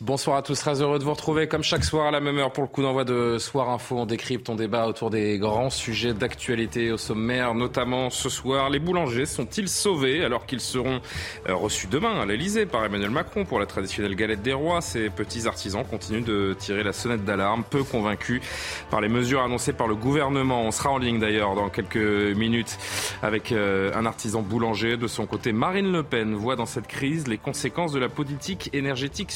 Bonsoir à tous, très heureux de vous retrouver comme chaque soir à la même heure pour le coup d'envoi de Soir Info. On décrypte, on débat autour des grands sujets d'actualité au sommaire, notamment ce soir. Les boulangers sont-ils sauvés alors qu'ils seront euh, reçus demain à l'Elysée par Emmanuel Macron pour la traditionnelle galette des rois? Ces petits artisans continuent de tirer la sonnette d'alarme, peu convaincus par les mesures annoncées par le gouvernement. On sera en ligne d'ailleurs dans quelques minutes avec euh, un artisan boulanger. De son côté, Marine Le Pen voit dans cette crise les conséquences de la politique énergétique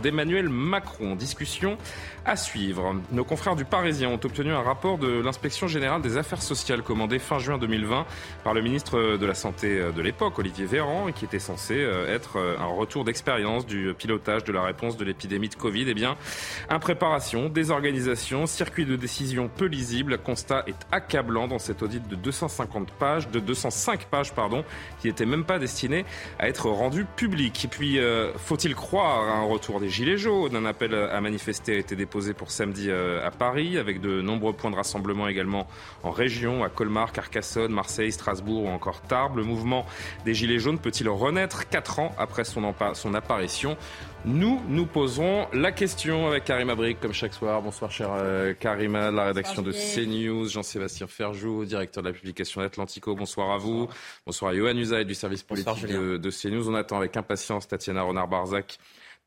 d'Emmanuel Macron. Discussion à suivre. Nos confrères du Parisien ont obtenu un rapport de l'inspection générale des affaires sociales commandé fin juin 2020 par le ministre de la Santé de l'époque, Olivier Véran, qui était censé euh, être euh, un retour d'expérience du pilotage de la réponse de l'épidémie de Covid. Eh bien, impréparation, désorganisation, circuit de décision peu lisible, constat est accablant dans cet audit de 250 pages, de 205 pages, pardon, qui n'était même pas destiné à être rendu public. Et puis, euh, faut-il croire à un retour des Gilets jaunes Un appel à manifester a été déposé posé pour samedi euh, à Paris, avec de nombreux points de rassemblement également en région, à Colmar, Carcassonne, Marseille, Strasbourg ou encore Tarbes. Le mouvement des Gilets jaunes peut-il renaître quatre ans après son, son apparition? Nous nous poserons la question avec Karima Brick, comme chaque soir. Bonsoir, chère euh, Karima, de la rédaction de CNews, Jean-Sébastien Ferjou, directeur de la publication d'Atlantico. Bonsoir à vous. Bonsoir à Johan Usaï du service politique de, de, CNews. On attend avec impatience Tatiana Renard-Barzac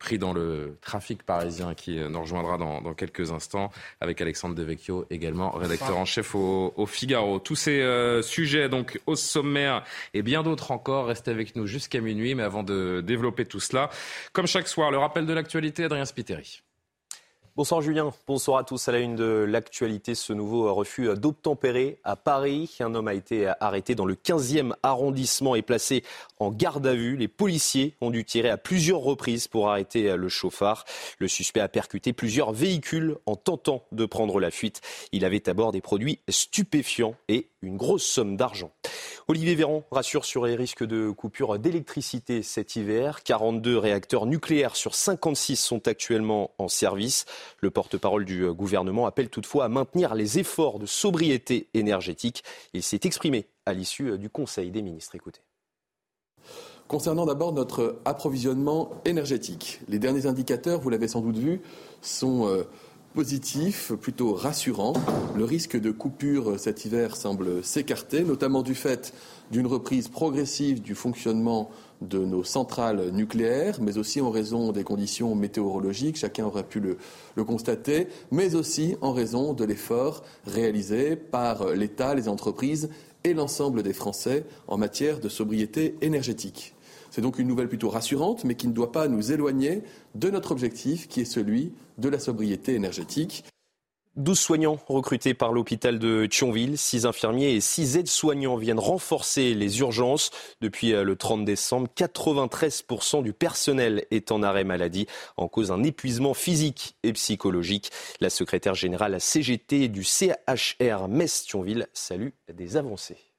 pris dans le trafic parisien qui nous rejoindra dans, quelques instants avec Alexandre Devecchio également rédacteur en chef au, Figaro. Tous ces euh, sujets donc au sommaire et bien d'autres encore restez avec nous jusqu'à minuit mais avant de développer tout cela comme chaque soir le rappel de l'actualité Adrien Spiteri. Bonsoir Julien, bonsoir à tous. À la une de l'actualité, ce nouveau refus d'obtempérer à Paris. Un homme a été arrêté dans le 15e arrondissement et placé en garde à vue. Les policiers ont dû tirer à plusieurs reprises pour arrêter le chauffard. Le suspect a percuté plusieurs véhicules en tentant de prendre la fuite. Il avait à bord des produits stupéfiants et une grosse somme d'argent. Olivier Véran rassure sur les risques de coupure d'électricité cet hiver. 42 réacteurs nucléaires sur 56 sont actuellement en service. Le porte-parole du gouvernement appelle toutefois à maintenir les efforts de sobriété énergétique. Il s'est exprimé à l'issue du Conseil des ministres. Écoutez. Concernant d'abord notre approvisionnement énergétique, les derniers indicateurs, vous l'avez sans doute vu, sont euh, positif, plutôt rassurant. Le risque de coupure cet hiver semble s'écarter, notamment du fait d'une reprise progressive du fonctionnement de nos centrales nucléaires, mais aussi en raison des conditions météorologiques, chacun aurait pu le, constater, mais aussi en raison de l'effort réalisé par l'État, les entreprises et l'ensemble des Français en matière de sobriété énergétique. C'est donc une nouvelle plutôt rassurante, mais qui ne doit pas nous éloigner de notre objectif, qui est celui de la sobriété énergétique. 12 soignants recrutés par l'hôpital de Thionville, 6 infirmiers et 6 aides-soignants viennent renforcer les urgences. Depuis euh, le 30 décembre, 93% du personnel est en arrêt maladie en cause d'un épuisement physique et psychologique. La secrétaire générale CGT du CHR Metz-Thionville salue des avancées.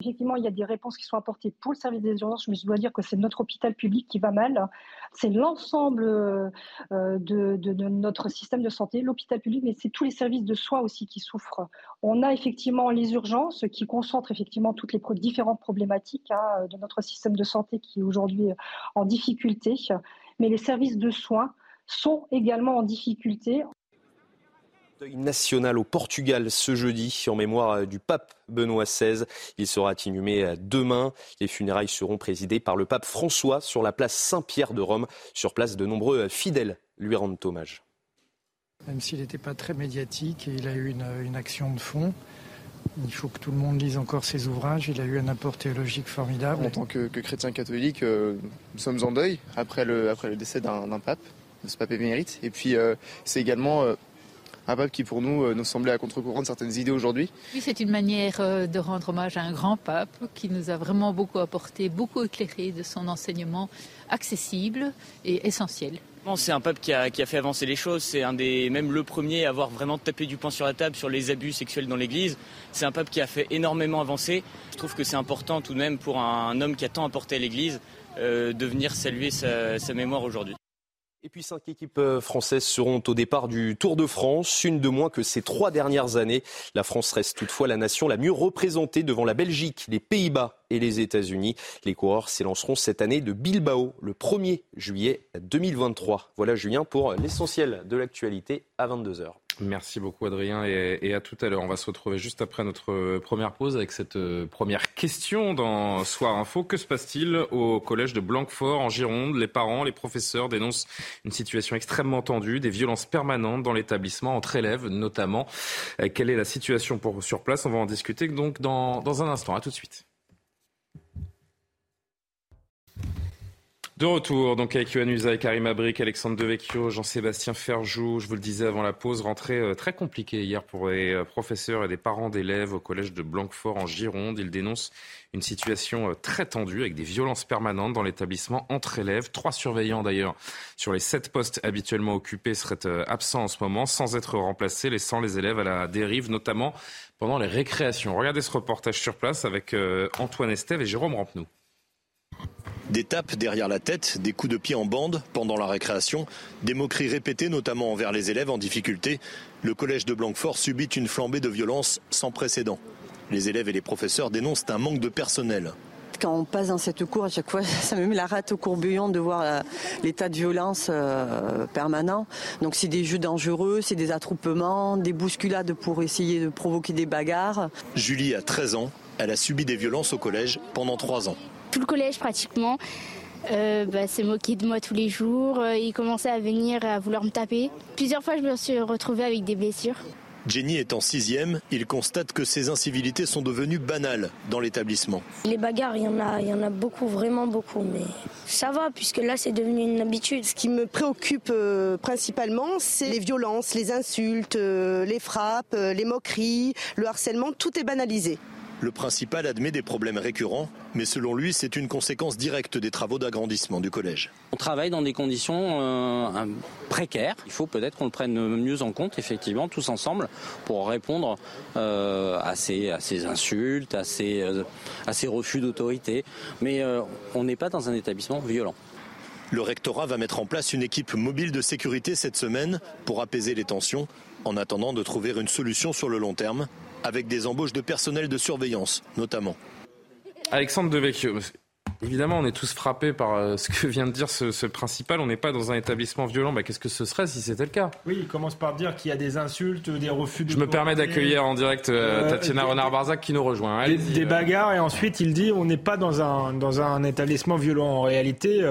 Effectivement, il y a des réponses qui sont apportées pour le service des urgences, mais je dois dire que c'est notre hôpital public qui va mal. C'est l'ensemble euh, de, notre système de santé, l'hôpital public, mais c'est tous les services de soins aussi qui souffrent. On a effectivement les urgences qui concentrent effectivement toutes les différentes problématiques hein, de notre système de santé qui est aujourd'hui en difficulté, mais les services de soins sont également en difficulté. Deuil national au Portugal ce jeudi en mémoire euh, du pape Benoît XVI. Il sera inhumé euh, demain. Les funérailles seront présidées par le pape François sur la place Saint-Pierre de Rome. Sur place, de nombreux euh, fidèles lui rendent hommage. Même s'il n'était pas très médiatique, il a eu une, action de fond. Il faut que tout le monde lise encore ses ouvrages. Il a eu un apport théologique formidable. En tant que, chrétien catholique, nous sommes en deuil après le, après le décès d'un pape, de ce pape émérite. Et puis, c'est également un pape qui pour nous nous semblait à contre-courant de certaines idées aujourd'hui. Oui, c'est une manière de rendre hommage à un grand pape qui nous a vraiment beaucoup apporté, beaucoup éclairé de son enseignement accessible et essentiel. C'est un pape qui a, fait avancer les choses. C'est un des, même le premier à avoir vraiment tapé du poing sur la table sur les abus sexuels dans l'Église. C'est un pape qui a fait énormément avancer. Je trouve que c'est important tout de même pour un, homme qui a tant apporté à l'Église euh, de venir saluer sa, sa mémoire aujourd'hui. Et puis cinq équipes euh, françaises seront au départ du Tour de France, une de moins que ces trois dernières années. La France reste toutefois la nation la mieux représentée devant la Belgique, les Pays-Bas et les États-Unis. Les coureurs s'élanceront cette année de Bilbao le 1er juillet 2023. Voilà Julien pour l'essentiel de l'actualité à 22h. Merci beaucoup Adrien et, à tout à l'heure. On va se retrouver juste après notre première pause avec cette euh, première question dans Soir Info. Que se passe-t-il au collège de Blanquefort en Gironde? Les parents, les professeurs dénoncent une situation extrêmement tendue, des violences permanentes dans l'établissement entre élèves notamment. Euh, quelle est la situation pour, sur place? On va en discuter donc dans, dans un instant. À tout de suite. De retour, donc avec Yohann Usaï, Karim Abrik, Alexandre Devecchio, Jean-Sébastien Ferjou. Je vous le disais avant la pause, rentrée euh, très compliquée hier pour les euh, professeurs et des parents d'élèves au collège de Blanquefort en Gironde. Ils dénoncent une situation euh, très tendue avec des violences permanentes dans l'établissement entre élèves. Trois surveillants d'ailleurs sur les sept postes habituellement occupés seraient absents en ce moment sans être remplacés, laissant les élèves à la dérive, notamment pendant les récréations. Regardez ce reportage sur place avec Antoine Estève et Jérôme Rampenou. Des tapes derrière la tête, des coups de pied en bande pendant la récréation, des moqueries répétées notamment envers les élèves en difficulté. Le collège de Blanquefort subit une flambée de violence sans précédent. Les élèves et les professeurs dénoncent un manque de personnel. Quand on passe dans cette cour, à chaque fois, ça me met la rate au courbillon de voir euh, l'état de violence euh, permanent. Donc c'est des jeux dangereux, c'est des attroupements, des bousculades pour essayer de provoquer des bagarres. Julie a 13 ans, elle a subi des violences au collège pendant 3 ans tout le collège pratiquement. Euh, bah, s'est moqué de moi tous les jours. Euh, il commençait à venir à vouloir me taper. Plusieurs fois, je me suis retrouvée avec des blessures. Jenny est en sixième. Il constate que ces incivilités sont devenues banales dans l'établissement. Les bagarres, il y en a, il y en a beaucoup, vraiment beaucoup, mais ça va puisque là, c'est devenu une habitude. Ce qui me préoccupe euh, principalement, c'est les violences, les insultes, euh, les frappes, les moqueries, le harcèlement. Tout est banalisé. Le principal admet des problèmes récurrents, mais selon lui, c'est une conséquence directe des travaux d'agrandissement du collège. On travaille dans des conditions euh, précaires. Il faut peut-être qu'on le prenne mieux en compte, effectivement, tous ensemble, pour répondre euh, à, ces, insultes, à ces, euh, à ces refus d'autorité. Mais on n'est pas dans un établissement violent. Le rectorat va mettre en place une équipe mobile de sécurité cette semaine pour apaiser les tensions, en attendant de trouver une solution sur le long terme avec des embauches de personnel de surveillance notamment. Alexandre Devecchio, Évidemment, on est tous frappés par euh, ce que vient de dire ce, principal. On n'est pas dans un établissement violent. Bah, Qu'est-ce que ce serait si c'était le cas? Oui, il commence par dire qu'il y a des insultes, des refus de. Je me permets d'accueillir en direct euh, euh, Tatiana Renard-Barzac qui nous rejoint. des, bagarres et ensuite il dit on n'est pas dans un, dans un établissement violent. En réalité,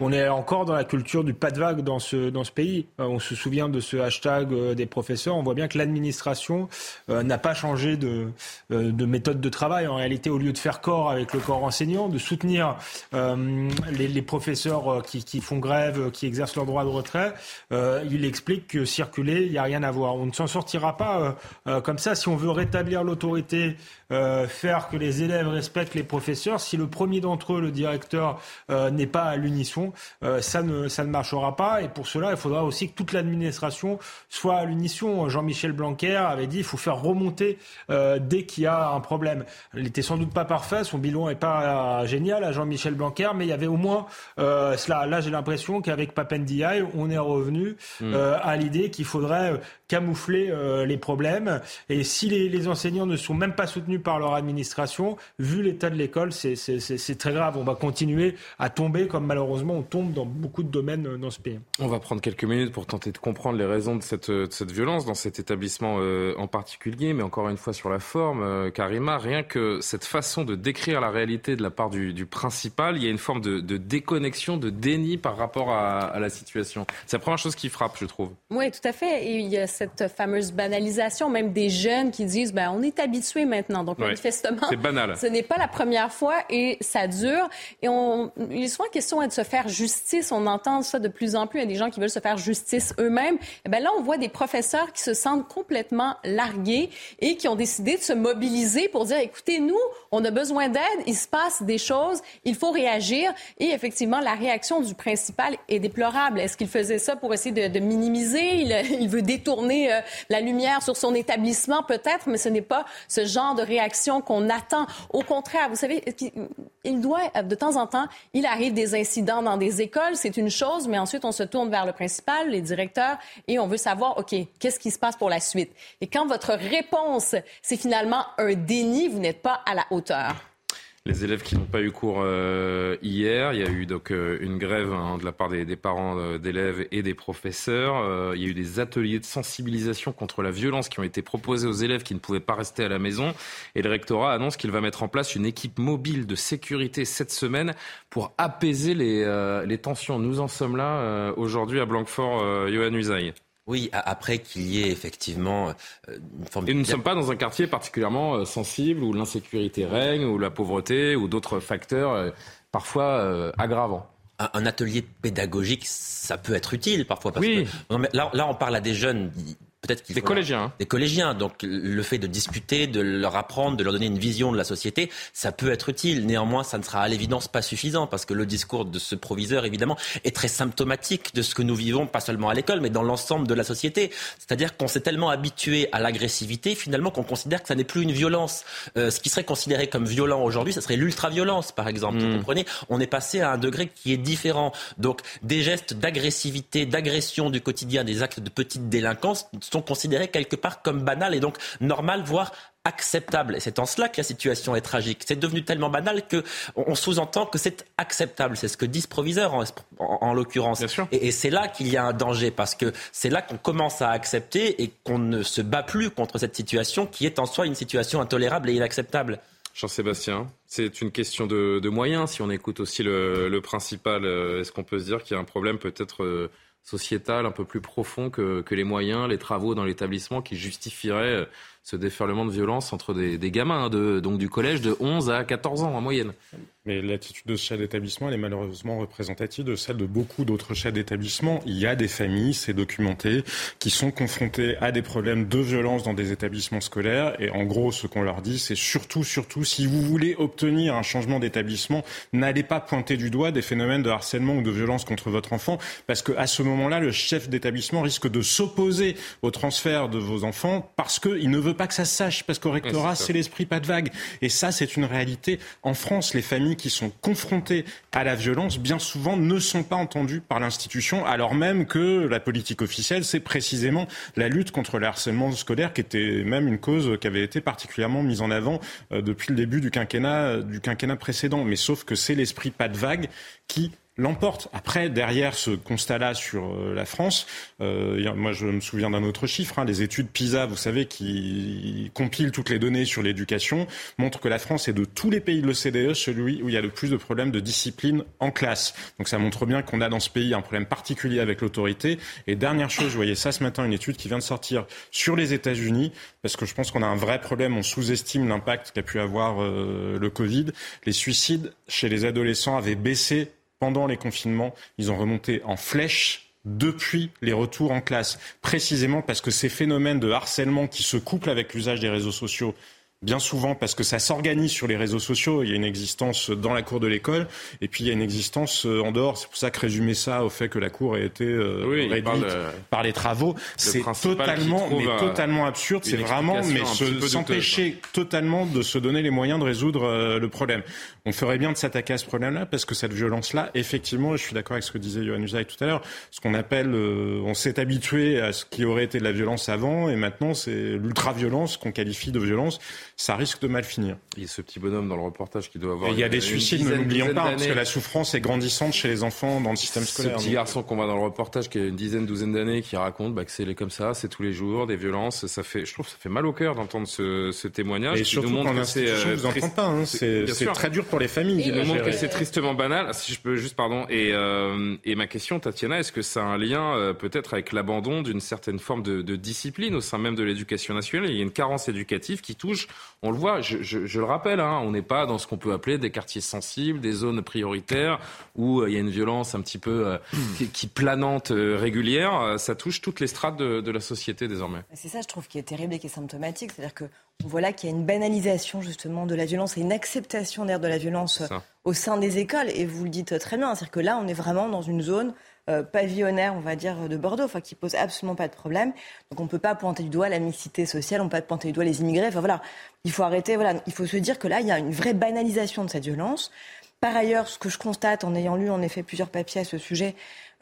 on est encore dans la culture du pas de vague dans ce, dans ce pays. on se souvient de ce hashtag des professeurs. On voit bien que l'administration n'a pas changé de, de méthode de travail. En réalité, au lieu de faire corps avec le corps enseignant, de soutenir euh, les, professeurs euh, qui, font grève, euh, qui exercent leur droit de retrait, il explique que circuler, il n'y a rien à voir. On ne s'en sortira pas comme ça. Si on veut rétablir l'autorité, faire que les élèves respectent les professeurs, si le premier d'entre eux, le directeur, n'est pas à l'unisson, ça, ne, ça ne marchera pas. Et pour cela, il faudra aussi que toute l'administration soit à l'unisson. Jean-Michel Blanquer avait dit qu'il faut faire remonter dès qu'il y a un problème. Il n'était sans doute pas parfait, son bilan n'est pas génial Jean-Michel Blanquer, mais il y avait au moins euh, cela. Là, j'ai l'impression qu'avec Papendiaï, on est revenu hmm. euh, à l'idée qu'il faudrait euh, camoufler les problèmes. Et si les, enseignants ne sont même pas soutenus par leur administration, vu l'état de l'école, c'est très grave. On va continuer à tomber comme malheureusement on tombe dans beaucoup de domaines dans ce pays. On va prendre quelques minutes pour tenter de comprendre les raisons de cette, cette violence dans cet établissement en particulier, mais encore une fois sur la forme, Karima, rien que cette façon de décrire la réalité de la part du, du principal, il y a une forme de, déconnexion, de déni par rapport à, la situation. C'est la première chose qui frappe, je trouve. Oui, tout à fait. Et il y a cette fameuse banalisation, même des jeunes qui disent, ben, on est habitué maintenant. Donc, manifestement, banal. ce n'est pas la première fois et ça dure. Et on, il est souvent question de se faire justice. On entend ça de plus en plus. Il y a des gens qui veulent se faire justice eux-mêmes. Et eh ben là, on voit des professeurs qui se sentent complètement largués et qui ont décidé de se mobiliser pour dire, écoutez, nous, on a besoin d'aide, il se passe des choses, il faut réagir. Et effectivement, la réaction du principal est déplorable. Est-ce qu'il faisait ça pour essayer de, minimiser? Il, veut détourner euh, la lumière sur son établissement, peut-être, mais ce n'est pas ce genre de réaction qu'on attend. Au contraire, vous savez, il doit, de temps en temps, il arrive des incidents dans des écoles, c'est une chose, mais ensuite on se tourne vers le principal, les directeurs, et on veut savoir, OK, qu'est-ce qui se passe pour la suite? Et quand votre réponse, c'est finalement un déni, vous n'êtes pas à la hauteur. Les élèves qui n'ont pas eu cours euh, hier, il y a eu donc euh, une grève hein, de la part des, parents euh, d'élèves et des professeurs. il y a eu des ateliers de sensibilisation contre la violence qui ont été proposés aux élèves qui ne pouvaient pas rester à la maison. Et le rectorat annonce qu'il va mettre en place une équipe mobile de sécurité cette semaine pour apaiser les, les tensions. Nous en sommes là aujourd'hui à Blanquefort, Johan Usaï. Oui, après qu'il y ait effectivement euh, une forme Et nous ne sommes pas dans un quartier particulièrement euh, sensible où l'insécurité règne, ou la pauvreté, ou d'autres facteurs euh, parfois aggravants. Un, atelier pédagogique, ça peut être utile parfois. Parce oui. Que, là, là, on parle à des jeunes peut-être qu'il des collégiens. Hein. Des collégiens. Donc le fait de discuter, de leur apprendre, de leur donner une vision de la société, ça peut être utile. Néanmoins, ça ne sera à l'évidence pas suffisant parce que le discours de ce proviseur, évidemment, est très symptomatique de ce que nous vivons, pas seulement à l'école, mais dans l'ensemble de la société. C'est-à-dire qu'on s'est tellement habitué à l'agressivité, finalement, qu'on considère que ça n'est plus une violence. Euh, ce qui serait considéré comme violent aujourd'hui, ça serait l'ultra-violence, par exemple. Vous hmm. comprenez? On est passé à un degré qui est différent. Donc des gestes d'agressivité, d'agression du quotidien, des actes de petite délinquance sont considérés quelque part comme banals et donc normal, voire acceptable. Et c'est en cela que la situation est tragique. C'est devenu tellement banal que on sous-entend que c'est acceptable. C'est ce que disent proviseurs en, en, l'occurrence. Et, et c'est là qu'il y a un danger parce que c'est là qu'on commence à accepter et qu'on ne se bat plus contre cette situation qui est en soi une situation intolérable et inacceptable. Jean-Sébastien, c'est une question de, de, moyens. Si on écoute aussi le, le principal, euh, est-ce qu'on peut se dire qu'il y a un problème peut-être euh, sociétal un peu plus profond que, que les moyens, les travaux dans l'établissement qui justifieraient euh, ce déferlement de violence entre des, gamins, hein, donc du collège de 11 à 14 ans en moyenne. Mais l'attitude de ce chef d'établissement, elle est malheureusement représentative de celle de beaucoup d'autres chefs d'établissement. Il y a des familles, c'est documenté, qui sont confrontées à des problèmes de violence dans des établissements scolaires. Et en gros, ce qu'on leur dit, c'est surtout, surtout, si vous voulez obtenir un changement d'établissement, n'allez pas pointer du doigt des phénomènes de harcèlement ou de violence contre votre enfant, parce qu'à ce moment-là, le chef d'établissement risque de s'opposer au transfert de vos enfants parce qu'il ne veut pas que ça se sache, parce qu'au rectorat, c'est l'esprit pas de vague. Et ça, c'est une réalité. En France, les familles qui sont confrontés à la violence, bien souvent, ne sont pas entendus par l'institution, alors même que la politique officielle, c'est précisément la lutte contre le harcèlement scolaire, qui était même une cause qui avait été particulièrement mise en avant euh, depuis le début du quinquennat, du quinquennat précédent. Mais sauf que c'est l'esprit pas de vague qui l'emporte. Après, derrière ce constat-là sur euh, la France, euh, moi je me souviens d'un autre chiffre, hein, les études PISA, vous savez, qui compilent toutes les données sur l'éducation, montrent que la France est de tous les pays de l'OCDE celui où il y a le plus de problèmes de discipline en classe. Donc ça montre bien qu'on a dans ce pays un problème particulier avec l'autorité. Et dernière chose, je voyais ça ce matin, une étude qui vient de sortir sur les États-Unis, parce que je pense qu'on a un vrai problème, on sous-estime l'impact qu'a pu avoir euh, le Covid. Les suicides chez les adolescents avaient baissé pendant les confinements, ils ont remonté en flèche depuis les retours en classe, précisément parce que ces phénomènes de harcèlement qui se couplent avec l'usage des réseaux sociaux bien souvent parce que ça s'organise sur les réseaux sociaux. Il y a une existence dans la cour de l'école et puis il y a une existence euh, en dehors. C'est pour ça que résumer ça au fait que la cour a été euh, réduite par les travaux, c'est totalement, mais totalement absurde. C'est vraiment, mais s'empêcher totalement de se donner les moyens de résoudre euh, le problème. On ferait bien de s'attaquer à ce problème-là parce que cette violence-là, effectivement, je suis d'accord avec ce que disait Johan Usaï tout à l'heure, ce qu'on appelle, on s'est habitué à ce qui aurait été de la violence avant et maintenant c'est l'ultra-violence qu'on qualifie de violence ça risque de mal finir. Il y a ce petit bonhomme dans le reportage qui doit avoir. il y a des suicides, ne l'oublions pas, parce que la souffrance est grandissante chez les enfants dans le système Ce scolaire. petit garçon qu'on voit dans le reportage qui a une dizaine, douzaine d'années, qui raconte bah, que c'est comme ça, c'est tous les jours, des violences. Ça fait, je trouve, que ça fait mal au cœur d'entendre ce, ce témoignage. Et qui surtout nous montre qu'en que c'est, institution, euh, vous pas. hein. C'est très dur pour les familles. Il nous montre que c'est tristement banal. Si je peux juste, pardon. Et, euh, et ma question, Tatiana, est-ce que ça a un lien euh, peut-être avec l'abandon d'une certaine forme de, de discipline au sein même de l'éducation nationale? Il y a une carence éducative qui touche. On le voit. Je, je- je le rappelle. Hein, on n'est pas dans ce qu'on peut appeler des quartiers sensibles, des zones prioritaires où euh, il y a une violence un petit peu euh, qui, qui planante euh, régulière. Ça touche toutes les strates de, de la société désormais. C'est ça, je trouve, qui est terrible et qui est symptomatique. C'est-à-dire que on voit là qu'il y a une banalisation justement de la violence et une acceptation d'ailleurs de la violence au sein des écoles. Et vous le dites très bien, c'est-à-dire que là, on est vraiment dans une zone euh, pavillonnaire, on va dire, de Bordeaux, enfin, qui pose absolument pas de problème. Donc on peut pas pointer du doigt la mixité sociale, on peut pas pointer du doigt les immigrés. Enfin voilà, il faut arrêter. Voilà, il faut se dire que là, il y a une vraie banalisation de cette violence. Par ailleurs, ce que je constate en ayant lu en effet plusieurs papiers à ce sujet,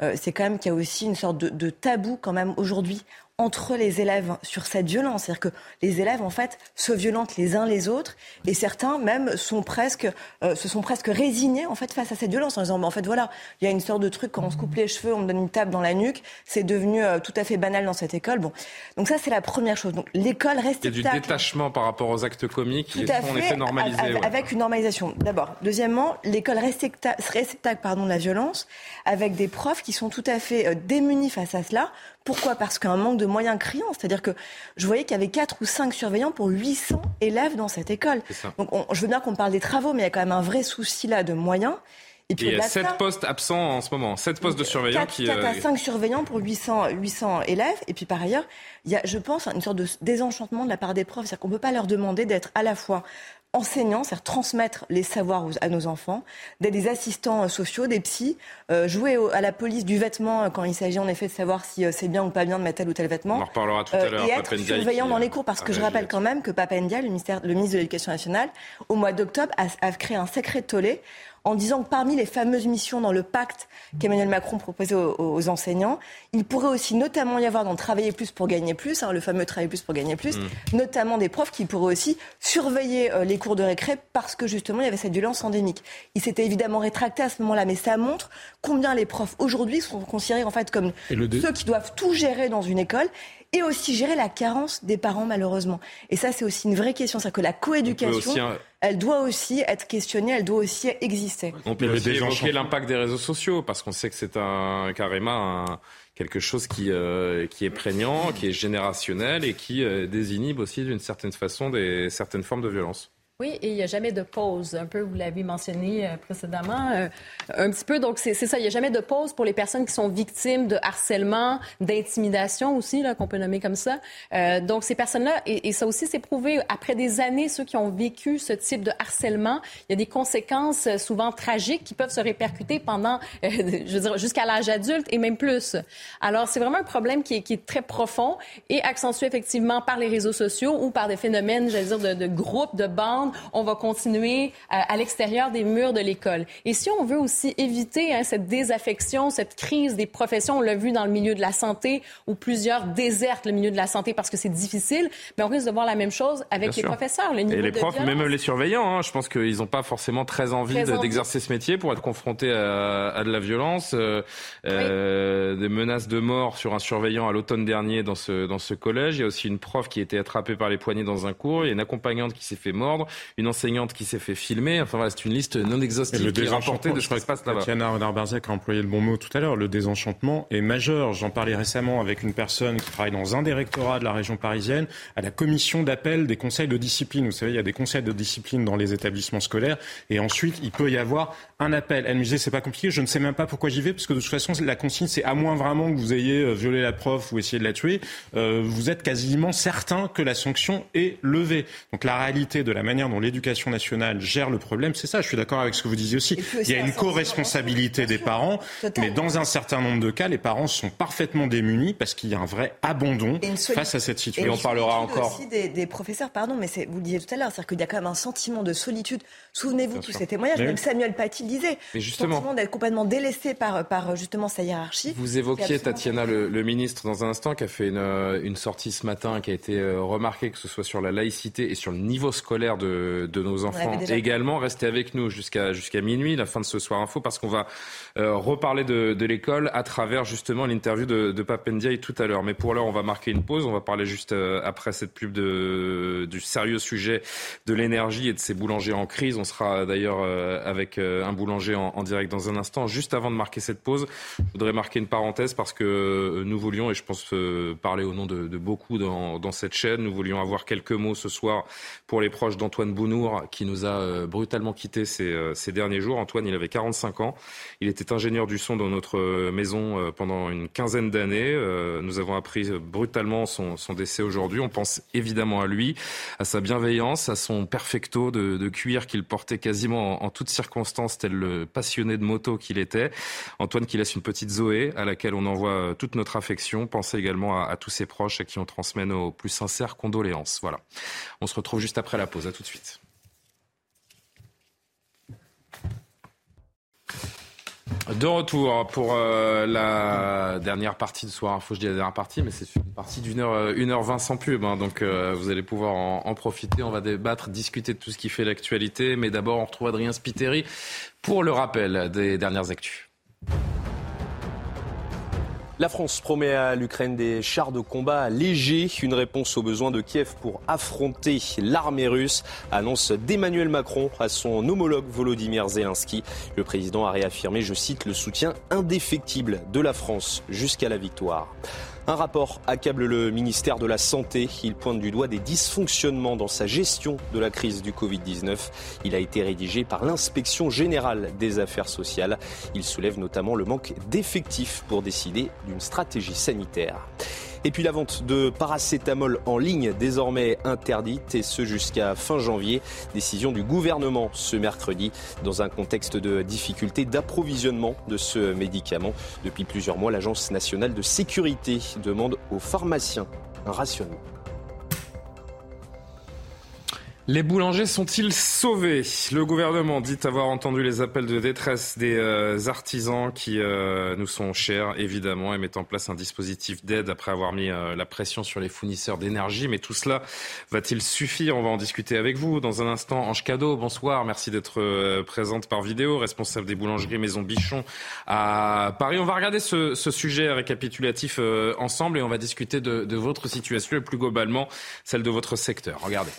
euh, c'est quand même qu'il y a aussi une sorte de, de tabou quand même aujourd'hui entre les élèves sur cette violence. C'est-à-dire que les élèves, en fait, se violentent les uns les autres et certains même sont presque, euh, se sont presque résignés, en fait, face à cette violence en disant, bah, en fait, voilà, il y a une sorte de truc, quand on se coupe les cheveux, on me donne une tape dans la nuque, c'est devenu euh, tout à fait banal dans cette école. Bon. Donc ça, c'est la première chose. Donc l'école reste Il y a du détachement par rapport aux actes comiques qui tout à sont en fait, effet normalisés. avec, ouais. avec une normalisation. D'abord. Deuxièmement, l'école récepta- réceptacle pardon, de la violence, avec des profs qui sont tout à fait euh, démunis face à cela. Pourquoi? Parce qu'un manque de moyens criant. C'est-à-dire que je voyais qu'il y avait 4 ou 5 surveillants pour 800 élèves dans cette école. Donc on- je veux bien qu'on parle des travaux, mais il y a quand même un vrai souci là de moyens. Et Et puis il y a au-delà de 7 ça, postes absents en ce moment, 7 postes de surveillants 4, qui. 4 à euh, 5 surveillants pour 800, 800 élèves. Et puis par ailleurs, il y a, je pense, une sorte de désenchantement de la part des profs. C'est-à-dire qu'on ne peut pas leur demander d'être à la fois enseignants, c'est-à-dire transmettre les savoirs à nos enfants, d'être des assistants euh, sociaux, des psys, euh, jouer au- à la police du vêtement euh, quand il s'agit en effet de savoir si euh, c'est bien ou pas bien de mettre tel ou tel vêtement. On en reparlera tout à Euh, l'heure. et être surveillant dans euh, les cours, parce que je rappelle quand même que Papa Ndiaye, le, ministère, le ministre de l'Éducation nationale, au mois d'octobre, a, a créé un sacré tollé en disant que parmi les fameuses missions dans le pacte qu'Emmanuel Macron proposait aux, aux enseignants, il pourrait aussi notamment y avoir dans travailler plus pour gagner plus, hein, le fameux travailler plus pour gagner plus, Mm. notamment des profs qui pourraient aussi surveiller euh, les cours de récré parce que justement il y avait cette violence endémique. Il s'était évidemment rétracté à ce moment-là, mais ça montre combien les profs aujourd'hui sont considérés en fait comme ceux qui doivent tout gérer dans une école et aussi gérer la carence des parents malheureusement. Et ça c'est aussi une vraie question, c'est que la coéducation, elle doit aussi être questionnée, elle doit aussi exister. On peut aussi évoquer l'impact des réseaux sociaux parce qu'on sait que c'est un carrément un- quelque chose qui euh, qui est prégnant, qui est générationnel et qui euh, désinhibe aussi d'une certaine façon des certaines formes de violence. Oui, et il n'y a jamais de pause. Un peu, vous l'avez mentionné euh, précédemment, euh, un petit peu. Donc, c'est ça, il n'y a jamais de pause pour les personnes qui sont victimes de harcèlement, d'intimidation aussi, qu'on peut nommer comme ça. Euh, donc, ces personnes-là, et, ça aussi, c'est prouvé, après des années, ceux qui ont vécu ce type de harcèlement, il y a des conséquences souvent tragiques qui peuvent se répercuter pendant, je veux dire, jusqu'à l'âge adulte et même plus. Alors, c'est vraiment un problème qui est, très profond et accentué effectivement par les réseaux sociaux ou par des phénomènes, j'allais dire, de groupes, de bandes. On va continuer à, à l'extérieur des murs de l'école. Et si on veut aussi éviter hein, cette désaffection, cette crise des professions, on l'a vu dans le milieu de la santé où plusieurs désertent le milieu de la santé parce que c'est difficile, mais on risque de voir la même chose avec Bien les sûr. professeurs. Le Et les profs, violence. même les surveillants, hein, je pense qu'ils n'ont pas forcément très envie d'exercer ce métier pour être confrontés à, à de la violence, euh, euh, des menaces de mort sur un surveillant à l'automne dernier dans ce, dans ce collège. Il y a aussi une prof qui a été attrapée par les poignets dans un cours. Il y a une accompagnante qui s'est fait mordre, une enseignante qui s'est fait filmer. Enfin voilà, c'est une liste non exhaustive le qui est rapportée de ce qui se passe là-bas. Tatiana Renard-Barzac a employé le bon mot tout à l'heure. Le désenchantement est majeur. J'en parlais récemment avec une personne qui travaille dans un des rectorats de la région parisienne, à la commission d'appel des conseils de discipline. Vous savez, il y a des conseils de discipline dans les établissements scolaires. Et ensuite, il peut y avoir un appel. Elle me disait, c'est pas compliqué, je ne sais même pas pourquoi j'y vais, parce que de toute façon, la consigne, c'est à moins vraiment que vous ayez euh, violé la prof ou essayé de la tuer, euh, vous êtes quasiment certain que la sanction est levée. Donc la réalité de la manière dont l'éducation nationale gère le problème, c'est ça. Je suis d'accord avec ce que vous disiez aussi. Il y a une co-responsabilité des parents, mais dans un certain nombre de cas, les parents sont parfaitement démunis parce qu'il y a un vrai abandon face à cette situation. Et on parlera encore. aussi des, des professeurs, pardon, mais vous le disiez tout à l'heure, c'est-à-dire qu'il y a quand même un sentiment de solitude. Souvenez-vous tous ces témoignages, même Samuel Paty disait. Mais justement, sentiment d'être complètement délaissé par, par justement sa hiérarchie. Vous évoquiez Tatiana, le, le, ministre, dans un instant, qui a fait une, une sortie ce matin, qui a été euh, remarquée, que ce soit sur la laïcité et sur le niveau scolaire de, de nos enfants. Également, restez avec nous jusqu'à jusqu'à minuit, la fin de ce soir info, parce qu'on va euh, reparler de, de l'école à travers justement l'interview de, de Papendiaï tout à l'heure. Mais pour l'heure, on va marquer une pause. On va parler juste euh, après cette pub de, du sérieux sujet de l'énergie et de ces boulangers en crise. On sera d'ailleurs euh, avec un boulanger en, en, direct dans un instant. Juste avant de marquer cette pause, je voudrais marquer une parenthèse parce que nous voulions, et je pense parler au nom de, de beaucoup dans, dans, cette chaîne, nous voulions avoir quelques mots ce soir pour les proches d'Antoine Bounour qui nous a brutalement quittés ces, ces derniers jours. Antoine, il avait 45 ans. Il était ingénieur du son dans notre maison pendant une quinzaine d'années. Euh, nous avons appris brutalement son, son décès aujourd'hui. On pense évidemment à lui, à sa bienveillance, à son perfecto de, de cuir qu'il portait quasiment en, en, toutes circonstances, tel le passionné de moto qu'il était. Antoine qui laisse une petite Zoé à laquelle on envoie toute notre affection. Pensez également à, à tous ses proches à qui on transmet nos plus sincères condoléances. Voilà. On se retrouve juste après la pause. À tout de suite. De retour pour euh, la dernière partie de Soir Info. Je dis la dernière partie, mais c'est une partie d'une heure, une heure vingt sans pub. Hein, donc euh, vous allez pouvoir en, en, profiter. On va débattre, discuter de tout ce qui fait l'actualité. Mais d'abord, on retrouve Adrien Spiteri pour le rappel des dernières actus. La France promet à l'Ukraine des chars de combat légers, une réponse aux besoins de Kiev pour affronter l'armée russe, annonce d'Emmanuel Macron à son homologue Volodymyr Zelensky. Le président a réaffirmé, je cite, le soutien indéfectible de la France jusqu'à la victoire. Un rapport accable le ministère de la Santé. Il pointe du doigt des dysfonctionnements dans sa gestion de la crise du Covid-19. Il a été rédigé par l'inspection générale des affaires sociales. Il soulève notamment le manque d'effectifs pour décider d'une stratégie sanitaire. Et puis la vente de paracétamol en ligne désormais interdite et ce jusqu'à fin janvier. Décision du gouvernement ce mercredi dans un contexte de difficulté d'approvisionnement de ce médicament. Depuis plusieurs mois, l'Agence nationale de sécurité demande aux pharmaciens un rationnement. Les boulangers sont-ils sauvés? Le gouvernement dit avoir entendu les appels de détresse des euh, artisans qui euh, nous sont chers, évidemment, et met en place un dispositif d'aide après avoir mis euh, la pression sur les fournisseurs d'énergie. Mais tout cela va-t-il suffire? On va en discuter avec vous dans un instant. Ange Cadeau, bonsoir. Merci d'être présente par vidéo, responsable des boulangeries Maison Bichon à Paris. On va regarder ce, sujet récapitulatif ensemble et on va discuter de votre situation et plus globalement celle de votre secteur. Regardez.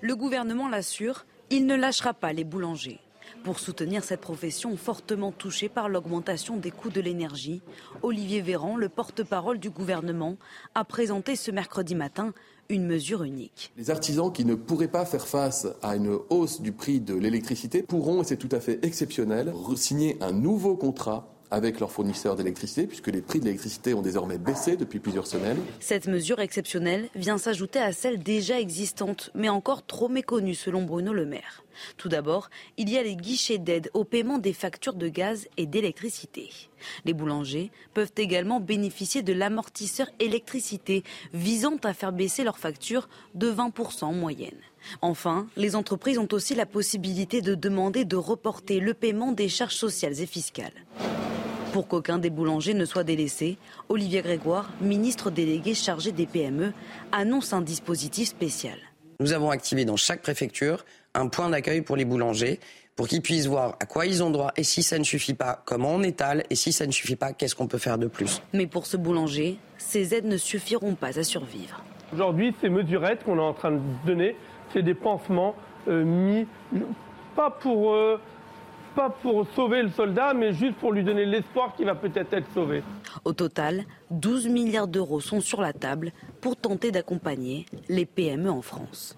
Le gouvernement l'assure, il ne lâchera pas les boulangers. Pour soutenir cette profession fortement touchée par l'augmentation des coûts de l'énergie, Olivier Véran, le porte-parole du gouvernement, a présenté ce mercredi matin une mesure unique. Les artisans qui ne pourraient pas faire face à une hausse du prix de l'électricité pourront, et c'est tout à fait exceptionnel, signer un nouveau contrat avec leurs fournisseurs d'électricité, puisque les prix de l'électricité ont désormais baissé depuis plusieurs semaines. Cette mesure exceptionnelle vient s'ajouter à celle déjà existante, mais encore trop méconnue selon Bruno Le Maire. Tout d'abord, il y a les guichets d'aide au paiement des factures de gaz et d'électricité. Les boulangers peuvent également bénéficier de l'amortisseur électricité visant à faire baisser leurs factures de 20% en moyenne. Enfin, les entreprises ont aussi la possibilité de demander de reporter le paiement des charges sociales et fiscales. Pour qu'aucun des boulangers ne soit délaissé, Olivier Grégoire, ministre délégué chargé des PME, annonce un dispositif spécial. Nous avons activé dans chaque préfecture un point d'accueil pour les boulangers pour qu'ils puissent voir à quoi ils ont droit et si ça ne suffit pas, comment on étale et si ça ne suffit pas, qu'est-ce qu'on peut faire de plus. Mais pour ce boulanger, ces aides ne suffiront pas à survivre. Aujourd'hui, ces mesurettes qu'on est en train de donner, c'est des pansements euh, mis pas pour euh, pas pour sauver le soldat, mais juste pour lui donner l'espoir qu'il va peut-être être sauvé. Au total, 12 milliards d'euros sont sur la table pour tenter d'accompagner les PME en France.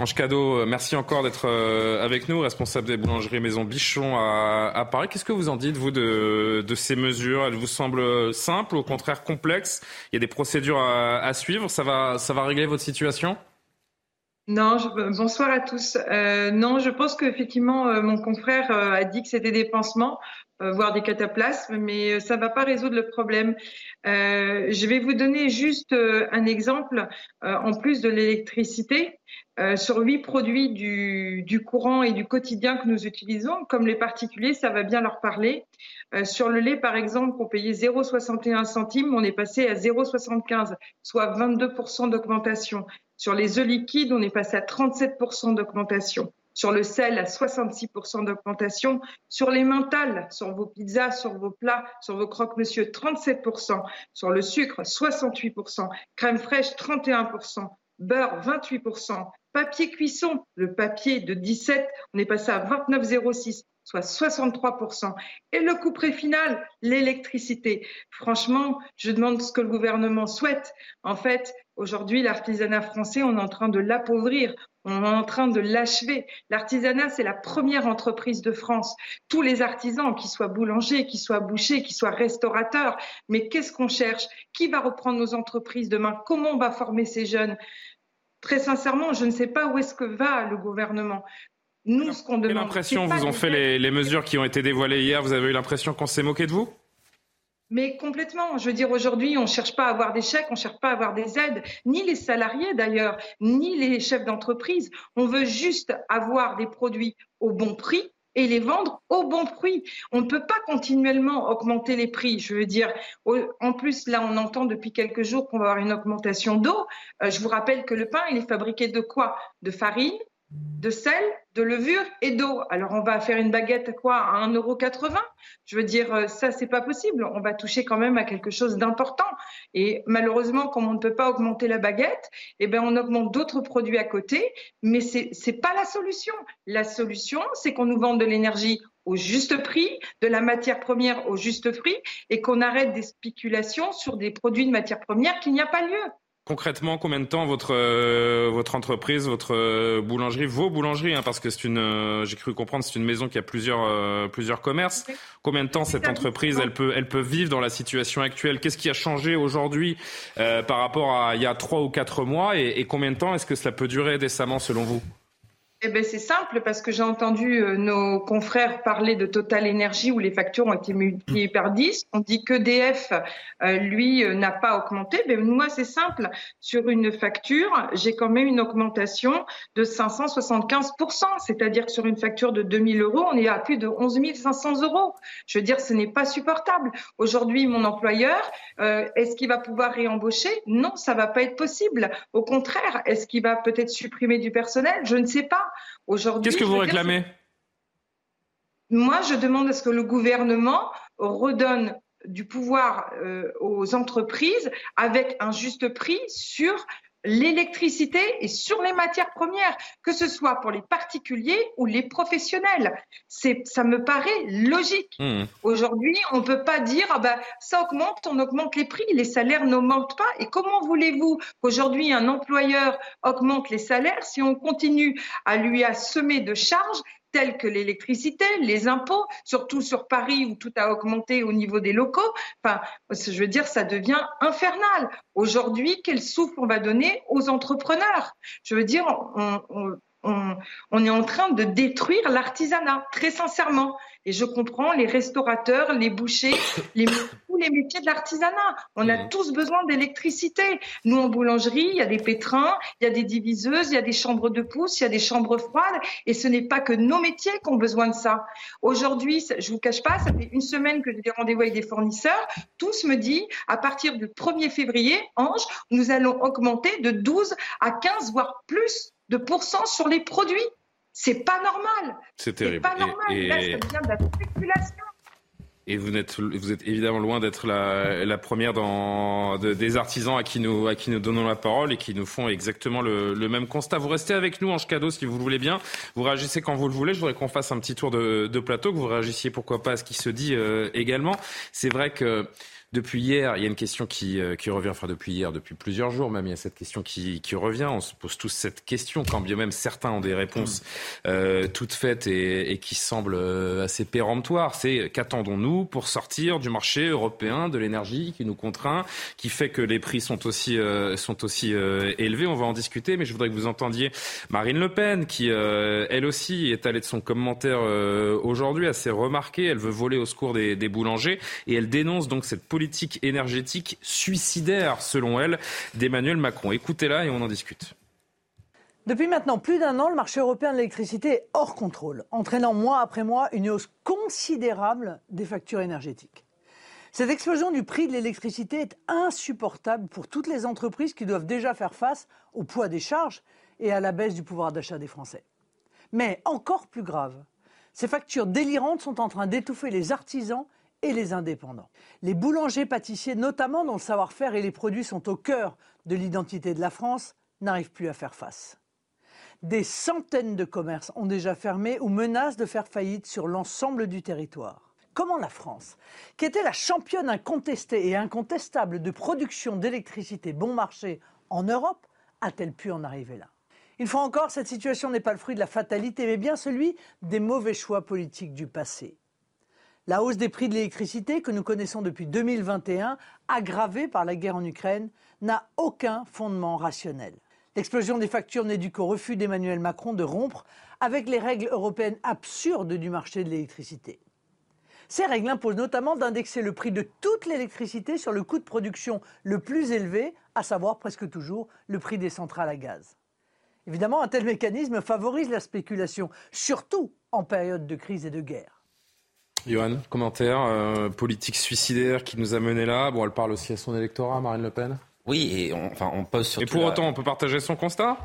Ange Cadeau, merci encore d'être avec nous, responsable des boulangeries Maison Bichon à, à Paris. Qu'est-ce que vous en dites, vous, de, de, ces mesures? Elles vous semblent simples ou au contraire complexes? Il y a des procédures à, à suivre. Ça va, ça va régler votre situation? Non, bonsoir à tous. Euh, non, je pense qu'effectivement, euh, mon confrère euh, a dit que c'était des pansements, voire des cataplasmes, mais ça ne va pas résoudre le problème. je vais vous donner juste un exemple, en plus de l'électricité, sur huit produits du, du, courant et du quotidien que nous utilisons, comme les particuliers, ça va bien leur parler. sur le lait, par exemple, qu'on payait 0,61 centimes, on est passé à 0,75, soit 22% d'augmentation. Sur les œufs liquides, on est passé à 37% d'augmentation. Sur le sel, à 66% d'augmentation. Sur les mentales, sur vos pizzas, sur vos plats, sur vos croque-monsieur, 37%. Sur le sucre, 68%. Crème fraîche, 31%. Beurre, 28%. Papier cuisson, le papier de 17, on est passé à 29,06 soit 63%. Et le couperet final, l'électricité. Franchement, je demande ce que le gouvernement souhaite. En fait, aujourd'hui, l'artisanat français, on est en train de l'appauvrir. On est en train de l'achever. L'artisanat, c'est la première entreprise de France. Tous les artisans, qu'ils soient boulangers, qu'ils soient bouchers, qu'ils soient restaurateurs, mais qu'est-ce qu'on cherche? Qui va reprendre nos entreprises demain? Comment on va former ces jeunes? Très sincèrement, je ne sais pas où est-ce que va le gouvernement. Nous, ce qu'on demande. Quelle impression vous ont fait les, les, mesures qui ont été dévoilées hier? Vous avez eu l'impression qu'on s'est moqué de vous? Mais complètement. Je veux dire, aujourd'hui, on ne cherche pas à avoir des chèques, on ne cherche pas à avoir des aides, ni les salariés d'ailleurs, ni les chefs d'entreprise. On veut juste avoir des produits au bon prix et les vendre au bon prix. On ne peut pas continuellement augmenter les prix. Je veux dire, en plus, là, on entend depuis quelques jours qu'on va avoir une augmentation d'eau. Euh, je vous rappelle que le pain, il est fabriqué de quoi? De farine, de sel, de levure et d'eau. Alors on va faire une baguette à quoi À 1,80€ Je veux dire, euh, ça c'est pas possible. On va toucher quand même à quelque chose d'important. Et malheureusement, comme on ne peut pas augmenter la baguette, eh ben on augmente d'autres produits à côté, mais c'est c'est pas la solution. La solution, c'est qu'on nous vende de l'énergie au juste prix, de la matière première au juste prix, et qu'on arrête des spéculations sur des produits de matière première qu'il n'y a pas lieu. Concrètement, combien de temps votre euh, votre entreprise, votre euh, boulangerie, vos boulangeries, hein, parce que c'est une, euh, j'ai cru comprendre, c'est une maison qui a plusieurs plusieurs commerces. Combien de temps cette entreprise, elle peut elle peut vivre dans la situation actuelle? Qu'est-ce qui a changé aujourd'hui par rapport à il y a trois ou quatre mois? Et, et combien de temps est-ce que cela peut durer décemment selon vous? Eh ben, c'est simple parce que j'ai entendu euh, nos confrères parler de Total Energy où les factures ont été multipliées par 10. On dit que DF, euh, lui, euh, n'a pas augmenté. Mais moi, c'est simple. Sur une facture, j'ai quand même une augmentation de 575%. C'est-à-dire sur une facture de 2000 euros, on est à plus de 11 500 euros. Je veux dire, ce n'est pas supportable. Aujourd'hui, mon employeur, est-ce qu'il va pouvoir réembaucher? Non, ça va pas être possible. Au contraire, est-ce qu'il va peut-être supprimer du personnel? Je ne sais pas. Aujourd'hui, qu'est-ce que vous réclamez Moi, je demande à ce que le gouvernement redonne du pouvoir euh, aux entreprises avec un juste prix sur l'électricité et sur les matières premières, que ce soit pour les particuliers ou les professionnels. C'est, ça me paraît logique. Mmh. Aujourd'hui, on ne peut pas dire ah ben, ça augmente, on augmente les prix, les salaires n'augmentent pas. Et comment voulez-vous qu'aujourd'hui un employeur augmente les salaires si on continue à lui assommer de charges tels que l'électricité, les impôts, surtout sur Paris où tout a augmenté au niveau des locaux. Enfin, je veux dire, ça devient infernal. Aujourd'hui, quel souffle on va donner aux entrepreneurs? Je veux dire, on, on, est en train de détruire l'artisanat, très sincèrement. Et je comprends les restaurateurs, les bouchers, les, tous les métiers de l'artisanat. On a mmh. tous besoin d'électricité. Nous, en boulangerie, il y a des pétrins, il y a des diviseuses, il y a des chambres de pouce, il y a des chambres froides. Et ce n'est pas que nos métiers qui ont besoin de ça. Aujourd'hui, je vous cache pas, ça fait une semaine que j'ai des rendez-vous avec des fournisseurs. Tous me disent, à partir du 1er février, Ange, nous allons augmenter de 12 à 15, voire plus de pourcents sur les produits. C'est pas normal. C'est terrible. pas normal. Et, Là, ça devient de la spéculation. Et vous êtes, vous êtes évidemment loin d'être la, la, première dans, des artisans à qui, nous, à qui nous donnons la parole et qui nous font exactement le, le même constat. Vous restez avec nous, en Cadeau, si vous le voulez bien. Vous réagissez quand vous le voulez. Je voudrais qu'on fasse un petit tour de, de plateau, que vous réagissiez pourquoi pas à ce qui se dit euh, également. C'est vrai que Depuis hier, il y a une question qui, euh, qui revient, enfin depuis hier, depuis plusieurs jours même, il y a cette question qui, qui revient. On se pose tous cette question, quand bien même certains ont des réponses euh, toutes faites et, et qui semblent euh, assez péremptoires. C'est qu'attendons-nous pour sortir du marché européen de l'énergie qui nous contraint, qui fait que les prix sont aussi, euh, sont aussi euh, élevés? On va en discuter, mais je voudrais que vous entendiez Marine Le Pen, qui euh, elle aussi est allée de son commentaire euh, aujourd'hui assez remarqué. Elle veut voler au secours des, des boulangers et elle dénonce donc cette politique énergétique suicidaire, selon elle, d'Emmanuel Macron. Écoutez-la et on en discute. Depuis maintenant plus d'un an, le marché européen de l'électricité est hors contrôle, entraînant mois après mois une hausse considérable des factures énergétiques. Cette explosion du prix de l'électricité est insupportable pour toutes les entreprises qui doivent déjà faire face au poids des charges et à la baisse du pouvoir d'achat des Français. Mais encore plus grave, ces factures délirantes sont en train d'étouffer les artisans et les indépendants. Les boulangers pâtissiers, notamment dont le savoir-faire et les produits sont au cœur de l'identité de la France, n'arrivent plus à faire face. Des centaines de commerces ont déjà fermé ou menacent de faire faillite sur l'ensemble du territoire. Comment la France, qui était la championne incontestée et incontestable de production d'électricité bon marché en Europe, a-t-elle pu en arriver là? Une fois encore, cette situation n'est pas le fruit de la fatalité, mais bien celui des mauvais choix politiques du passé. La hausse des prix de l'électricité que nous connaissons depuis 2021, aggravée par la guerre en Ukraine, n'a aucun fondement rationnel. L'explosion des factures n'est due qu'au refus d'Emmanuel Macron de rompre avec les règles européennes absurdes du marché de l'électricité. Ces règles imposent notamment d'indexer le prix de toute l'électricité sur le coût de production le plus élevé, à savoir presque toujours le prix des centrales à gaz. Évidemment, un tel mécanisme favorise la spéculation, surtout en période de crise et de guerre. Johan, commentaire, euh, politique suicidaire qui nous a mené là. Bon, elle parle aussi à son électorat, Marine Le Pen. Oui, et on, enfin, on pose surtout. Et pour la- autant, on peut partager son constat?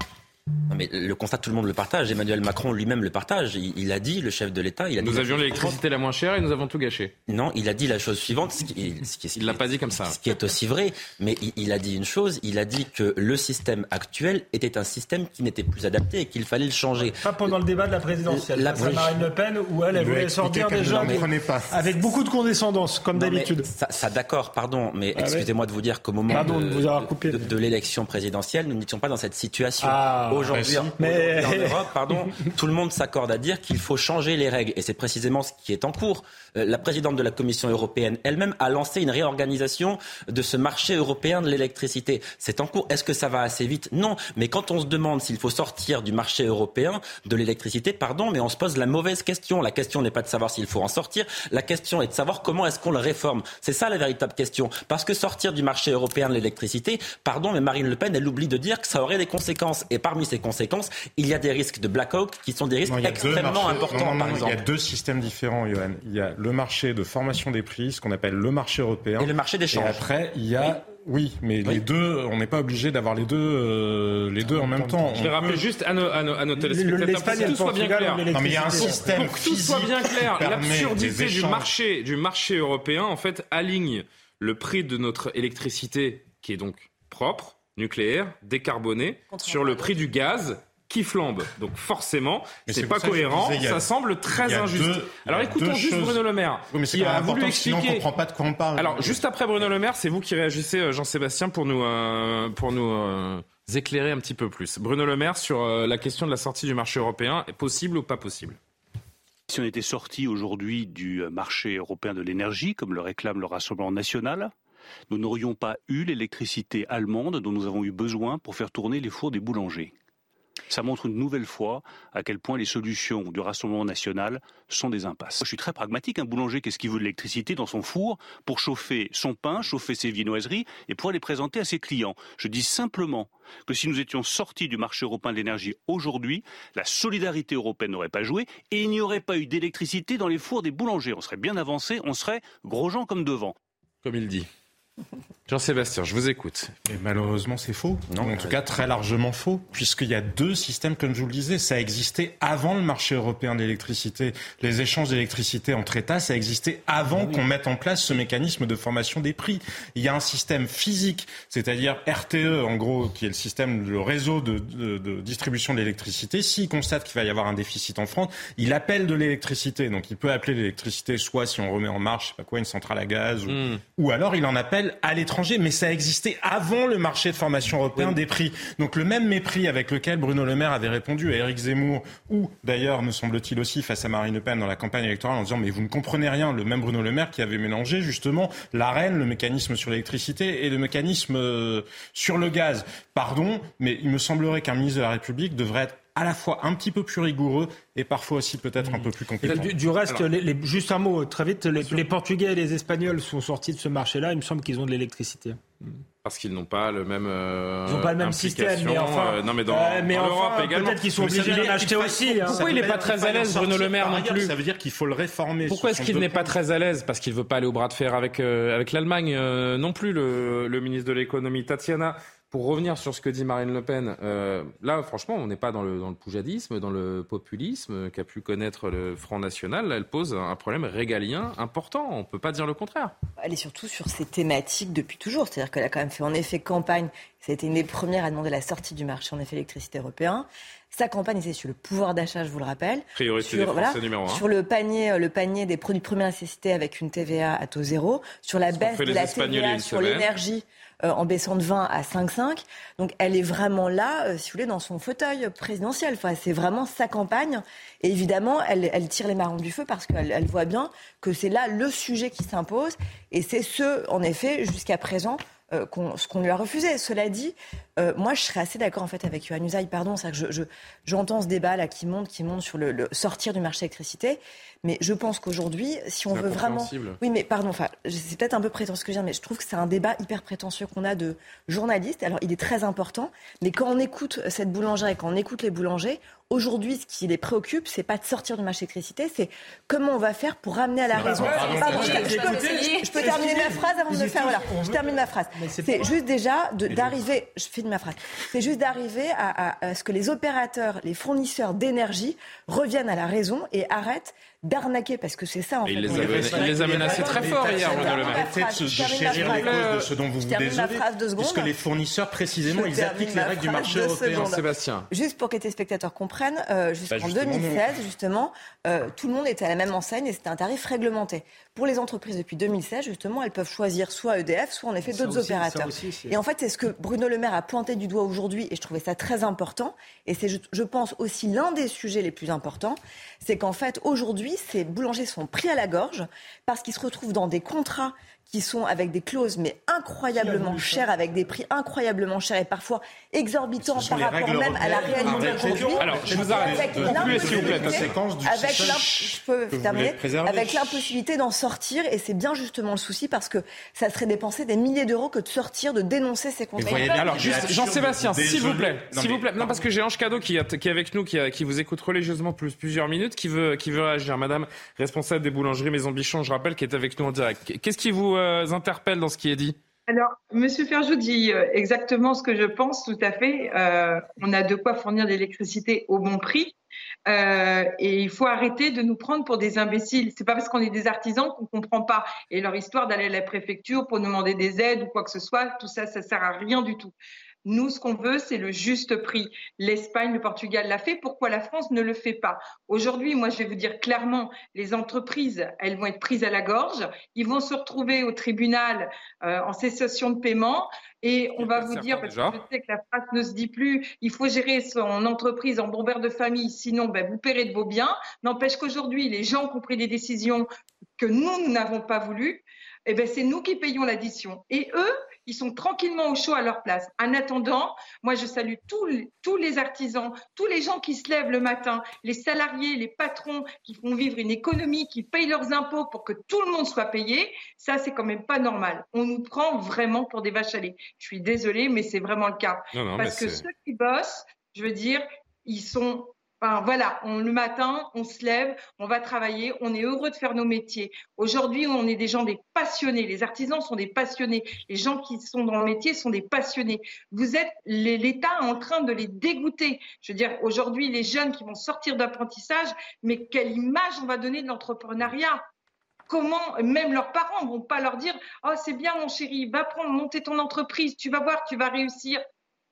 Non, mais le constat, tout le monde le partage. Emmanuel Macron lui-même le partage. Il, il a dit, le chef de l'État, il a dit. Nous la avions l'électricité la moins chère et nous avons tout gâché. Non, il a dit la chose suivante, ce qui, ce qui- ce Il l'a pas dit comme ça. ce qui est aussi vrai, mais il, il a dit une chose, il a dit que le système actuel était un système qui n'était plus adapté et qu'il fallait le changer. Pas pendant le débat de la présidentielle. La- oui. Marine Le Pen, où elle, elle voulait sortir déjà ne avec, comprenait pas. avec beaucoup de condescendance, comme d'habitude. Ça, ça, d'accord, pardon, mais Ah ouais. excusez-moi de vous dire qu'au moment Pardon de, de vous avoir coupé. de- de l'élection présidentielle, nous n'étions pas dans cette situation. Ah, aujourd'hui, bah. Mais- aujourd'hui en Europe, pardon, tout le monde s'accorde à dire qu'il faut changer les règles, et c'est précisément ce qui est en cours. Euh, La présidente de la Commission européenne elle-même a lancé une réorganisation de ce marché européen de l'électricité. C'est en cours. Est-ce que ça va assez vite? Non. Mais quand on se demande s'il faut sortir du marché européen de l'électricité, pardon, mais on se pose la mauvaise question. La question n'est pas de savoir s'il faut en sortir. La question est de savoir comment est-ce qu'on le réforme. C'est ça la véritable question. Parce que sortir du marché européen de l'électricité, pardon, mais Marine Le Pen, elle oublie de dire que ça aurait des conséquences. Et parmi ces conséquences, il y a des risques de blackout qui sont des risques Non, extrêmement marchés- importants, non, non, par exemple. Il y a deux systèmes différents, Johan. Il y a le marché de formation des prix, ce qu'on appelle le marché européen. Et le marché d'échange. Et après, il y a. Oui, mais les deux, on n'est pas obligé d'avoir les deux, euh, les deux en même temps. Je vais rappeler juste à nos, à nos, à nos téléspectateurs pour que tout soit bien clair. Non, mais il y a un système Pour que tout soit bien clair, l'absurdité du marché, du marché européen, en fait, aligne le prix de notre électricité, qui est donc propre, nucléaire, décarbonée, sur le prix du gaz qui flambe. Donc forcément, c'est pas cohérent, disais, a- ça semble très injuste. deux- Alors écoutons juste choses. Bruno Le Maire, Oui, mais qui a voulu important, sinon on expliquer. comprend pas de quoi on parle. Alors, juste après Bruno Le Maire, c'est vous qui réagissez, euh, Jean-Sébastien, pour nous, euh, pour nous euh, éclairer un petit peu plus. Bruno Le Maire sur euh, la question de la sortie du marché européen, est possible ou pas possible? Si on était sorti aujourd'hui du marché européen de l'énergie, comme le réclame le Rassemblement national, nous n'aurions pas eu l'électricité allemande dont nous avons eu besoin pour faire tourner les fours des boulangers. Ça montre une nouvelle fois à quel point les solutions du Rassemblement national sont des impasses. Je suis très pragmatique. Un boulanger, qu'est-ce qu'il veut de l'électricité dans son four pour chauffer son pain, chauffer ses viennoiseries et pouvoir les présenter à ses clients Je dis simplement que si nous étions sortis du marché européen de l'énergie aujourd'hui, la solidarité européenne n'aurait pas joué et il n'y aurait pas eu d'électricité dans les fours des boulangers. On serait bien avancé, on serait gros gens comme devant. Comme il dit. Jean-Sébastien, je vous écoute. Et malheureusement, c'est faux. Non, en tout cas, très largement faux, puisqu'il y a deux systèmes, comme je vous le disais. Ça existait avant le marché européen d'électricité. Les échanges d'électricité entre États, ça existait avant qu'on mette en place ce mécanisme de formation des prix. Il y a un système physique, c'est-à-dire RTE, en gros, qui est le système, le réseau de, de, de distribution de l'électricité. S'il constate qu'il va y avoir un déficit en France, il appelle de l'électricité. Donc, il peut appeler l'électricité, soit si on remet en marche, je sais pas quoi, une centrale à gaz, ou, Hmm. ou alors il en appelle à l'étranger. Mais ça existait avant le marché de formation européen des prix. Donc, le même mépris avec lequel Bruno Le Maire avait répondu à Éric Zemmour, ou d'ailleurs, me semble-t-il aussi, face à Marine Le Pen dans la campagne électorale, en disant mais vous ne comprenez rien. Le même Bruno Le Maire qui avait mélangé justement l'AREN, le mécanisme sur l'électricité, et le mécanisme euh, sur le gaz. Pardon, mais il me semblerait qu'un ministre de la République devrait être à la fois un petit peu plus rigoureux et parfois aussi peut-être un peu plus compétent. Du, du reste, Alors, les- les- juste un mot très vite, les, les Portugais et les Espagnols sont sortis de ce marché-là. Il me semble qu'ils ont de l'électricité. Parce qu'ils n'ont pas le même. euh, Ils n'ont pas le même système, mais enfin, euh, non, mais dans, euh, mais dans enfin, peut-être qu'ils sont Mais obligés d'en acheter aussi. hein. Pourquoi il n'est pas très à l'aise, Bruno Le Maire, non plus Ça veut dire qu'il faut le réformer. Pourquoi est-ce qu'il n'est pas très à l'aise Parce qu'il veut pas aller au bras de fer avec, euh, avec l'Allemagne euh, non plus, le, le ministre de l'économie. Tatiana, pour revenir sur ce que dit Marine Le Pen, euh, là, franchement, on n'est pas dans le, dans le poujadisme, dans le populisme qu'a pu connaître le Front National. Là, elle pose un problème régalien important. On ne peut pas dire le contraire. Elle est surtout sur ces thématiques depuis toujours. C'est-à-dire qu'elle a quand même fait en effet campagne. Ça a été une des premières à demander la sortie du marché en effet électricité européen. Sa campagne, c'est sur le pouvoir d'achat, je vous le rappelle. Priorité sur, des Français numéro un. Sur le panier, euh, le panier des produits de première nécessité avec une TVA à taux zéro. Sur la baisse de la TVA sur l'énergie en baissant de 20 à 5,5. Donc elle est vraiment là, euh, si vous voulez, dans son fauteuil présidentiel. Enfin, c'est vraiment sa campagne. Et évidemment, elle, elle tire les marrons du feu parce qu'elle elle voit bien que c'est là le sujet qui s'impose. Et c'est ce, en effet, jusqu'à présent, euh, ce qu'on lui a refusé. Cela dit, euh, moi, je serais assez d'accord en fait avec Yohann Usaï, pardon, c'est que je, je- j'entends ce débat là qui monte, qui monte sur le, le sortir du marché d'électricité, mais je pense qu'aujourd'hui, si on veut vraiment, oui, mais pardon, enfin, c'est peut-être un peu prétentieux ce que je dire, mais je trouve que c'est un débat hyper prétentieux qu'on a de journalistes. Alors, il est très important, mais quand on écoute cette boulangère et quand on écoute les boulangers, aujourd'hui, ce qui les préoccupe, c'est pas de sortir du marché d'électricité, c'est comment on va faire pour ramener à la raison. je, peux, terminer ma phrase avant de le faire. Voilà, je termine ma phrase. c'est juste déjà d'arriver, je c'est juste d'arriver à ce que les opérateurs, les fournisseurs d'énergie reviennent à la raison et arrêtent d'arnaquer, parce que c'est ça en Et fait. il les a il les a menacés très fort hier, Bruno Le Maire. ma Arrêtez de se chérir les causes de ce dont vous vous désolez. Puisque les fournisseurs, précisément, ils appliquent les règles du marché européen. Sébastien. Juste pour que les téléspectateurs comprennent, euh, jusqu'en Bah, justement, 2016, justement, euh, tout le monde était à la même enseigne et c'était un tarif réglementé. Pour les entreprises depuis 2016, justement, elles peuvent choisir soit EDF, soit en effet d'autres opérateurs. aussi, et en fait, c'est ce que Bruno Le Maire a pointé du doigt aujourd'hui et je trouvais ça très important. Et c'est, je pense, aussi l'un des sujets les plus importants, c'est qu'en fait, aujourd'hui, ces boulangers sont pris à la gorge parce qu'ils se retrouvent dans des contrats qui sont avec des clauses mais incroyablement chères, avec des prix incroyablement chers et parfois exorbitants par rapport même à la réalité Arrêtez. aujourd'hui. Alors, je vous arrête. Avec Concluez, s'il vous plaît, l'impossibilité- d'en sortir et c'est bien justement le souci parce que ça serait dépenser des milliers d'euros que de sortir, de dénoncer ces contrats. Alors, juste, Jean-Sébastien, de s'il vous plaît, s'il vous plaît. Non, parce que j'ai Ange Cadeau qui, est- qui est avec nous, qui, a- qui vous écoute religieusement plus plusieurs minutes, qui veut, qui veut réagir. Madame, responsable des boulangeries Maison Bichon, je rappelle, qui est avec nous en direct. Qu'est-ce qui vous euh, interpelle dans ce qui est dit Alors, Monsieur Ferjou dit euh, exactement ce que je pense, tout à fait. Euh, on a de quoi fournir l'électricité au bon prix. Euh, et il faut arrêter de nous prendre pour des imbéciles. C'est pas parce qu'on est des artisans qu'on comprend pas. Et leur histoire d'aller à la préfecture pour demander des aides ou quoi que ce soit, tout ça, ça sert à rien du tout. Nous, ce qu'on veut, c'est le juste prix. L'Espagne, le Portugal l'a fait. Pourquoi la France ne le fait pas? Aujourd'hui, moi, je vais vous dire clairement, les entreprises, elles vont être prises à la gorge. Ils vont se retrouver au tribunal euh, en cessation de paiement. Et on va vous dire, parce que je sais que la phrase ne se dit plus, il faut gérer son entreprise en bon de famille, sinon ben, vous paierez de vos biens. N'empêche qu'aujourd'hui, les gens qui ont pris des décisions que nous, nous n'avons pas voulu, eh ben, c'est nous qui payons l'addition. Et eux, ils sont tranquillement au chaud à leur place. En attendant, moi, je salue tous les, tous les artisans, tous les gens qui se lèvent le matin, les salariés, les patrons qui font vivre une économie, qui payent leurs impôts pour que tout le monde soit payé. Ça, c'est quand même pas normal. On nous prend vraiment pour des vaches à lait. Je suis désolée, mais c'est vraiment le cas. Non, non, Parce que ceux qui bossent, je veux dire, ils sont Voilà, on, le matin, on se lève, on va travailler, on est heureux de faire nos métiers. Aujourd'hui, on est des gens des passionnés. Les artisans sont des passionnés. Les gens qui sont dans le métier sont des passionnés. Vous êtes l'État en train de les dégoûter. Je veux dire, aujourd'hui, les jeunes qui vont sortir d'apprentissage, mais quelle image on va donner de l'entrepreneuriat? Comment même leurs parents vont pas leur dire oh c'est bien mon chéri va prendre monter ton entreprise tu vas voir tu vas réussir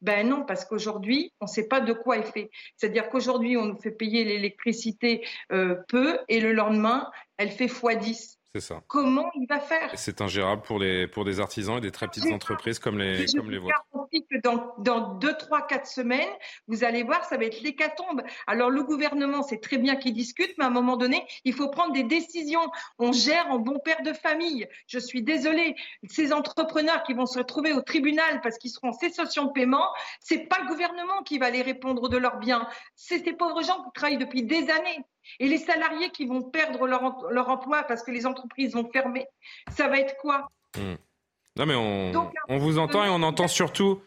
ben non, parce qu'aujourd'hui, on ne sait pas de quoi est fait. C'est-à-dire qu'aujourd'hui, on nous fait payer l'électricité euh, peu et le lendemain, elle fait x10. C'est ça. Comment il va faire? C'est ingérable pour, les, pour des artisans et des très petites entreprises comme les, je comme les vôtres. que dans, dans 2, 3, 4 semaines, vous allez voir, ça va être l'hécatombe. Alors le gouvernement, c'est très bien qu'il discute, mais à un moment donné, il faut prendre des décisions. On gère en bon père de famille. Je suis désolée, ces entrepreneurs qui vont se retrouver au tribunal parce qu'ils seront en cessation de paiement, c'est pas le gouvernement qui va les répondre de leurs biens. C'est ces pauvres gens qui travaillent depuis des années. Et les salariés qui vont perdre leur, emploi parce que les entreprises vont fermer, ça va être quoi? Hmm. Non, mais on, on vous entend et on entend surtout.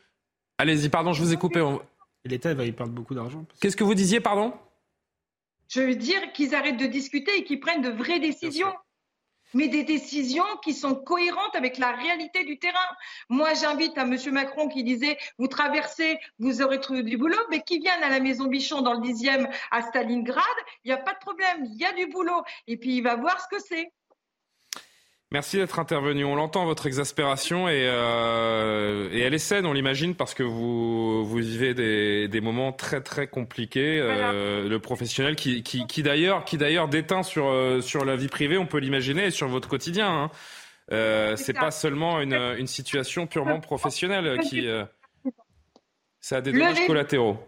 Allez-y, pardon, je vous ai coupé. L'État va y perdre beaucoup d'argent. Qu'est-ce que vous disiez, pardon? Je veux dire qu'ils arrêtent de discuter et qu'ils prennent de vraies décisions mais des décisions qui sont cohérentes avec la réalité du terrain. Moi, j'invite à M. Macron qui disait, vous traversez, vous aurez trouvé du boulot, mais qui viennent à la Maison Bichon dans le 10e à Stalingrad, il n'y a pas de problème, il y a du boulot. Et puis, il va voir ce que c'est. Merci d'être intervenu. On l'entend, votre exaspération, et, euh, et, elle est saine, on l'imagine, parce que vous, vous vivez des, des moments très très compliqués. Euh, le professionnel qui, qui, qui d'ailleurs qui d'ailleurs déteint sur, euh, sur la vie privée, on peut l'imaginer, et sur votre quotidien. Hein. Euh, c'est pas seulement une, une situation purement professionnelle qui... Euh, ça a des dommages collatéraux.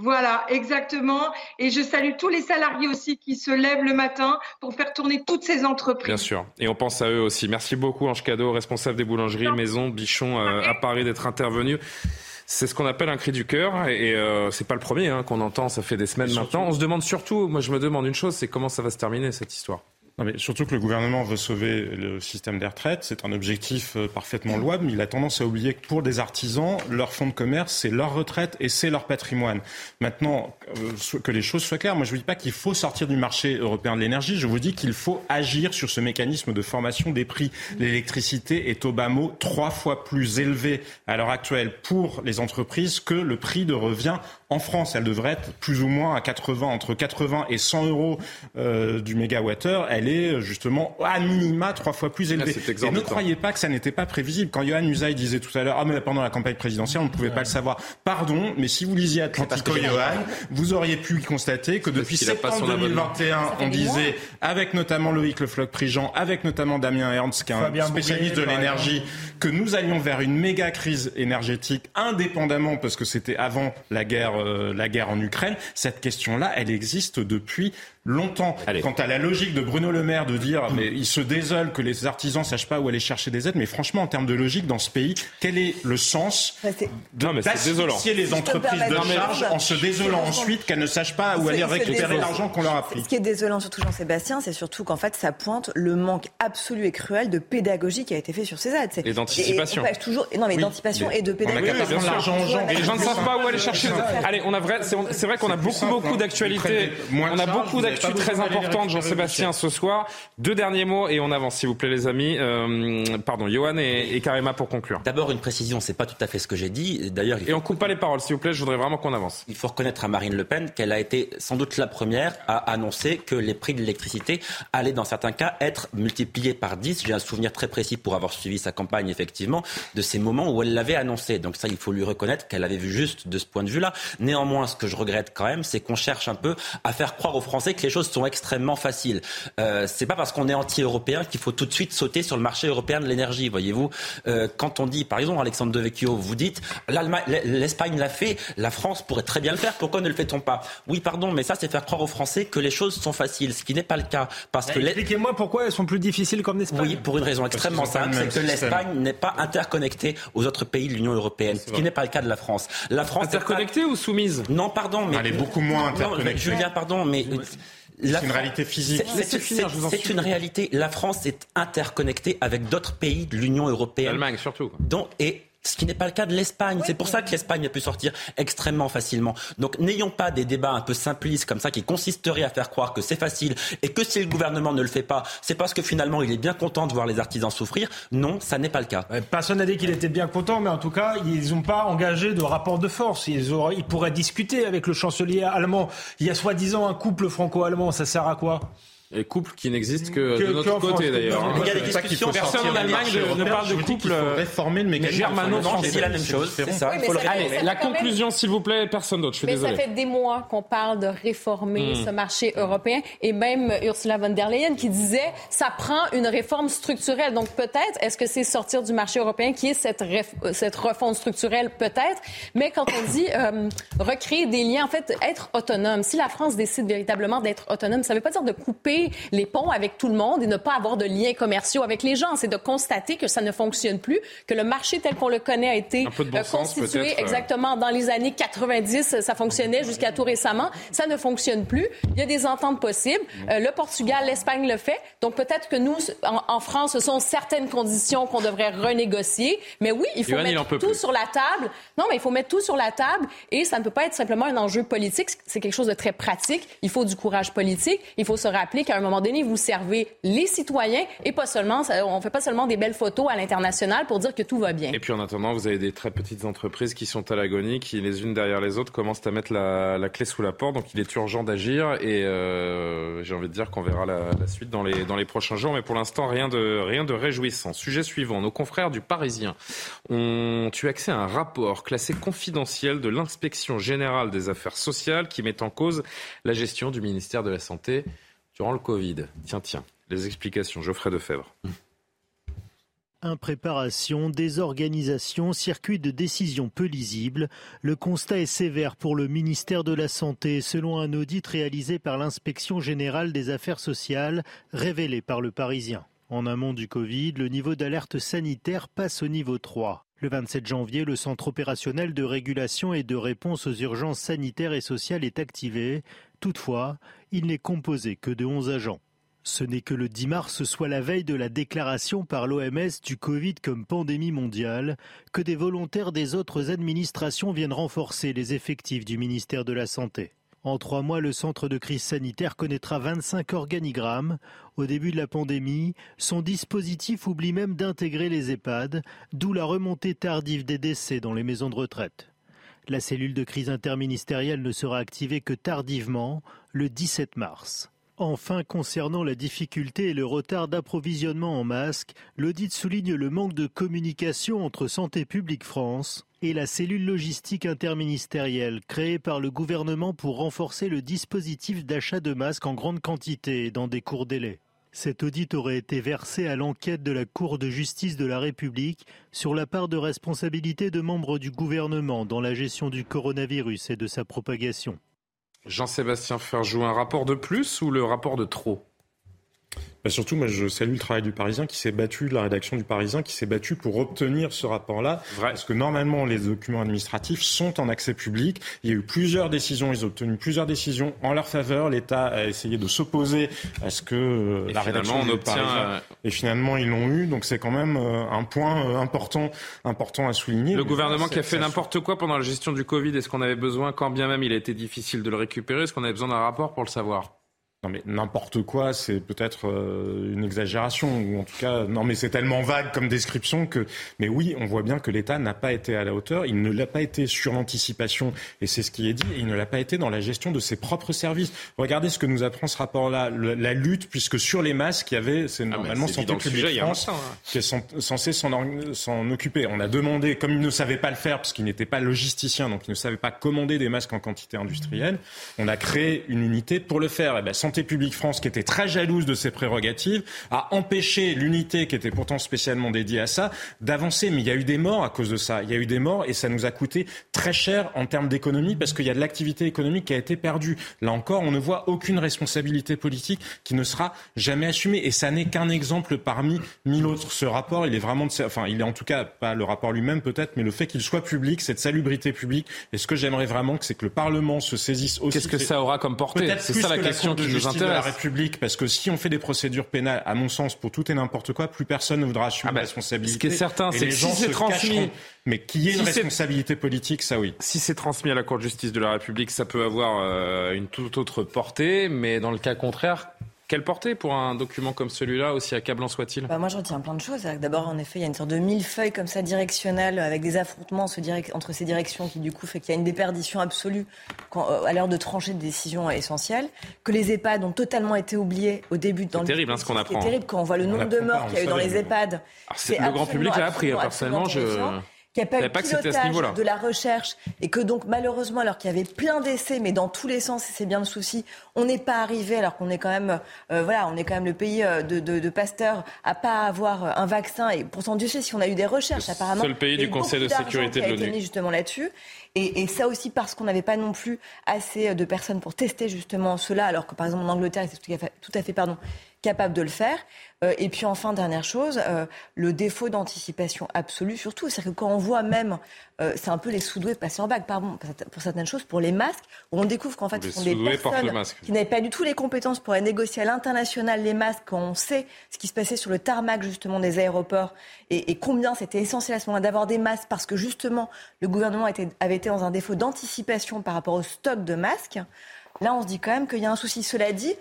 Voilà, exactement. Et je salue tous les salariés aussi qui se lèvent le matin pour faire tourner toutes ces entreprises. Bien sûr. Et on pense à eux aussi. Merci beaucoup, Ange Cadeau, responsable des boulangeries Maison Bichon euh, à Paris, d'être intervenu. C'est ce qu'on appelle un cri du cœur et euh, c'est pas le premier hein, qu'on entend, ça fait des semaines maintenant. On se demande surtout, moi je me demande une chose, c'est comment ça va se terminer cette histoire? Surtout que le gouvernement veut sauver le système des retraites, c'est un objectif euh, parfaitement louable, mais il a tendance à oublier que pour des artisans, leur fonds de commerce, c'est leur retraite et c'est leur patrimoine. Maintenant, euh, que les choses soient claires, moi je ne vous dis pas qu'il faut sortir du marché européen de l'énergie, je vous dis qu'il faut agir sur ce mécanisme de formation des prix. L'électricité est au bas mot trois fois plus élevé à l'heure actuelle pour les entreprises que le prix de revient en France. Elle devrait être plus ou moins à 80, entre 80 et 100 euros euh, du mégawattheure. Elle est justement à minima trois fois plus élevé. et ne croyez pas que ça n'était pas prévisible. Quand Johan Usaï disait tout à l'heure, ah mais pendant la campagne présidentielle, on ne pouvait pas le savoir. Pardon, mais si vous lisiez Atlantico Johan, vous auriez pu constater que depuis septembre 2021, on disait, avec notamment Loïc Le Floch-Prigent, avec notamment Damien Ernst, qui est un spécialiste de l'énergie, que nous allions vers une méga crise énergétique, indépendamment, parce que c'était avant la guerre, euh, la guerre en Ukraine. Cette question-là, elle existe depuis longtemps. Quant à la logique de Bruno Le Maire de dire, mais il se désole que les artisans sachent pas où aller chercher des aides, mais franchement, en termes de logique, dans ce pays, quel est le sens d'asphyxier les entreprises de charge en se désolant ensuite qu'elles ne sachent pas où aller récupérer l'argent qu'on leur a pris Ce qui est désolant, surtout Jean-Sébastien, c'est surtout qu'en fait, ça pointe le manque absolu et cruel de pédagogie qui a été fait sur ces aides. Et d'anticipation. Toujours... Non, mais d'anticipation et de pédagogie. Et les gens ne savent pas où aller chercher. Allez, on a vrai, c'est vrai qu'on a beaucoup, beaucoup d'actualités. On a beaucoup suis très importante, Jean-Sébastien, ce soir. Deux derniers mots et on avance, s'il vous plaît, les amis. Euh, pardon, Johan et, et, Karima pour conclure. D'abord, une précision, c'est pas tout à fait ce que j'ai dit. D'ailleurs, et on coupe pas les paroles, s'il vous plaît. Je voudrais vraiment qu'on avance. Il faut reconnaître à Marine Le Pen qu'elle a été sans doute la première à annoncer que les prix de l'électricité allaient, dans certains cas, être multipliés par 10. J'ai un souvenir très précis pour avoir suivi sa campagne, effectivement, de ces moments où elle l'avait annoncé. Donc ça, il faut lui reconnaître qu'elle avait vu juste de ce point de vue-là. Néanmoins, ce que je regrette quand même, c'est qu'on cherche un peu à faire croire aux Français que les choses sont extrêmement faciles. Euh, c'est pas parce qu'on est anti-européen qu'il faut tout de suite sauter sur le marché européen de l'énergie. Voyez-vous, euh, quand on dit, par exemple, Alexandre Devecchio, vous dites, l'Espagne l'a fait, la France pourrait très bien le faire. Pourquoi ne le fait-on pas? Oui, pardon, mais ça, c'est faire croire aux Français que les choses sont faciles, ce qui n'est pas le cas. Parce que expliquez-moi pourquoi elles sont plus difficiles comme l'Espagne. Oui, pour une raison extrêmement simple, c'est que l'Espagne n'est pas interconnectée aux autres pays de l'Union européenne, ce qui n'est pas le cas de la France. La France interconnectée ou soumise? Non, pardon, mais elle est beaucoup moins interconnectée. Non, Julien, pardon, mais c'est une réalité physique. C'est une réalité. La France est interconnectée avec d'autres pays de l'Union européenne. L'Allemagne surtout. Donc, et Ce qui n'est pas le cas de l'Espagne. c'est pour ça que l'Espagne a pu sortir extrêmement facilement. Donc n'ayons pas des débats un peu simplistes comme ça qui consisteraient à faire croire que c'est facile et que si le gouvernement ne le fait pas, c'est parce que finalement il est bien content de voir les artisans souffrir. Non, ça n'est pas le cas. Personne n'a dit qu'il était bien content, mais en tout cas, ils n'ont pas engagé de rapport de force. Ils, auraient, ils pourraient discuter avec le chancelier allemand. Il y a soi-disant un couple franco-allemand. Ça sert à quoi? Et couple qui n'existe que, de notre côté d'ailleurs. Il y a des discussions. Personne en Allemagne ne, parle de couple réformer le mécanisme germano-français. C'est la même chose. C'est ça. Allez, la conclusion, s'il vous plaît, personne d'autre. Je suis mais désolé. ça fait des mois qu'on parle de réformer Hmm. ce marché européen et même Ursula von der Leyen qui disait ça prend une réforme structurelle. Donc peut-être est-ce que c'est sortir du marché européen qui est cette réf- euh, cette refonte structurelle? Peut-être. Mais quand on dit euh, recréer des liens, en fait être autonome. Si la France décide véritablement d'être autonome, ça ne veut pas dire de couper les ponts avec tout le monde et ne pas avoir de liens commerciaux avec les gens. C'est de constater que ça ne fonctionne plus, que le marché tel qu'on le connaît a été bon euh, sens, constitué euh. exactement dans les années 90. Ça fonctionnait jusqu'à tout récemment. Ça ne fonctionne plus. Il y a des ententes possibles. Euh, le Portugal, l'Espagne le fait. Donc peut-être que nous, en, en France, ce sont certaines conditions qu'on devrait renégocier. Mais oui, il faut Yoann, mettre tout plus. sur la table. Non, mais il faut mettre tout sur la table et ça ne peut pas être simplement un enjeu politique. C'est quelque chose de très pratique. Il faut du courage politique. Il faut se rappeler qu'à un moment donné, vous servez les citoyens et pas seulement, on fait pas seulement des belles photos à l'international pour dire que tout va bien. Et puis en attendant, vous avez des très petites entreprises qui sont à l'agonie, qui les unes derrière les autres commencent à mettre la, la clé sous la porte. Donc il est urgent d'agir et euh, j'ai envie de dire qu'on verra la, la suite dans les, dans les prochains jours. Mais pour l'instant, rien de, rien de réjouissant. Sujet suivant, nos confrères du Parisien ont eu accès à un rapport classé confidentiel de l'inspection générale des affaires sociales qui met en cause la gestion du ministère de la Santé durant le Covid. Tiens, tiens, les explications, Geoffrey Defebvre. Impréparation, désorganisation, circuit de décision peu lisible. Le constat est sévère pour le ministère de la Santé, selon un audit réalisé par l'inspection générale des affaires sociales, révélé par le Parisien. En amont du Covid, le niveau d'alerte sanitaire passe au niveau 3. Le 27 janvier, le centre opérationnel de régulation et de réponse aux urgences sanitaires et sociales est activé. Toutefois, il n'est composé que de 11 agents. Ce n'est que le 10 mars, soit la veille de la déclaration par l'OMS du Covid comme pandémie mondiale, que des volontaires des autres administrations viennent renforcer les effectifs du ministère de la Santé. En trois mois, le centre de crise sanitaire connaîtra 25 organigrammes. Au début de la pandémie, son dispositif oublie même d'intégrer les EHPAD, d'où la remontée tardive des décès dans les maisons de retraite. La cellule de crise interministérielle ne sera activée que tardivement, le 17 mars. Enfin, concernant la difficulté et le retard d'approvisionnement en masques, l'audit souligne le manque de communication entre Santé publique France et la cellule logistique interministérielle créée par le gouvernement pour renforcer le dispositif d'achat de masques en grande quantité et dans des courts délais. Cet audit aurait été versé à l'enquête de la Cour de justice de la République sur la part de responsabilité de membres du gouvernement dans la gestion du coronavirus et de sa propagation. Jean-Sébastien Ferjou, un rapport de plus ou le rapport de trop? Bah surtout, moi, je salue le travail du Parisien qui s'est battu, de la rédaction du Parisien qui s'est battu pour obtenir ce rapport-là. Parce que normalement, les documents administratifs sont en accès public. Il y a eu plusieurs décisions, ils ont obtenu plusieurs décisions en leur faveur. L'État a essayé de s'opposer à ce que euh, Et la rédaction du obtient, Parisien- euh, Et finalement, ils l'ont eu. Donc c'est quand même euh, un point important, important à souligner. Le Mais gouvernement ça, qui a fait n'importe quoi pendant la gestion du Covid, est-ce qu'on avait besoin, quand bien même il a été difficile de le récupérer, est-ce qu'on avait besoin d'un rapport pour le savoir? Non mais n'importe quoi, c'est peut-être euh, une exagération ou en tout cas non mais c'est tellement vague comme description que mais oui, on voit bien que l'État n'a pas été à la hauteur, il ne l'a pas été sur l'anticipation et c'est ce qui est dit et il ne l'a pas été dans la gestion de ses propres services. Regardez ce que nous apprend ce rapport-là, le- la lutte puisque sur les masques, il y avait c'est normalement Ah, dit dans Santé publique sujet, France hein. qui est cen- censé s'en occuper. On a demandé comme il ne savait pas le faire parce qu'il n'était pas logisticien donc il ne savait pas commander des masques en quantité industrielle, on a créé une unité pour le faire. Et ben, Santé publique France qui était très jalouse de ses prérogatives, a empêché l'unité qui était pourtant spécialement dédiée à ça d'avancer. Mais il y a eu des morts à cause de ça. Il y a eu des morts et ça nous a coûté très cher en termes d'économie parce qu'il y a de l'activité économique qui a été perdue. Là encore, on ne voit aucune responsabilité politique qui ne sera jamais assumée. Et ça n'est qu'un exemple parmi mille autres. Ce rapport, il est vraiment, de, enfin, il est en tout cas pas le rapport lui-même peut-être, mais le fait qu'il soit public, cette salubrité publique. Et ce que j'aimerais vraiment, c'est que le Parlement se saisisse aussi. Qu'est-ce que ça aura comme portée? C'est ça la que question qui nous nous justice de la intéresse. République, parce que si on fait des procédures pénales, à mon sens, pour tout et n'importe quoi, plus personne ne voudra assumer Ah bah, la responsabilité. ce qui est certain, c'est les que si c'est transmis- cacheront. Mais qu'il y ait une Si responsabilité politique, ça oui. Si c'est transmis à la Cour de justice de la République, ça peut avoir euh, une toute autre portée, mais dans le cas contraire, quelle portée pour un document comme celui-là, aussi accablant soit-il Bah, moi, je retiens plein de choses. D'abord, en effet, il y a une sorte de millefeuille comme ça directionnelle avec des affrontements entre ces directions qui, du coup, fait qu'il y a une déperdition absolue euh, à l'heure de trancher des décisions essentielles. Que les EHPAD ont totalement été oubliés au début dans le terrible, hein, ce qu'on apprend. terrible quand on voit le On nombre de morts qu'il y a eu dans les. EHPAD. Alors, c'est- le grand public l'a appris, hein, personnellement, je- Qu'il n'y a pas eu à pilotage de la recherche et que donc malheureusement alors qu'il y avait plein d'essais mais dans tous les sens et c'est bien le souci on n'est pas arrivé alors qu'on est quand même euh, voilà on est quand même le pays euh, de, de, de Pasteur à pas avoir euh, un vaccin. Et pourtant Dieu sait si on a eu des recherches Le apparemment seul pays du Conseil de sécurité de l'ONU. justement là-dessus. Et, et ça aussi parce qu'on n'avait pas non plus assez de personnes pour tester justement cela alors que par exemple en Angleterre tout à fait, tout à fait pardon capable de le faire. Euh, et puis enfin, dernière chose, euh, le défaut d'anticipation absolue surtout. C'est-à-dire que quand on voit même, euh, c'est un peu les sous-doués passer en bague, pardon, pour certaines choses, pour les masques, où on découvre qu'en fait, Les ce sont des personnes qui n'avaient pas du tout les compétences pour aller négocier à l'international les masques, quand on sait ce qui se passait sur le tarmac justement des aéroports et, et combien c'était essentiel à ce moment-là d'avoir des masques parce que justement le gouvernement était- avait été dans un défaut d'anticipation par rapport au stock de masques. Là, on se dit quand même qu'il y a un souci. Cela dit,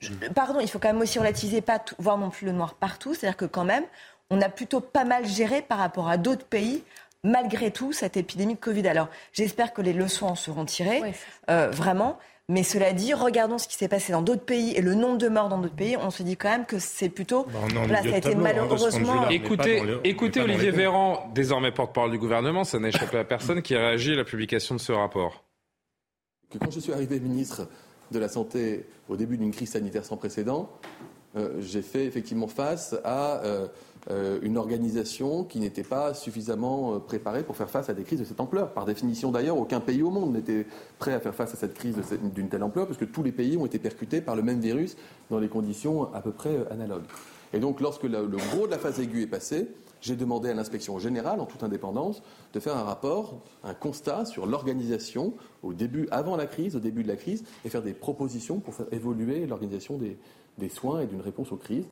je- pardon, il faut quand même aussi relativiser, pas tout- voir non plus le noir partout. C'est-à-dire que quand même, on a plutôt pas mal géré par rapport à d'autres pays. Malgré tout, cette épidémie de Covid. Alors, j'espère que les leçons en seront tirées, euh, vraiment. Mais cela dit, regardons ce qui s'est passé dans d'autres pays et le nombre de morts dans d'autres pays. On se dit quand même que c'est plutôt. Bah, on est en voilà, milieu ça a été tableau, hein, malheureusement. Écoutez, les- écoutez Olivier Véran, désormais porte-parole du gouvernement, ça n'a échappé à personne, qui réagit à la publication de ce rapport. que quand je suis arrivé ministre de la Santé au début d'une crise sanitaire sans précédent, euh, j'ai fait effectivement face à euh, euh, une organisation qui n'était pas suffisamment préparée pour faire face à des crises de cette ampleur. Par définition d'ailleurs, aucun pays au monde n'était prêt à faire face à cette crise d'une telle ampleur, parce que tous les pays ont été percutés par le même virus dans des conditions à peu près analogues. Et donc lorsque le gros de la phase aiguë est passé, j'ai demandé à l'inspection générale, en toute indépendance, de faire un rapport, un constat sur l'organisation au début, avant la crise, au début de la crise, et faire des propositions pour faire évoluer l'organisation des, des soins et d'une réponse aux crises.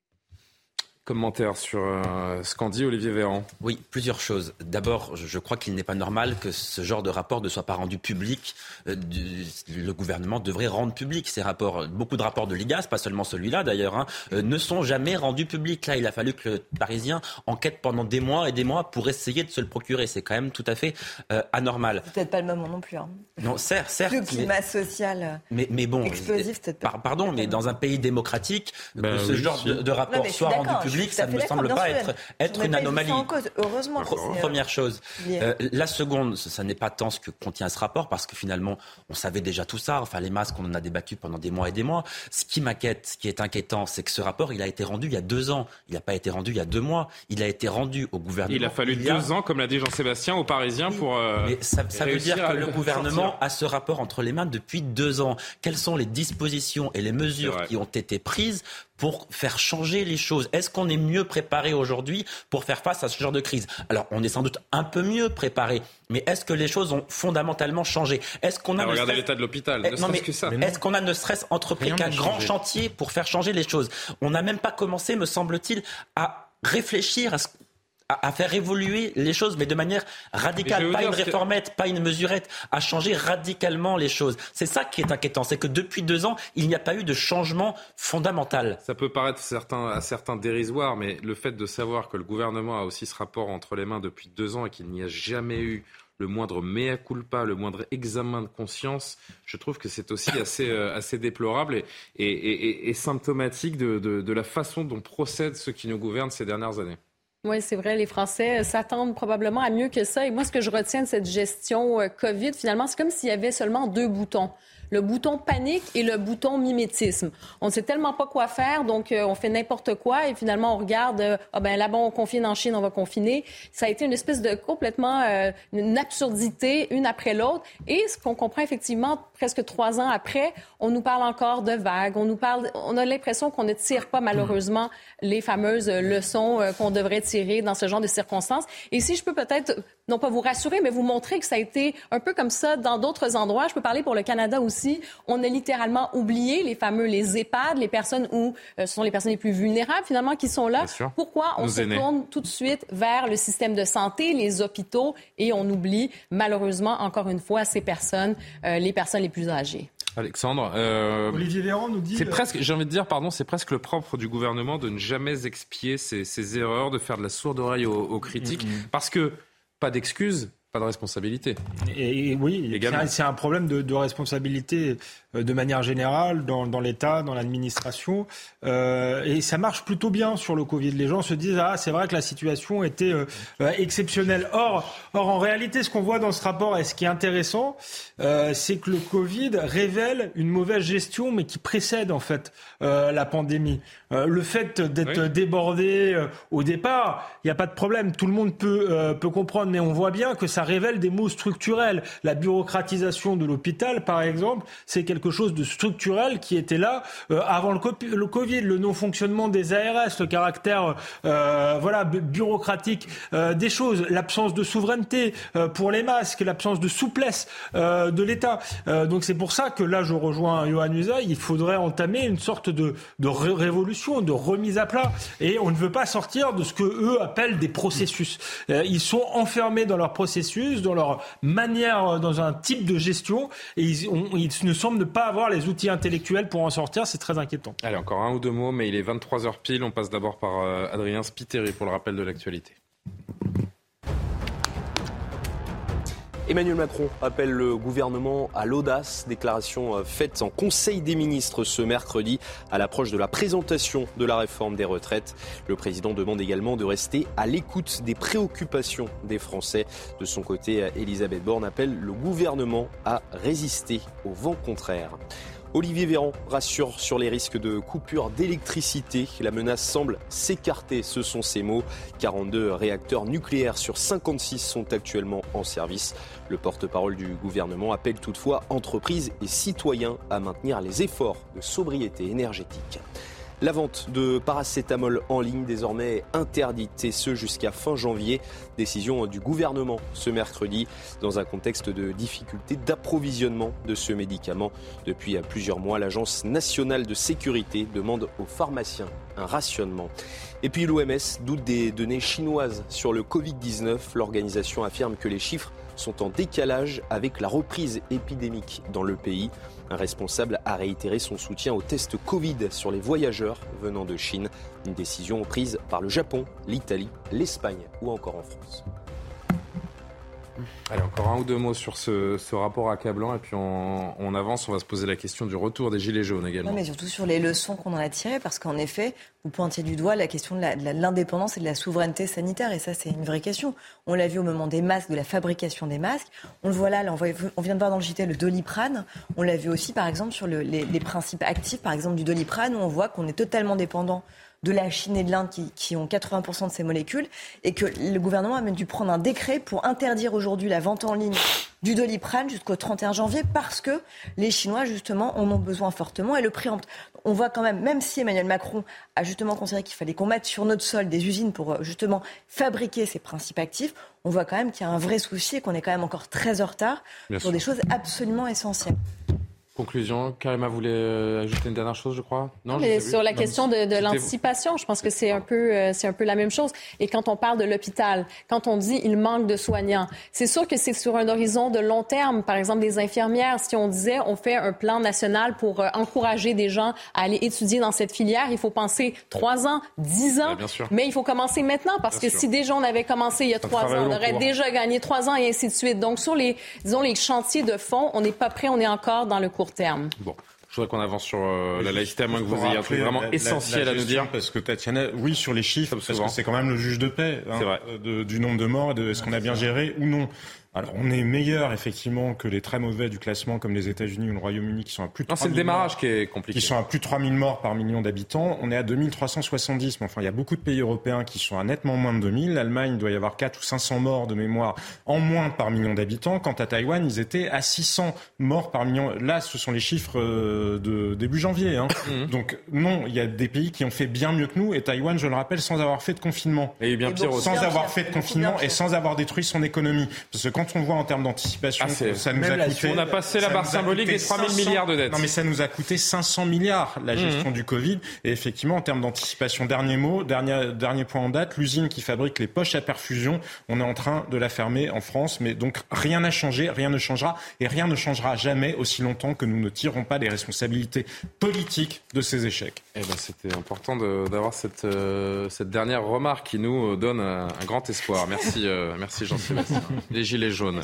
Commentaire sur euh, ce qu'en dit Olivier Véran. Oui, plusieurs choses. D'abord, je je crois qu'il n'est pas normal que ce genre de rapport ne soit pas rendu public. Euh, du- Le gouvernement devrait rendre public ces rapports. Beaucoup de rapports de l'IGAS, pas seulement celui-là d'ailleurs, hein, euh, ne sont jamais rendus publics. Là, il a fallu que le Parisien enquête pendant des mois et des mois pour essayer de se le procurer. C'est quand même tout à fait euh, anormal. C'est peut-être pas le moment non plus. Hein. Non, certes, certes. Le mais- climat social. euh, mais, mais bon, Explosif, c'est peut-être pas. par- pardon, mais dans un pays démocratique, Ben que ce oui, genre si. de, rapport mais soit rendu suis public, ça ne me semble pas être, être une anomalie. en cause, heureusement. Euh, Première chose. Euh, la seconde, ce- ça n'est pas tant ce que contient ce rapport, parce que finalement, on savait déjà tout ça. Enfin, les masques, on en a débattu pendant des mois et des mois. Ce qui m'inquiète, ce qui est inquiétant, c'est que ce rapport, il a été rendu il y a deux ans. Il n'a pas été rendu il y a deux mois. Il a été rendu au gouvernement. Il a fallu il y a- deux ans, comme l'a dit Jean-Sébastien, aux Parisiens pour. euh, mais ça, ça veut dire que le gouvernement sortir. a ce rapport entre les mains depuis deux ans. Quelles sont les dispositions et les mesures qui ont été prises pour faire changer les choses. Est-ce qu'on est mieux préparé aujourd'hui pour faire face à ce genre de crise? Alors, on est sans doute un peu mieux préparé, mais est-ce que les choses ont fondamentalement changé? Est-ce qu'on a ne regardez serait-ce- l'état de l'hôpital, Eh, ne non, mais serait-ce que ça. Est-ce qu'on a ne serait-ce entrepris qu'un grand changé. chantier pour faire changer les choses? On n'a même pas commencé, me semble-t-il, à réfléchir à ce à à faire évoluer les choses, mais de manière radicale, pas une que- réformette, pas une mesurette, à changer radicalement les choses. C'est ça qui est inquiétant, c'est que depuis deux ans, il n'y a pas eu de changement fondamental. Ça peut paraître certains, à certains dérisoire, mais le fait de savoir que le gouvernement a aussi ce rapport entre les mains depuis deux ans et qu'il n'y a jamais eu le moindre mea culpa, le moindre examen de conscience, je trouve que c'est aussi assez, euh, assez déplorable et, et, et- et symptomatique de, de- de la façon dont procèdent ceux qui nous gouvernent ces dernières années. Oui, c'est vrai, les Français s'attendent probablement à mieux que ça. Et moi, ce que je retiens de cette gestion euh, COVID, finalement, c'est comme s'il y avait seulement deux boutons. Le bouton panique et le bouton mimétisme. On ne sait tellement pas quoi faire, donc euh, on fait n'importe quoi et finalement on regarde, euh, ah ben là-bas on confine en Chine, on va confiner. Ça a été une espèce de complètement euh, une absurdité, une après l'autre. Et ce qu'on comprend effectivement, presque trois ans après, on nous parle encore de vagues, on nous parle, on a l'impression qu'on ne tire pas malheureusement les fameuses leçons qu'on devrait tirer dans ce genre de circonstances. Et si je peux peut-être, non pas vous rassurer, mais vous montrer que ça a été un peu comme ça dans d'autres endroits, je peux parler pour le Canada aussi. Aussi, on a littéralement oublié les fameux les EHPAD, les personnes où euh, ce sont les personnes les plus vulnérables finalement qui sont là. Pourquoi on se tourne tout de suite vers le système de santé, les hôpitaux et on oublie malheureusement encore une fois ces personnes, euh, les personnes les plus âgées. Alexandre, euh, Olivier Véran nous dit. C'est presque, j'ai envie de dire, pardon, c'est presque le propre du gouvernement de ne jamais expier ses, erreurs, de faire de la sourde oreille aux, critiques, mm-hmm. parce que pas d'excuses, pas de responsabilité. Et, oui, c'est un problème de, responsabilité euh, de manière générale dans, dans l'État, dans l'administration. Euh, et ça marche plutôt bien sur le Covid. Les gens se disent ah c'est vrai que la situation était euh, exceptionnelle. Or, or en réalité, ce qu'on voit dans ce rapport et ce qui est intéressant, c'est que le Covid révèle une mauvaise gestion, mais qui précède en fait la pandémie. le fait d'être débordé au départ, il n'y a pas de problème. Tout le monde peut peut comprendre, mais on voit bien que ça révèle des mots structurels. La bureaucratisation de l'hôpital, par exemple, c'est quelque chose de structurel qui était là euh, avant le, Covid. Le non-fonctionnement des ARS, le caractère euh, voilà bureaucratique euh, des choses, l'absence de souveraineté pour les masques, l'absence de souplesse de l'État. donc c'est pour ça que là, je rejoins Johan Usaï, il faudrait entamer une sorte de, de révolution, de remise à plat. Et on ne veut pas sortir de ce que eux appellent des processus. ils sont enfermés dans leur processus dans leur manière, euh, dans un type de gestion, et ils, ne semblent pas avoir les outils intellectuels pour en sortir. C'est très inquiétant. Allez, encore un ou deux mots, mais il est 23h pile. On passe d'abord par euh, Adrien Spiteri pour le rappel de l'actualité. Emmanuel Macron appelle le gouvernement à l'audace. Déclaration euh, faite en Conseil des ministres ce mercredi à l'approche de la présentation de la réforme des retraites. Le président demande également de rester à l'écoute des préoccupations des Français. De son côté, Elisabeth Borne appelle le gouvernement à résister au vent contraire. Olivier Véran rassure sur les risques de coupure d'électricité. La menace semble s'écarter, ce sont ses mots. 42 réacteurs nucléaires sur 56 sont actuellement en service. Le porte-parole du gouvernement appelle toutefois entreprises et citoyens à maintenir les efforts de sobriété énergétique. La vente de paracétamol en ligne désormais interdite et ce jusqu'à fin janvier. Décision du gouvernement ce mercredi dans un contexte de difficulté d'approvisionnement de ce médicament. Depuis plusieurs mois, l'Agence nationale de sécurité demande aux pharmaciens un rationnement. Et puis l'OMS doute des données chinoises sur le Covid-19. L'organisation affirme que les chiffres sont en décalage avec la reprise épidémique dans le pays. Un responsable a réitéré son soutien aux tests Covid sur les voyageurs venant de Chine, une décision prise par le Japon, l'Italie, l'Espagne ou encore en France. Allez, encore un ou deux mots sur ce, rapport accablant et puis on, avance, on va se poser la question du retour des Gilets jaunes également. Non, mais surtout sur les leçons qu'on en a tirées, parce qu'en effet, vous pointiez du doigt la question de l'indépendance et de la souveraineté sanitaire, et ça c'est une vraie question. On l'a vu au moment des masques, de la fabrication des masques. On le voit là, on, vient de voir dans le JT le doliprane. On l'a vu aussi par exemple sur les, les principes actifs, par exemple du doliprane, où on voit qu'on est totalement dépendant de la Chine et de l'Inde qui, ont 80% de ces molécules et que le gouvernement a même dû prendre un décret pour interdire aujourd'hui la vente en ligne du doliprane jusqu'au 31 janvier parce que les Chinois justement en ont besoin fortement et le préemptent. On voit quand même, même si Emmanuel Macron a justement considéré qu'il fallait qu'on mette sur notre sol des usines pour euh, justement fabriquer ces principes actifs, on voit quand même qu'il y a un vrai souci et qu'on est quand même encore très en retard sur des choses absolument essentielles. Conclusion, Karima voulait euh, ajouter une dernière chose, je crois? Non, mais sur la question de, l'anticipation, je pense que c'est un peu, euh, c'est un peu la même chose. Et quand on parle de l'hôpital, quand on dit il manque de soignants, c'est sûr que c'est sur un horizon de long terme. Par exemple, des infirmières, si on disait on fait un plan national pour euh, encourager des gens à aller étudier dans cette filière, il faut penser trois ans, dix ans. bien sûr. Mais il faut commencer maintenant parce que si déjà on avait commencé il y a trois ans, on aurait déjà gagné trois ans et ainsi de suite. Donc sur les, disons les chantiers de fond, on n'est pas prêt, on est encore dans le court terme. Bon. Je voudrais qu'on avance sur euh, la laïcité, à moins que vous ayez un truc vraiment essentiel à nous dire. Parce que Tatiana, oui, sur les chiffres, parce que c'est quand même le juge de paix hein, du nombre de morts et de est-ce qu'on a bien géré ou non. Alors, on est meilleur, effectivement, que les très mauvais du classement, comme les États-Unis ou le Royaume-Uni, qui sont à plus de Non, c'est le démarrage qui est compliqué. Qui sont à plus de 3000 morts par million d'habitants. On est à 2370. Mais enfin, il y a beaucoup de pays européens qui sont à nettement moins de 2000. L'Allemagne doit y avoir 4 ou 500 morts de mémoire en moins par million d'habitants. Quant à Taïwan, ils étaient à 600 morts par million. Là, ce sont les chiffres euh, de début janvier. Hein. Mmh. Donc, non, il y a des pays qui ont fait bien mieux que nous. Et Taïwan, je le rappelle, sans avoir fait de confinement. Et bien pire Sans avoir fait de confinement et sans avoir détruit son économie. Parce que quand on voit en termes d'anticipation, Ah, ça nous a coûté. on a passé la barre symbolique des 3 000 milliards de dettes. Non, mais ça nous a coûté 500 milliards la Mmh. gestion du Covid. Et effectivement, en termes d'anticipation, dernier mot, dernier, dernier point en date, l'usine qui fabrique les poches à perfusion, on est en train de la fermer en France. Mais donc rien n'a changé, rien ne changera et rien ne changera jamais aussi longtemps que nous ne tirons pas les responsabilités politiques de ces échecs. Eh ben, c'était important d'avoir cette, euh, cette dernière remarque qui nous euh, donne un, un grand espoir. Merci, euh, merci Jean-Sébastien. Les Gilets jaunes.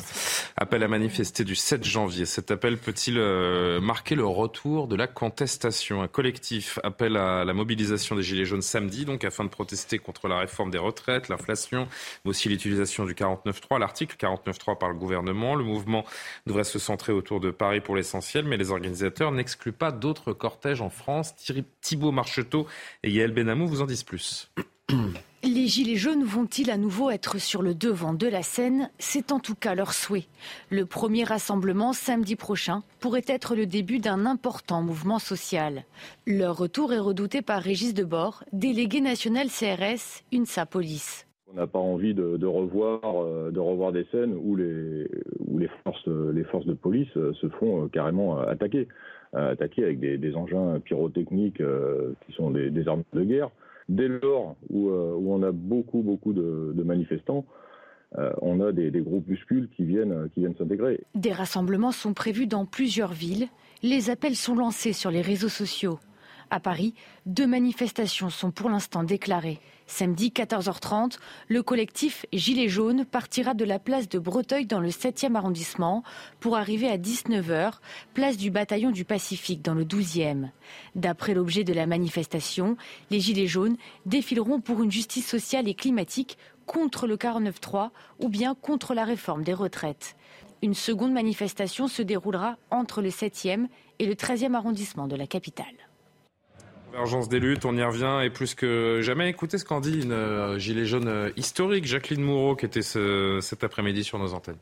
Appel à manifester du 7 janvier. Cet appel peut-il euh, marquer le retour de la contestation? Un collectif appelle à la mobilisation des Gilets jaunes samedi, donc afin de protester contre la réforme des retraites, l'inflation, mais aussi l'utilisation du 49.3, l'article 49.3 par le gouvernement. Le mouvement devrait se centrer autour de Paris pour l'essentiel, mais les organisateurs n'excluent pas d'autres cortèges en France. Thibault Marcheteau et Yael Benamou vous en disent plus. Les Gilets jaunes vont-ils à nouveau être sur le devant de la scène? C'est en tout cas leur souhait. Le premier rassemblement samedi prochain pourrait être le début d'un important mouvement social. Leur retour est redouté par Régis Debord, délégué national CRS, UNSA Police. On n'a pas envie de, euh, revoir des scènes où les, forces, de police euh, se font euh, carrément attaquer. Attaquer avec des, engins pyrotechniques qui sont des armes de guerre. Dès lors où, euh, où on a beaucoup, beaucoup de, manifestants, euh, on a des, des groupuscules qui viennent, qui viennent s'intégrer. Des rassemblements sont prévus dans plusieurs villes. Les appels sont lancés sur les réseaux sociaux. À Paris, deux manifestations sont pour l'instant déclarées. Samedi 14h30, le collectif Gilets jaunes partira de la place de Breteuil dans le 7e arrondissement pour arriver à 19h, place du bataillon du Pacifique dans le 12e. D'après l'objet de la manifestation, les Gilets jaunes défileront pour une justice sociale et climatique contre le 49-3 ou bien contre la réforme des retraites. Une seconde manifestation se déroulera entre le 7e et le 13e arrondissement de la capitale. Convergence des luttes, on y revient et plus que jamais. Écoutez ce qu'en dit une euh, gilet jaune euh, historique, Jacqueline Moureau, qui était ce- cet après-midi sur nos antennes.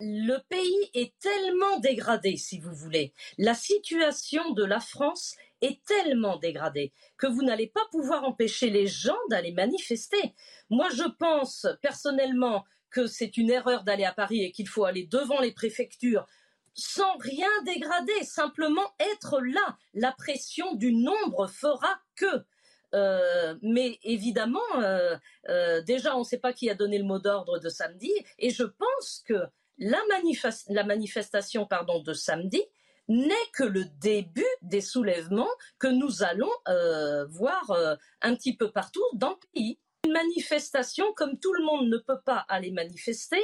Le pays est tellement dégradé, si vous voulez. La situation de la France est tellement dégradée que vous n'allez pas pouvoir empêcher les gens d'aller manifester. Moi, je pense personnellement que c'est une erreur d'aller à Paris et qu'il faut aller devant les préfectures sans rien dégrader, simplement être là. La pression du nombre fera que. Euh, mais évidemment, euh, euh, déjà, on ne sait pas qui a donné le mot d'ordre de samedi, et je pense que la, manifes- la manifestation de samedi n'est que le début des soulèvements que nous allons voir un petit peu partout dans le pays. Manifestation, comme tout le monde ne peut pas aller manifester,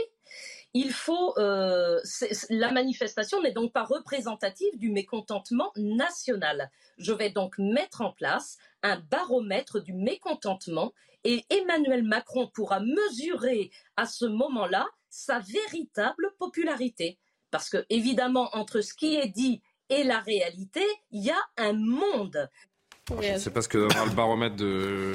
il faut euh, la manifestation n'est donc pas représentative du mécontentement national. Je vais donc mettre en place un baromètre du mécontentement et Emmanuel Macron pourra mesurer à ce moment-là sa véritable popularité. Parce que évidemment, entre ce qui est dit et la réalité, il y a un monde. Je ne sais pas ce que donnera le baromètre de,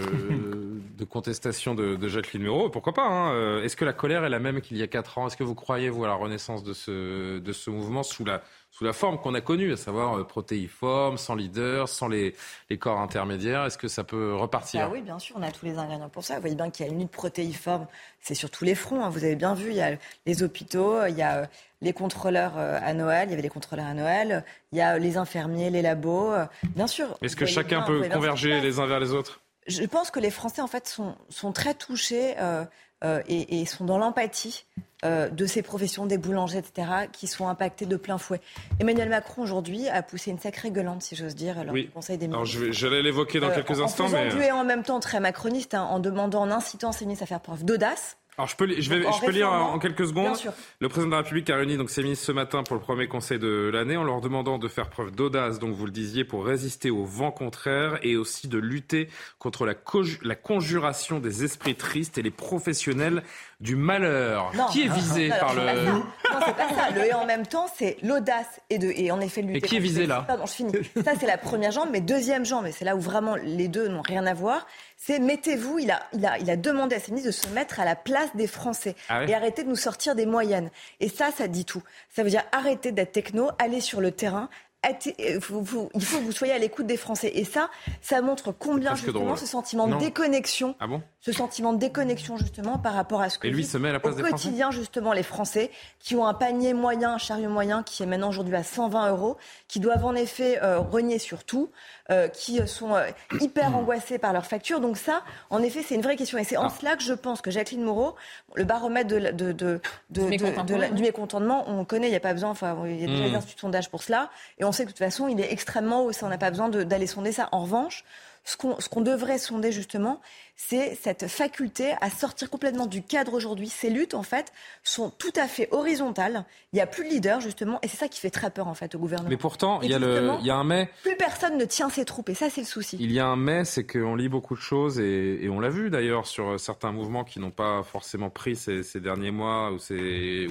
de contestation de, de Jacqueline Moureau. Pourquoi pas hein Euh, Est-ce que la colère est la même qu'il y a 4 ans? Est-ce que vous croyez, vous, à la renaissance de ce, de ce mouvement sous la, sous la forme qu'on a connue, à savoir euh, protéiforme, sans leader, sans les, les corps intermédiaires Est-ce que ça peut repartir? Ah oui, bien sûr, on a tous les ingrédients pour ça. Vous voyez bien qu'il y a une lutte protéiforme, c'est sur tous les fronts. hein. Vous avez bien vu, il y a les hôpitaux, il y a euh, les contrôleurs euh, à Noël, il y avait les contrôleurs à Noël, il y a les infirmiers, les labos. euh, Bien sûr. Est-ce que chacun bien- peut converger les uns vers les autres? Je pense que les Français, en fait, sont, sont très touchés euh, euh, et, et sont dans l'empathie euh, de ces professions, des boulangers, etc., qui sont impactés de plein fouet. Emmanuel Macron, aujourd'hui, a poussé une sacrée gueulante, si j'ose dire, lors Oui. du Conseil des Alors, ministres. je vais- j'allais l'évoquer dans Euh, quelques en instants, faisant mais. du et en même temps très macroniste, hein, en demandant, en incitant ces ministres à faire preuve d'audace. Alors je peux, je vais, Donc, je peux lire en quelques secondes. Bien sûr. Le président de la République a réuni donc ses ministres ce matin pour le premier conseil de l'année en leur demandant de faire preuve d'audace, donc vous le disiez, pour résister au vent contraire et aussi de lutter contre la, co- la conjuration des esprits tristes et les professionnels du malheur. Non. Qui est visé Non, par le... pas ça. Non, c'est pas ça. Le et en même temps, c'est l'audace et de et en effet lutter. Et qui est visé, là? Pardon, je finis. Ça c'est la première jambe, mais deuxième jambe, et c'est là où vraiment les deux n'ont rien à voir. C'est mettez-vous. Il a, il a, il a demandé à ses ministres de se mettre à la place des Français Ah ouais et arrêter de nous sortir des moyennes. Et ça, ça dit tout. Ça veut dire arrêter d'être techno, aller sur le terrain. il faut que vous soyez à l'écoute des Français. Et ça, ça montre combien justement ce sentiment de déconnexion, ah bon? Ce sentiment de déconnexion justement par rapport à ce que et lui se met à la place au des quotidien justement les Français qui ont un panier moyen, un chariot moyen qui est maintenant aujourd'hui à 120 euros, qui doivent en effet euh, renier sur tout, euh, qui sont euh, hyper angoissés par leurs factures. Donc ça, en effet, c'est une vraie question. Et c'est en ah. cela que je pense que Jacqueline Moreau, le baromètre de, de, de, du, mécontentement, on connaît, il n'y a pas besoin, enfin, il y a déjà des hmm. instituts de sondage pour cela, et on sait que de toute façon, il est extrêmement haut, ça, on n'a pas besoin d'aller sonder ça. En revanche, ce qu'on devrait sonder justement, c'est cette faculté à sortir complètement du cadre aujourd'hui. Ces luttes, en fait, sont tout à fait horizontales. Il n'y a plus de leader, justement, et c'est ça qui fait très peur, en fait, au gouvernement. Mais pourtant, il y, a le, il y a un mais. Plus personne ne tient ses troupes, et ça, c'est le souci. Il y a un mais, c'est qu'on lit beaucoup de choses, et, et on l'a vu d'ailleurs sur certains mouvements qui n'ont pas forcément pris ces, ces derniers mois ou,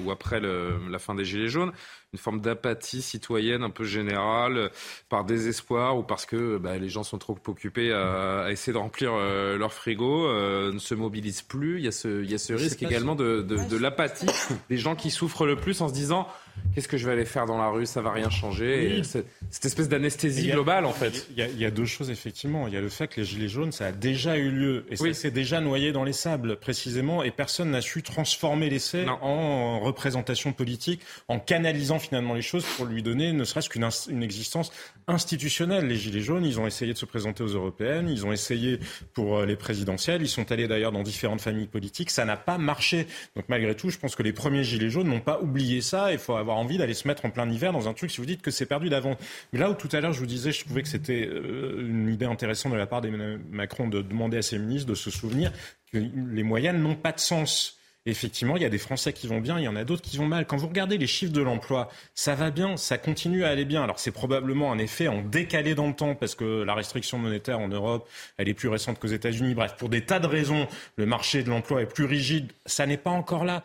ou après le, la fin des Gilets jaunes une forme d'apathie citoyenne un peu générale, par désespoir ou parce que bah, les gens sont trop occupés à, essayer de remplir euh, leur frigo, euh, ne se mobilisent plus. Il y a ce, il y a ce risque également de, de, de l'apathie des gens qui souffrent le plus en se disant qu'est-ce que je vais aller faire dans la rue, ça va rien changer. cette espèce d'anesthésie globale, en fait. Il y, a, deux choses, effectivement. Il y a le fait que les Gilets jaunes, ça a déjà eu lieu. Et ça s'est déjà noyé dans les sables, précisément. Et personne n'a su transformer l'essai en représentation politique, en canalisant finalement les choses pour lui donner ne serait-ce qu'une une existence institutionnelle. Les Gilets jaunes, ils ont essayé de se présenter aux européennes, ils ont essayé pour euh, les présidentielles, ils sont allés d'ailleurs dans différentes familles politiques. Ça n'a pas marché. Donc malgré tout, je pense que les premiers Gilets jaunes n'ont pas oublié ça. Il faut avoir avoir envie d'aller se mettre en plein hiver dans un truc si vous dites que c'est perdu d'avance. Mais là où tout à l'heure je vous disais, je trouvais que c'était euh, une idée intéressante de la part d'Emmanuel Macron de demander à ses ministres de se souvenir que les moyennes n'ont pas de sens. effectivement, il y a des Français qui vont bien, il y en a d'autres qui vont mal. Quand vous regardez les chiffres de l'emploi, ça va bien, ça continue à aller bien. Alors c'est probablement un effet en décalé dans le temps parce que la restriction monétaire en Europe, elle est plus récente qu'aux États-Unis. Bref, pour des tas de raisons, le marché de l'emploi est plus rigide. Ça n'est pas encore là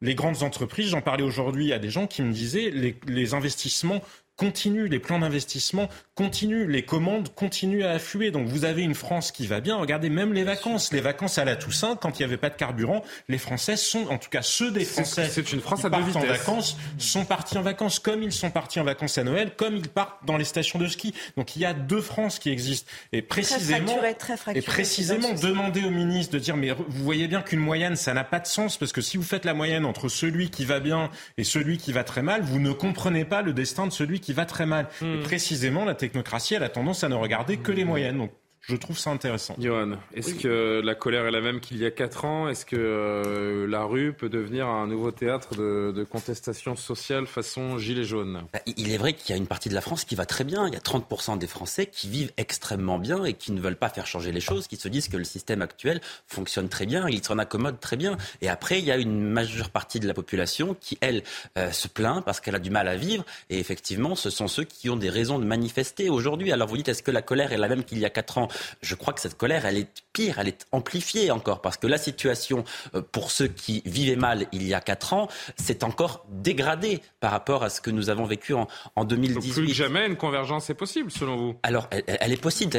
les grandes entreprises, j'en parlais aujourd'hui à des gens qui me disaient les, investissements continue, les plans d'investissement continuent, les commandes continuent à affluer. Donc vous avez une France qui va bien. Regardez même les vacances. Les vacances à la Toussaint, quand il n'y avait pas de carburant, les Français sont, en tout cas ceux des Français c'est une France qui à partent en vacances, sont partis en vacances comme ils sont partis en vacances à Noël, comme ils partent dans les stations de ski. Donc il y a deux France qui existent. Et précisément, très fracturé, très fracturé, et précisément demander au ministre de dire mais vous voyez bien qu'une moyenne ça n'a pas de sens parce que si vous faites la moyenne entre celui qui va bien et celui qui va très mal, vous ne comprenez pas le destin de celui qui va très mal. Et hmm. précisément, la technocratie, elle a tendance à ne regarder que les moyennes. Donc, je trouve ça intéressant. Johan, est-ce que la colère est la même qu'il y a 4 ans? Est-ce que euh, la rue peut devenir un nouveau théâtre de, contestation sociale façon gilet jaune bah, Il est vrai qu'il y a une partie de la France qui va très bien. Il y a 30% des Français qui vivent extrêmement bien et qui ne veulent pas faire changer les choses, qui se disent que le système actuel fonctionne très bien, ils s'en accommodent très bien. Et après, il y a une majeure partie de la population qui, elle, euh, se plaint parce qu'elle a du mal à vivre. Et effectivement, ce sont ceux qui ont des raisons de manifester aujourd'hui. Alors vous dites, est-ce que la colère est la même qu'il y a 4 ans? Je crois que cette colère, elle est pire, elle est amplifiée encore, parce que la situation euh, pour ceux qui vivaient mal il y a quatre ans, s'est encore dégradée par rapport à ce que nous avons vécu en, en 2018. Donc plus que jamais, une convergence est possible, selon vous? Alors, elle, est possible.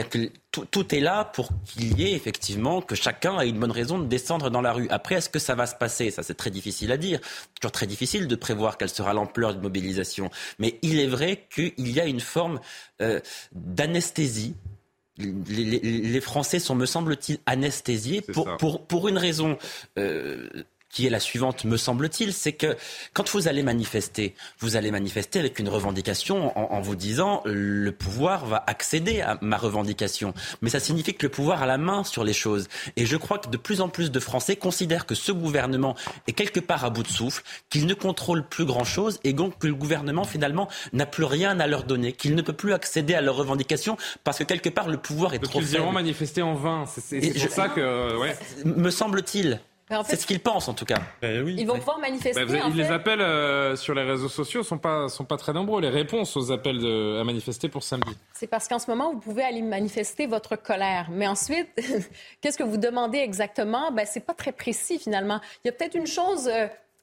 Tout, tout, est là pour qu'il y ait effectivement que chacun ait une bonne raison de descendre dans la rue. Après, est-ce que ça va se passer? Ça, c'est très difficile à dire. Toujours très difficile de prévoir quelle sera l'ampleur de mobilisation. Mais il est vrai qu'il y a une forme euh, d'anesthésie les, Français sont, me semble-t-il, anesthésiés pour, pour, pour, une raison euh, qui est la suivante, me semble-t-il, c'est que quand vous allez manifester, vous allez manifester avec une revendication en, vous disant le pouvoir va accéder à ma revendication. Mais ça signifie que le pouvoir a la main sur les choses. Et je crois que de plus en plus de Français considèrent que ce gouvernement est quelque part à bout de souffle, qu'il ne contrôle plus grand-chose et donc que le gouvernement finalement n'a plus rien à leur donner, qu'il ne peut plus accéder à leurs revendications parce que quelque part le pouvoir est trop faible. Ils iront manifester en vain. C'est pour ça que... Ouais. Me semble-t-il c'est ce qu'ils pensent en tout cas. Ben ils vont pouvoir manifester. Ben, les appels euh, sur les réseaux sociaux sont pas sont pas très nombreux. Les réponses aux appels à manifester pour samedi. C'est parce qu'en ce moment vous pouvez aller manifester votre colère, mais ensuite qu'est-ce que vous demandez exactement? Ben c'est pas très précis finalement. Il y a peut-être une chose.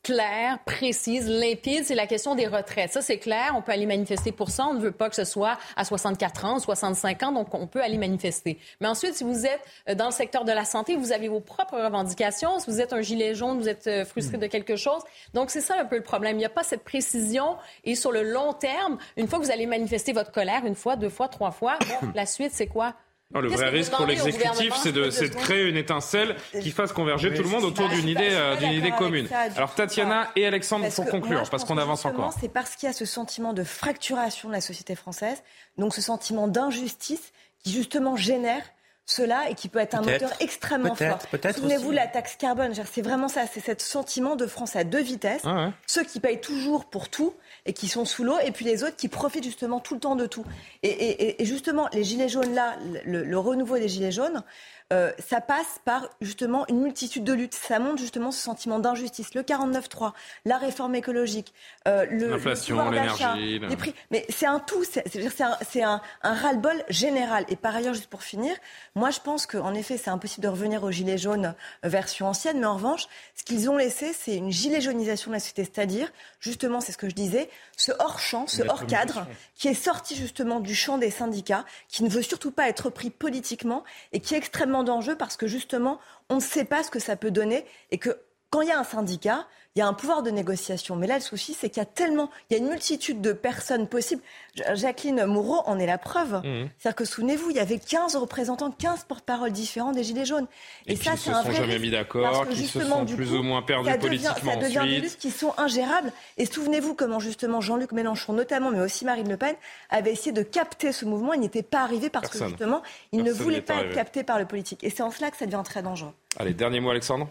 Claire, précise, limpide, c'est la question des retraites. Ça, c'est clair. On peut aller manifester pour ça. On ne veut pas que ce soit à 64 ans, 65 ans, donc on peut aller manifester. Mais ensuite, si vous êtes euh, dans le secteur de la santé, vous avez vos propres revendications. Si vous êtes un gilet jaune, vous êtes euh, frustré de quelque chose. Donc, c'est ça un peu le problème. Il n'y a pas cette précision. Et sur le long terme, une fois que vous allez manifester votre colère, une fois, deux fois, trois fois, la suite, c'est quoi? Le vrai risque pour l'exécutif, c'est de, créer une étincelle qui fasse converger tout le monde autour d'une idée, euh, d'une idée commune. Alors Tatiana et Alexandre, pour conclure, parce qu'on avance encore. C'est parce qu'il y a ce sentiment de fracturation de la société française, donc ce sentiment d'injustice qui justement génère cela et qui peut être un moteur extrêmement fort. Souvenez-vous de la taxe carbone, c'est vraiment ça, c'est ce sentiment de France à deux vitesses, ah ceux qui payent toujours pour tout et qui sont sous l'eau, et puis les autres qui profitent justement tout le temps de tout. Et, justement, les gilets jaunes là, le renouveau des gilets jaunes, euh, ça passe par justement une multitude de luttes. Ça montre justement ce sentiment d'injustice. Le 49-3, la réforme écologique, euh, l'inflation, l'énergie, les prix. Mais c'est un tout. C'est un, un ras-le-bol général. Et par ailleurs, juste pour finir, moi je pense qu'en effet, c'est impossible de revenir aux gilets jaunes euh, version ancienne. Mais en revanche, ce qu'ils ont laissé, c'est une gilet jaunisation de la société, c'est-à-dire justement, c'est ce que je disais, ce hors champ, ce hors cadre, qui est sorti justement du champ des syndicats, qui ne veut surtout pas être pris politiquement et qui est extrêmement d'enjeu parce que justement, on ne sait pas ce que ça peut donner et que quand il y a un syndicat, il y a un pouvoir de négociation. Mais là, le souci, c'est qu'il y a tellement, il y a une multitude de personnes possibles. Jacqueline Moureau en est la preuve. Mmh. C'est-à-dire que souvenez-vous, il y avait 15 représentants, 15 porte-paroles différents des Gilets jaunes. Et, ça, c'est un vrai. se sont jamais mis d'accord, qui se sont plus ou moins perdus politiquement ça devient des luttes qui sont ingérables. Et souvenez-vous comment justement Jean-Luc Mélenchon, notamment, mais aussi Marine Le Pen, avait essayé de capter ce mouvement. Il n'était pas arrivé parce que justement, il ne voulait pas être capté par le politique. Et c'est en cela que ça devient très dangereux. Allez, dernier mot, Alexandre.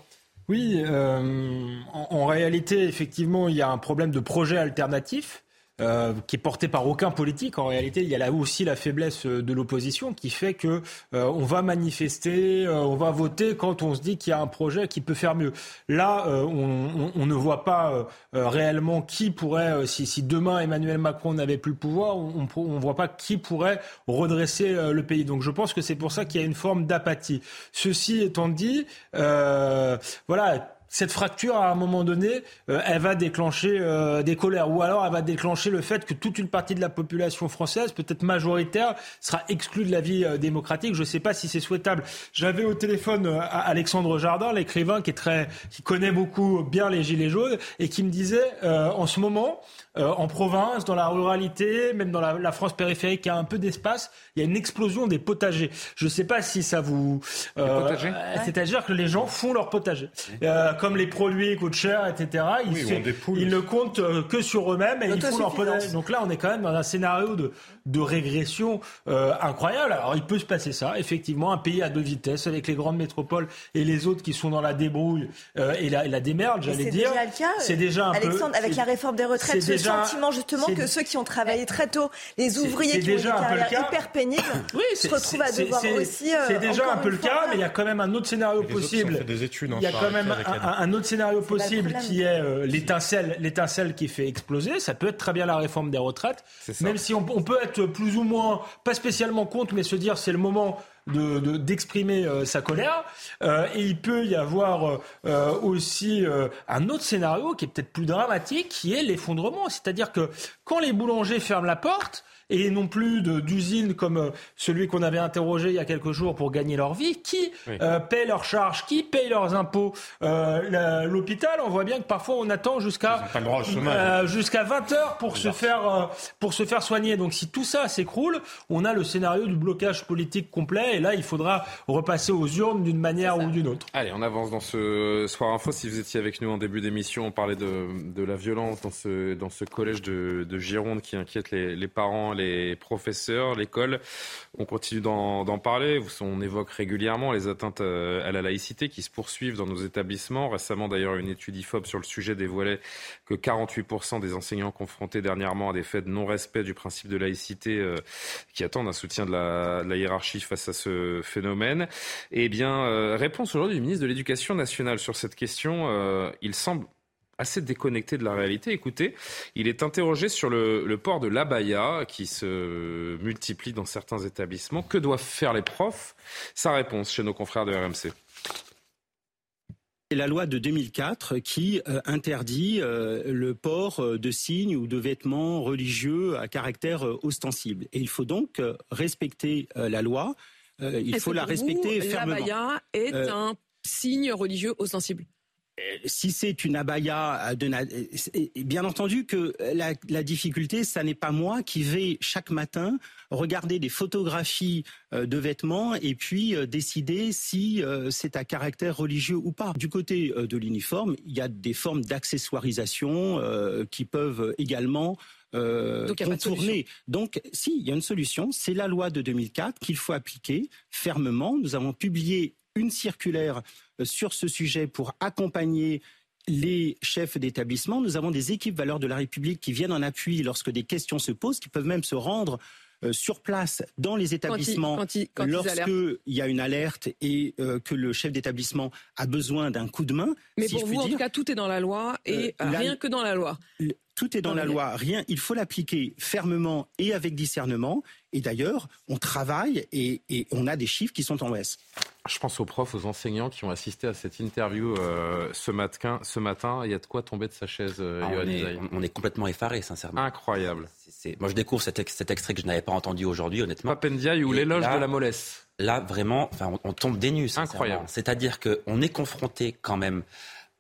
Oui, euh, en, réalité, effectivement, il y a un problème de projet alternatif. Euh, qui est porté par aucun politique. En réalité, il y a là aussi la faiblesse euh, de l'opposition qui fait que on va manifester, on va voter quand on se dit qu'il y a un projet qui peut faire mieux. Là, on, ne voit pas réellement qui pourrait, si, si, demain Emmanuel Macron n'avait plus le pouvoir, on ne voit pas qui pourrait redresser le pays. Donc, je pense que c'est pour ça qu'il y a une forme d'apathie. Ceci étant dit, voilà cette fracture, à un moment donné, euh, elle va déclencher euh, des colères. Ou alors, elle va déclencher le fait que toute une partie de la population française, peut-être majoritaire, sera exclue de la vie euh, démocratique. Je ne sais pas si c'est souhaitable. J'avais au téléphone Alexandre Jardin, l'écrivain qui, est très, qui connaît beaucoup bien les Gilets jaunes, et qui me disait, en ce moment, en province, dans la ruralité, même dans la, France périphérique, il y a un peu d'espace, il y a une explosion des potagers. Je ne sais pas si ça vous... C'est-à-dire que les gens font leur potager comme les produits coûtent cher, etc. Ils, ne comptent euh, que sur eux-mêmes et ils font leur Donc là, on est quand même dans un scénario de, de régression euh, incroyable. Alors il peut se passer ça, effectivement, un pays à deux vitesses avec les grandes métropoles et les autres qui sont dans la débrouille euh, et, la, la démerde, j'allais dire. C'est déjà un Alexandre, avec la réforme des retraites, ce sentiment justement que ceux qui ont travaillé très tôt, les ouvriers qui ont des carrières hyper pénibles, se retrouvent à devoir aussi. c'est déjà un peu le cas, mais il y a quand même un autre scénario possible. Des études, il y a quand même un, autre scénario possible qui est euh, l'étincelle, l'étincelle qui fait exploser. Ça peut être très bien la réforme des retraites, même si on, peut être plus ou moins, pas spécialement contre, mais se dire c'est le moment de, d'exprimer euh, sa colère. Euh, et il peut y avoir aussi un autre scénario qui est peut-être plus dramatique, qui est l'effondrement. C'est-à-dire que quand les boulangers ferment la porte, et non plus d'usines comme euh, celui qu'on avait interrogé il y a quelques jours pour gagner leur vie. Qui euh, paie leurs charges Qui paye leurs impôts euh, L'hôpital, on voit bien que parfois on attend jusqu'à jusqu'à 20 heures pour se faire pour se faire soigner. Donc si tout ça s'écroule, on a le scénario du blocage politique complet et là il faudra repasser aux urnes d'une manière ou d'une autre. Allez, on avance dans ce soir info. Si vous étiez avec nous en début d'émission, on parlait de, de la violence dans ce dans ce collège de, de Gironde qui inquiète les, les parents, les professeurs, l'école. On continue d'en parler. On évoque régulièrement les atteintes euh, à la laïcité qui se poursuivent dans nos établissements. Récemment, d'ailleurs, une étude IFOP sur le sujet dévoilait que 48% des enseignants confrontés dernièrement à des faits de non-respect du principe de laïcité euh, qui attendent un soutien de la, hiérarchie face à ce phénomène. Eh bien, euh, réponse aujourd'hui du ministre de l'Éducation nationale sur cette question. il semble assez déconnecté de la réalité. Écoutez, il est interrogé sur le, port de l'abaya qui se multiplie dans certains établissements. Que doivent faire les profs? Sa réponse chez nos confrères de RMC. la loi de 2004 qui euh, interdit euh, le port euh, de signes ou de vêtements religieux à caractère ostensible. Et il faut donc respecter la loi. il faut la respecter vous, fermement. L'abaya est un signe religieux ostensible? Si c'est une abaya, de, bien entendu que la, difficulté, ça n'est pas moi qui vais chaque matin regarder des photographies euh, de vêtements et puis euh, décider si euh, c'est à caractère religieux ou pas. Du côté de l'uniforme, il y a des formes d'accessoirisation qui peuvent également Donc, contourner. Donc, si, il y a une solution. C'est la loi de 2004 qu'il faut appliquer fermement. Nous avons publié une circulaire euh, sur ce sujet pour accompagner les chefs d'établissement. Nous avons des équipes valeurs de la République qui viennent en appui lorsque des questions se posent, qui peuvent même se rendre sur place dans les établissements lorsqu'il y a une alerte et euh, que le chef d'établissement a besoin d'un coup de main. Mais pour vous, en tout cas, tout est dans la loi et rien que dans la loi. Tout est dans la loi, rien. Il faut l'appliquer fermement et avec discernement. Et d'ailleurs, on travaille et, on a des chiffres qui sont en baisse. Je pense aux profs, aux enseignants qui ont assisté à cette interview euh, ce, matin, ce matin. Il y a de quoi tomber de sa chaise, euh, ah, on, est, complètement effaré, sincèrement. Incroyable. Moi, je découvre cet, extrait que je n'avais pas entendu aujourd'hui, honnêtement. Papendiaï ou l'éloge de la mollesse. Là, vraiment, enfin, on, tombe des nues. Incroyable. C'est-à-dire qu'on est confronté quand même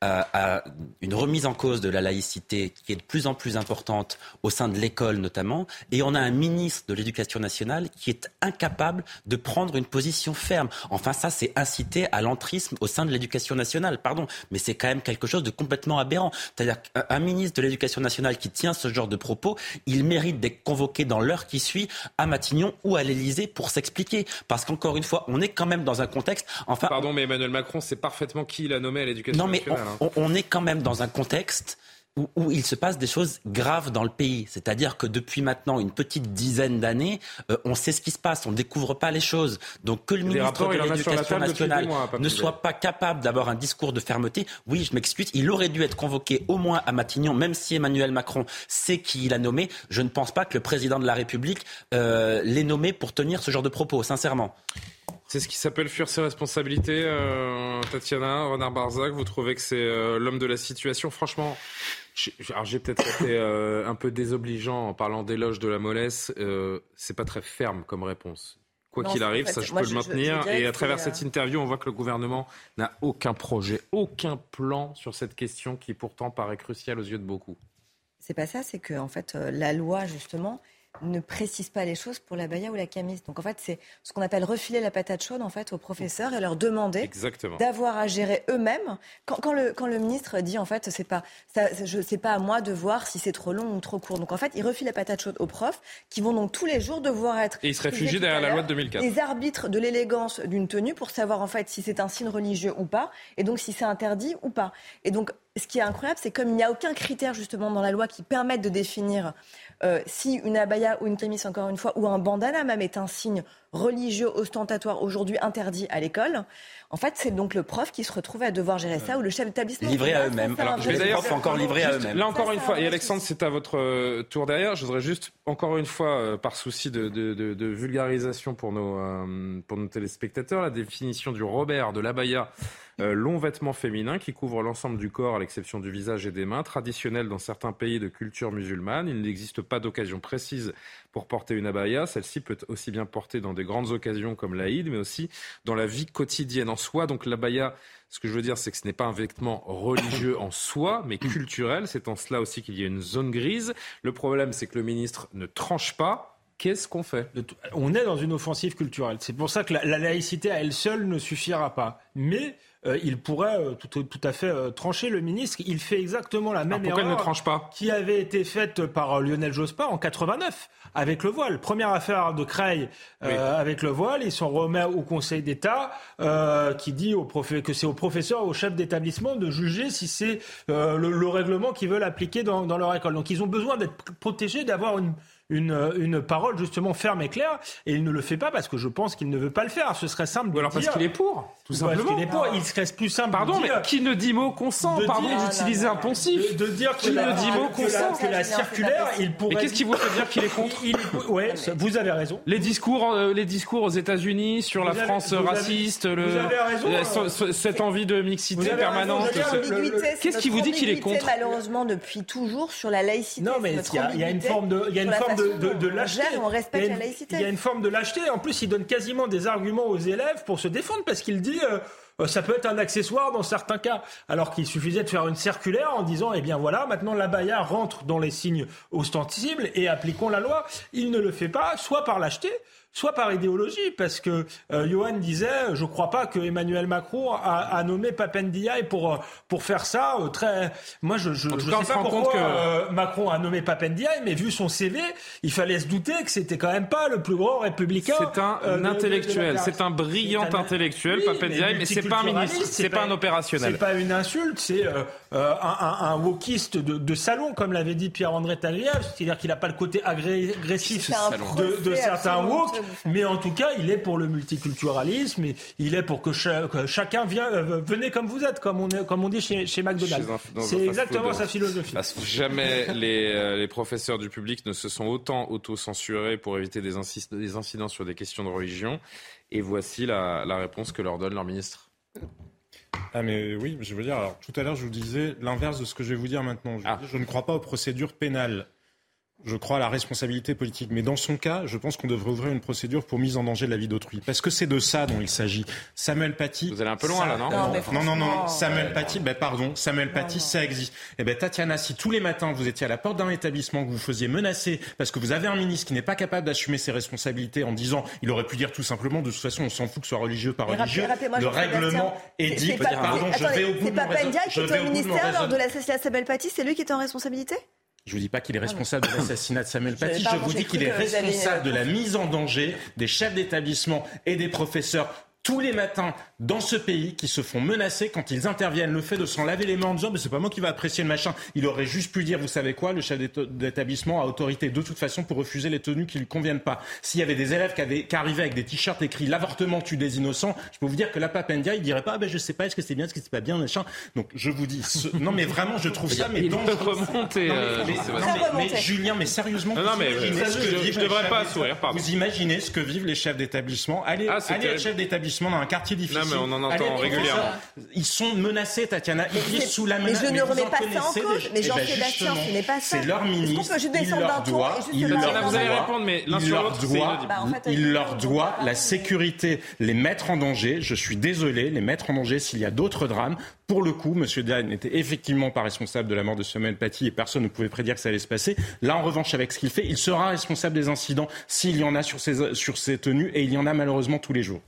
à, une remise en cause de la laïcité qui est de plus en plus importante au sein de l'école notamment, et on a un ministre de l'Éducation nationale qui est incapable de prendre une position ferme. Enfin, ça, c'est inciter à l'entrisme au sein de l'Éducation nationale, pardon, mais c'est quand même quelque chose de complètement aberrant. C'est-à-dire qu'un ministre de l'Éducation nationale qui tient ce genre de propos, il mérite d'être convoqué dans l'heure qui suit à Matignon ou à l'Élysée pour s'expliquer. Parce qu'encore une fois, on est quand même dans un contexte. Enfin, pardon, mais Emmanuel Macron, c'est parfaitement qui il a nommé à l'Éducation nationale. Hein. On, est quand même dans un contexte où, il se passe des choses graves dans le pays. C'est-à-dire que depuis maintenant une petite dizaine d'années, euh, on sait ce qui se passe, on ne découvre pas les choses. Donc que le ministre de l'Éducation nationale ne soit pas capable d'avoir un discours de fermeté, oui, je m'excuse, il aurait dû être convoqué au moins à Matignon, même si Emmanuel Macron sait qui il a nommé. Je ne pense pas que le président de la République euh, l'ait nommé pour tenir ce genre de propos, sincèrement. C'est ce qui s'appelle fuir ses responsabilités, euh, Tatiana, Renard Barzac. Vous trouvez que c'est euh, l'homme de la situation Franchement, alors j'ai peut-être été euh, un peu désobligeant en parlant d'éloge de la mollesse. c'est pas très ferme comme réponse. Quoi qu'il arrive, ça je peux le maintenir. et à travers cette interview, on voit que le gouvernement n'a aucun projet, aucun plan sur cette question qui pourtant paraît cruciale aux yeux de beaucoup. C'est pas ça, c'est que en fait la loi justement ne précise pas les choses pour la baya ou la camise. Donc en fait, c'est ce qu'on appelle refiler la patate chaude en fait aux professeurs et leur demander d'avoir à gérer eux-mêmes. Quand, le, quand le ministre dit en fait, c'est pas ça, je sais pas à moi de voir si c'est trop long ou trop court. Donc en fait, il refile la patate chaude aux profs qui vont donc tous les jours devoir être et ils se réfugient derrière la loi de 2004. Les arbitres de l'élégance d'une tenue pour savoir en fait si c'est un signe religieux ou pas et donc si c'est interdit ou pas. Et donc ce qui est incroyable, c'est comme il n'y a aucun critère justement dans la loi qui permette de définir euh, si une abaya ou une camise, encore une fois, ou un bandana même est un signe religieux ostentatoire aujourd'hui interdit à l'école, en fait, c'est donc le prof qui se retrouve à devoir gérer ça ou le chef d'établissement. Livré à eux-mêmes. Alors, je vais d'ailleurs encore livré à eux-mêmes. Là encore une fois, et Alexandre, c'est à votre euh, tour derrière. Je voudrais juste encore une fois, euh, par souci de, de, de, de, vulgarisation pour nos, euh, pour nos téléspectateurs, la définition du Robert de l'abaya. Long vêtement féminin qui couvre l'ensemble du corps à l'exception du visage et des mains, traditionnel dans certains pays de culture musulmane. Il n'existe pas d'occasion précise pour porter une abaya. Celle-ci peut aussi bien porter dans des grandes occasions comme l'Aïd, mais aussi dans la vie quotidienne en soi. Donc l'abaya, ce que je veux dire, c'est que ce n'est pas un vêtement religieux en soi, mais culturel. C'est en cela aussi qu'il y a une zone grise. Le problème, c'est que le ministre ne tranche pas. Qu'est-ce qu'on fait? On est dans une offensive culturelle. C'est pour ça que la, la laïcité à elle seule ne suffira pas. Mais euh, il pourrait euh, tout, à fait euh, trancher le ministre. Il fait exactement la même erreur ne tranche pas qui avait été faite par Lionel Jospin en 89 avec le voile. Première affaire de Creil avec le voile. Ils sont remis au Conseil d'État qui dit au que c'est au professeur, au chef d'établissement de juger si c'est le, règlement qu'ils veulent appliquer dans, dans leur école. Donc ils ont besoin d'être protégés, d'avoir une une, une parole justement ferme et claire. Et il ne le fait pas parce que je pense qu'il ne veut pas le faire. Ce serait simple de alors parce qu'il est pour, tout simplement. Parce qu'il est pour. Il serait plus simple. Pardon, de dire, mais qui ne dit mot consent Pardon d'utiliser un poncif. De, de dire qui ne dit mot consent que la circulaire, il pourrait. Mais qu'est-ce qui vous fait dire qu'il est contre il, il, Ouais, vous avez raison. Les discours, euh, les discours aux États-Unis sur la avez- France avez- raciste, le, raison, euh, euh, cette envie de mixité permanente. dire, Qu'est-ce qui vous dit qu'il est contre malheureusement depuis toujours sur la laïcité. Non, mais il y, a, une forme de, il y a une sur la forme de, lâcheté. on Il y respecte a la une- laïcité. Il y a une forme de lâcheté. En plus, il donne quasiment des arguments aux élèves pour se défendre parce qu'il dit. euh, euh, ça peut être un accessoire dans certains cas, alors qu'il suffisait de faire une circulaire en disant, eh bien voilà, maintenant l'abaya rentre dans les signes ostensibles et appliquons la loi. Il ne le fait pas, soit par lâcheté, soit par idéologie, parce que euh, Johan disait, je crois pas que Emmanuel Macron a, a nommé Papendiaï pour euh, pour faire ça. euh, très, moi je on sais pas pourquoi compte que- euh, Macron a nommé Papendiaï, mais vu son CV, il fallait se douter que c'était quand même pas le plus grand républicain. C'est un euh, intellectuel, c'est un brillant intellectuel, Oui, Papendiaï, mais c'est pas un ministre, c'est pas un opérationnel. C'est pas une insulte, c'est euh, un, un, un wokiste de, de salon, comme l'avait dit Pierre-André Tagliave, c'est-à-dire qu'il n'a pas le côté agressif de, certains très mais en tout cas, il est pour le multiculturalisme, et il est pour que, cha- que chacun vient, euh, venez comme vous êtes, comme on, est, comme on dit chez, chez McDonald's. C'est exactement sa philosophie. Parce que jamais les, euh, les professeurs du public ne se sont autant auto-censurés pour éviter des incidents sur des questions de religion. Et voici la, la réponse que leur donne leur ministre. Ah mais oui, je veux dire, alors tout à l'heure je vous disais l'inverse de ce que je vais vous dire maintenant. Je, dire, je ne crois pas aux procédures pénales. Je crois à la responsabilité politique. Mais dans son cas, je pense qu'on devrait ouvrir une procédure pour mise en danger de la vie d'autrui. Parce que c'est de ça dont il s'agit. Samuel Paty. Vous allez un peu loin, là, non Non, Non, non, Samuel Paty, ben pardon, Samuel Paty, ça existe. Eh ben Tatiana, si tous les matins vous étiez à la porte d'un établissement, que vous vous faisiez menacer parce que vous avez un ministre qui n'est pas capable d'assumer ses responsabilités en disant, il aurait pu dire tout simplement, de toute façon, on s'en fout que ce soit religieux pas rappelez- religieux. rappelez-moi, Le règlement est c'est- dit. c'est pas- Pardon, c'est- je vais au bout C'est de pas mon raison- Pendia qui vais au ministère lors de l'assassinat de Samuel Paty, c'est lui qui était en responsabilité? Je vous dis pas qu'il est responsable de l'assassinat de Samuel Paty, je vous dis qu'il est aviez, responsable euh, de la mise en danger des chefs d'établissement et des professeurs tous les matins dans ce pays qui se font menacer quand ils interviennent. Le fait de s'en laver les mains en disant mais c'est pas moi qui va apprécier le machin. Il aurait juste pu dire vous savez quoi, le chef d'éta- d'établissement a autorité de toute façon pour refuser les tenues qui lui conviennent pas. S'il y avait des élèves qui, avaient, qui arrivaient avec des t-shirts écrits l'avortement tue des innocents, je peux vous dire que la Papendia il dirait pas ah ben je sais pas est-ce que c'est bien, est-ce que c'est pas bien machin. Donc je vous dis ce- non mais vraiment je trouve ça mais peut remonter, Non, mais- euh, mais- Jean-Sébastien. non, mais- mais Julien mais sérieusement Non, non, vous mais, imaginez euh, ce que je- vivent je les devrais chefs pas sourire, pardon. Vous imaginez ce que vivent les chefs d'établissement Allez, Ah, allez être terrible. Dans un quartier difficile. Non, mais on en entend régulièrement. Ils sont menacés, Tatiana. Ils vivent sous la mais menace. je ne remets pas ça en cause. des- Mais Eh ben, Jean-Sébastien, justement, ce n'est pas ça. C'est leur ministre. juste Il d'un il le leur doit- répondre, mais l'un il sur leur doit-. Bah, euh, la sécurité, les mettre en danger. Je suis désolé, les mettre en danger s'il y a d'autres drames. Pour le coup, M. Diane n'était effectivement pas responsable de la mort de Samuel Paty et personne ne pouvait prédire que ça allait se passer. Là, en revanche, avec ce qu'il fait, il sera responsable des incidents s'il y en a sur ses, sur ses tenues et il y en a malheureusement tous les jours.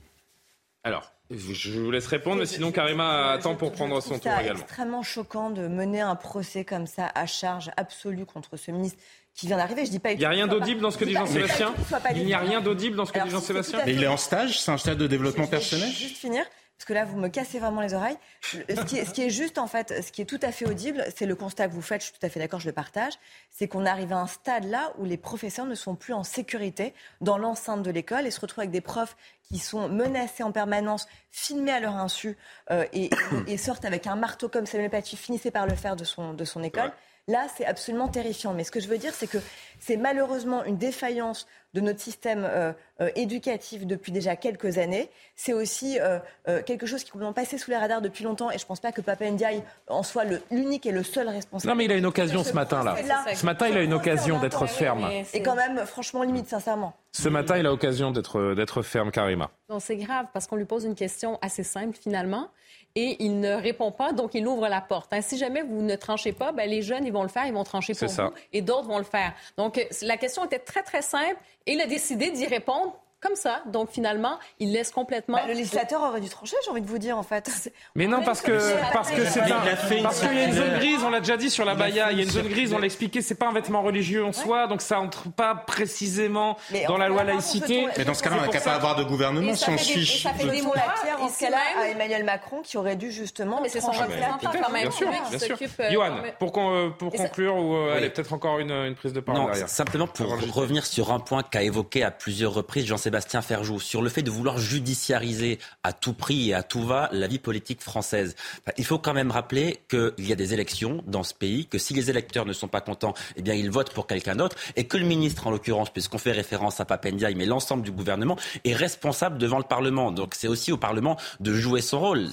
Alors, je vous laisse répondre, mais sinon Karima attend pour prendre son C'est tour également. extrêmement choquant de mener un procès comme ça à charge absolue contre ce ministre qui vient d'arriver. Je dis pas. Il n'y a rien d'audible dans ce que dit Jean-Sébastien Il n'y a rien d'audible dans ce que dit Jean-Sébastien. Mais il est en stage, c'est un stade de développement Je vais personnel Juste finir, parce que là, vous me cassez vraiment les oreilles. Le- Ce qui, est, ce qui est juste, en fait, ce qui est tout à fait audible, c'est le constat que vous faites, je suis tout à fait d'accord, je le partage, c'est qu'on arrive à un stade là où les professeurs ne sont plus en sécurité dans l'enceinte de l'école et se retrouvent avec des profs qui sont menacés en permanence, filmés à leur insu euh, et, et sortent avec un marteau comme Samuel Paty finissait par le faire de son, de son école. Là, c'est absolument terrifiant. Mais ce que je veux dire, c'est que c'est malheureusement une défaillance de notre système euh, euh, éducatif depuis déjà quelques années. C'est aussi euh, euh, quelque chose qui est complètement passé sous les radars depuis longtemps. Et je ne pense pas que Papa Ndiaye en soit l'unique et le seul responsable. Non, mais il a une occasion ce matin, là. Ce matin, il a une occasion d'être ferme. Et quand même, franchement, limite, sincèrement. Ce matin, il a occasion d'être d'être ferme, Karima. Donc, c'est grave parce qu'on lui pose une question assez simple finalement et il ne répond pas, donc il ouvre la porte. Hein, si jamais vous ne tranchez pas, ben, les jeunes, ils vont le faire, ils vont trancher pour ça. vous et d'autres vont le faire. Donc, euh, la question était très, très simple et il a décidé d'y répondre comme ça. Donc finalement, il laisse complètement. Bah, le législateur aurait dû trancher, j'ai envie de vous dire en fait. Mais non, parce que parce que c'est un, parce qu'il y a une zone grise, on l'a déjà dit sur la baya, il y a une zone grise, on l'a expliqué, c'est pas un vêtement religieux en soi, donc ça entre pas précisément dans la loi laïcité. Mais dans ce cas-là, on n'a qu'à pas avoir de gouvernement si on se fiche. Ça fait des mots la en ce cas-là à Emmanuel Macron qui aurait dû justement. Mais c'est son représentant quand même. Bien sûr, bien sûr. Johan, pour conclure ou allez peut-être encore une prise de parole derrière. Simplement pour revenir sur un point qu'a évoqué à plusieurs reprises Jean-Sébastien Ferjou sur le fait de vouloir judiciariser à tout prix et à tout va la vie politique française. Il faut quand même rappeler qu'il y a des élections dans ce pays, que si les électeurs ne sont pas contents, eh bien ils votent pour quelqu'un d'autre, et que le ministre, en l'occurrence, puisqu'on fait référence à Papendiaï, mais l'ensemble du gouvernement, est responsable devant le Parlement. Donc c'est aussi au Parlement de jouer son rôle.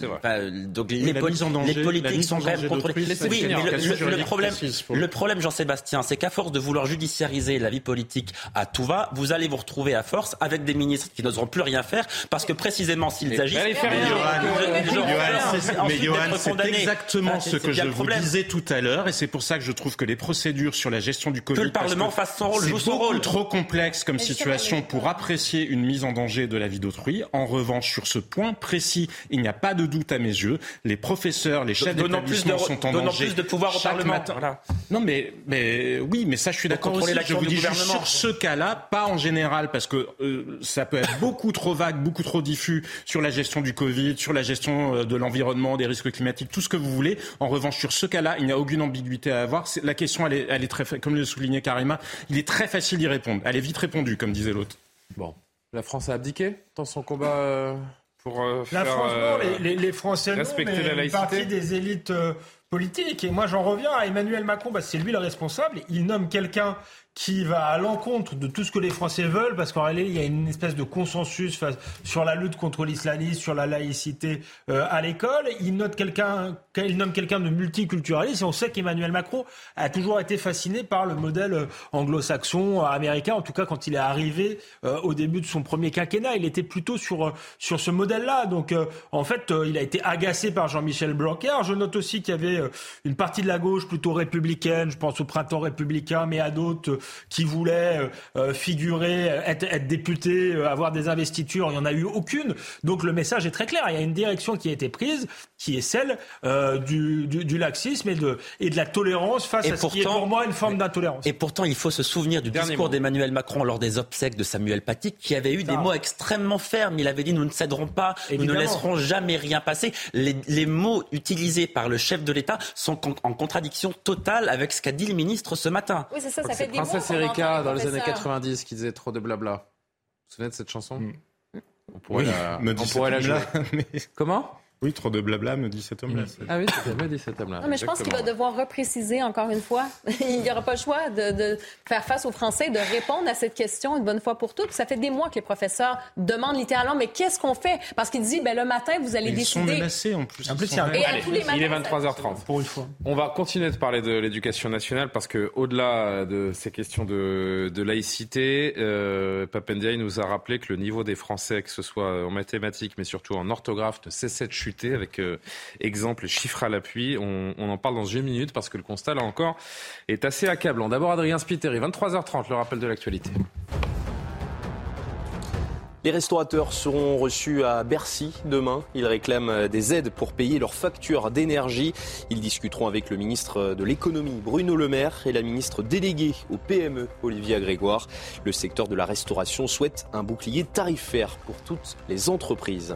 donc les, politiques sont quand même contrôlées. Oui, mais le, problème, le problème, Jean-Sébastien, c'est qu'à force de vouloir judiciariser la vie politique à tout va, vous allez vous retrouver à force avec des ministres qui n'oseront plus rien faire parce que précisément s'ils agissent, mais Johan, c'est exactement ce que je vous disais tout à l'heure et c'est pour ça que je trouve que les procédures sur la gestion du Covid, que le Parlement fasse son rôle, joue son rôle, trop complexe comme situation pour apprécier une mise en danger de la vie d'autrui. En revanche, sur ce point précis, il n'y a pas de doute à mes yeux. Les professeurs, les chefs d'établissement sont en danger. plus de pouvoir au Parlement. Non, mais mais oui, mais ça, je suis d'accord aussi. Je vous dis juste sur ce cas-là, pas en général, parce que euh, ça peut être beaucoup trop vague, beaucoup trop diffus sur la gestion du Covid, sur la gestion euh, de l'environnement, des risques climatiques, tout ce que vous voulez. En revanche, sur ce cas-là, il n'y a aucune ambiguïté à avoir. La question, elle est, elle est très, comme le soulignait Karima, il est très facile d'y répondre. Elle est vite répondue, comme disait l'autre. Bon, la France a abdiqué dans son combat. Euh, pour faire, les, les, Français respecter non, mais la Une partie des élites politiques. Et moi, j'en reviens à Emmanuel Macron, bah, c'est lui le responsable. Il nomme quelqu'un qui va à l'encontre de tout ce que les Français veulent, parce qu'en réalité, il y a une espèce de consensus sur la lutte contre l'islamisme, sur la laïcité euh, à l'école. Il note quelqu'un, il nomme quelqu'un de multiculturaliste, et on sait qu'Emmanuel Macron a toujours été fasciné par le modèle euh, anglo-saxon, euh, américain, en tout cas quand il est arrivé au début de son premier quinquennat, il était plutôt sur sur ce modèle-là. Donc, en fait, il a été agacé par Jean-Michel Blanquer. Je note aussi qu'il y avait une partie de la gauche plutôt républicaine, je pense au printemps républicain, mais à d'autres qui voulaient euh, euh, figurer, être, être député, euh, avoir des investitures. Il n'y en a eu aucune. Donc le message est très clair. Il y a une direction qui a été prise, qui est celle du, du, laxisme et de, et de la tolérance face à ce qui est pour moi une forme d'intolérance. Et pourtant, il faut se souvenir du discours d'Emmanuel Macron lors des obsèques de Samuel Paty, qui avait eu des mots extrêmement fermes. Il avait dit nous ne céderons pas, nous ne laisserons jamais rien passer. Les, les mots utilisés par le chef de l'État sont en, contradiction totale avec ce qu'a dit le ministre ce matin. Oui, c'est ça, ça fait des Princesse Erika dans les années 90 qui disait trop de blabla. Vous vous souvenez de cette chanson mm. On pourrait la, on pourrait la jouer. Comment? Oui, trop de blabla, me dit cet homme-là. Ah oui, me dit cet homme-là. Non, mais je pense qu'il va devoir repréciser encore une fois. Il n'y aura pas le choix de, faire face aux Français, de répondre à cette question une bonne fois pour toutes. Ça fait des mois que les professeurs demandent littéralement, mais qu'est-ce qu'on fait? Parce qu'il dit, ben, le matin, vous allez décider. Ils sont menacés en plus. En plus, il, il est 23h30. Pour une fois. On va continuer de parler de l'éducation nationale parce que au-delà de ces questions de, de laïcité, euh, Papendiaï nous a rappelé que le niveau des Français, que ce soit en mathématiques, mais surtout en orthographe, ne cessait de chuter avec euh, exemples et chiffres à l'appui. On, en parle dans une minute parce que le constat, là encore, est assez accablant. D'abord, Adrien Spiteri, 23h30, le rappel de l'actualité. Les restaurateurs seront reçus à Bercy demain. Ils réclament des aides pour payer leurs factures d'énergie. Ils discuteront avec le ministre de l'économie Bruno Le Maire et la ministre déléguée au PME Olivia Grégoire. Le secteur de la restauration souhaite un bouclier tarifaire pour toutes les entreprises.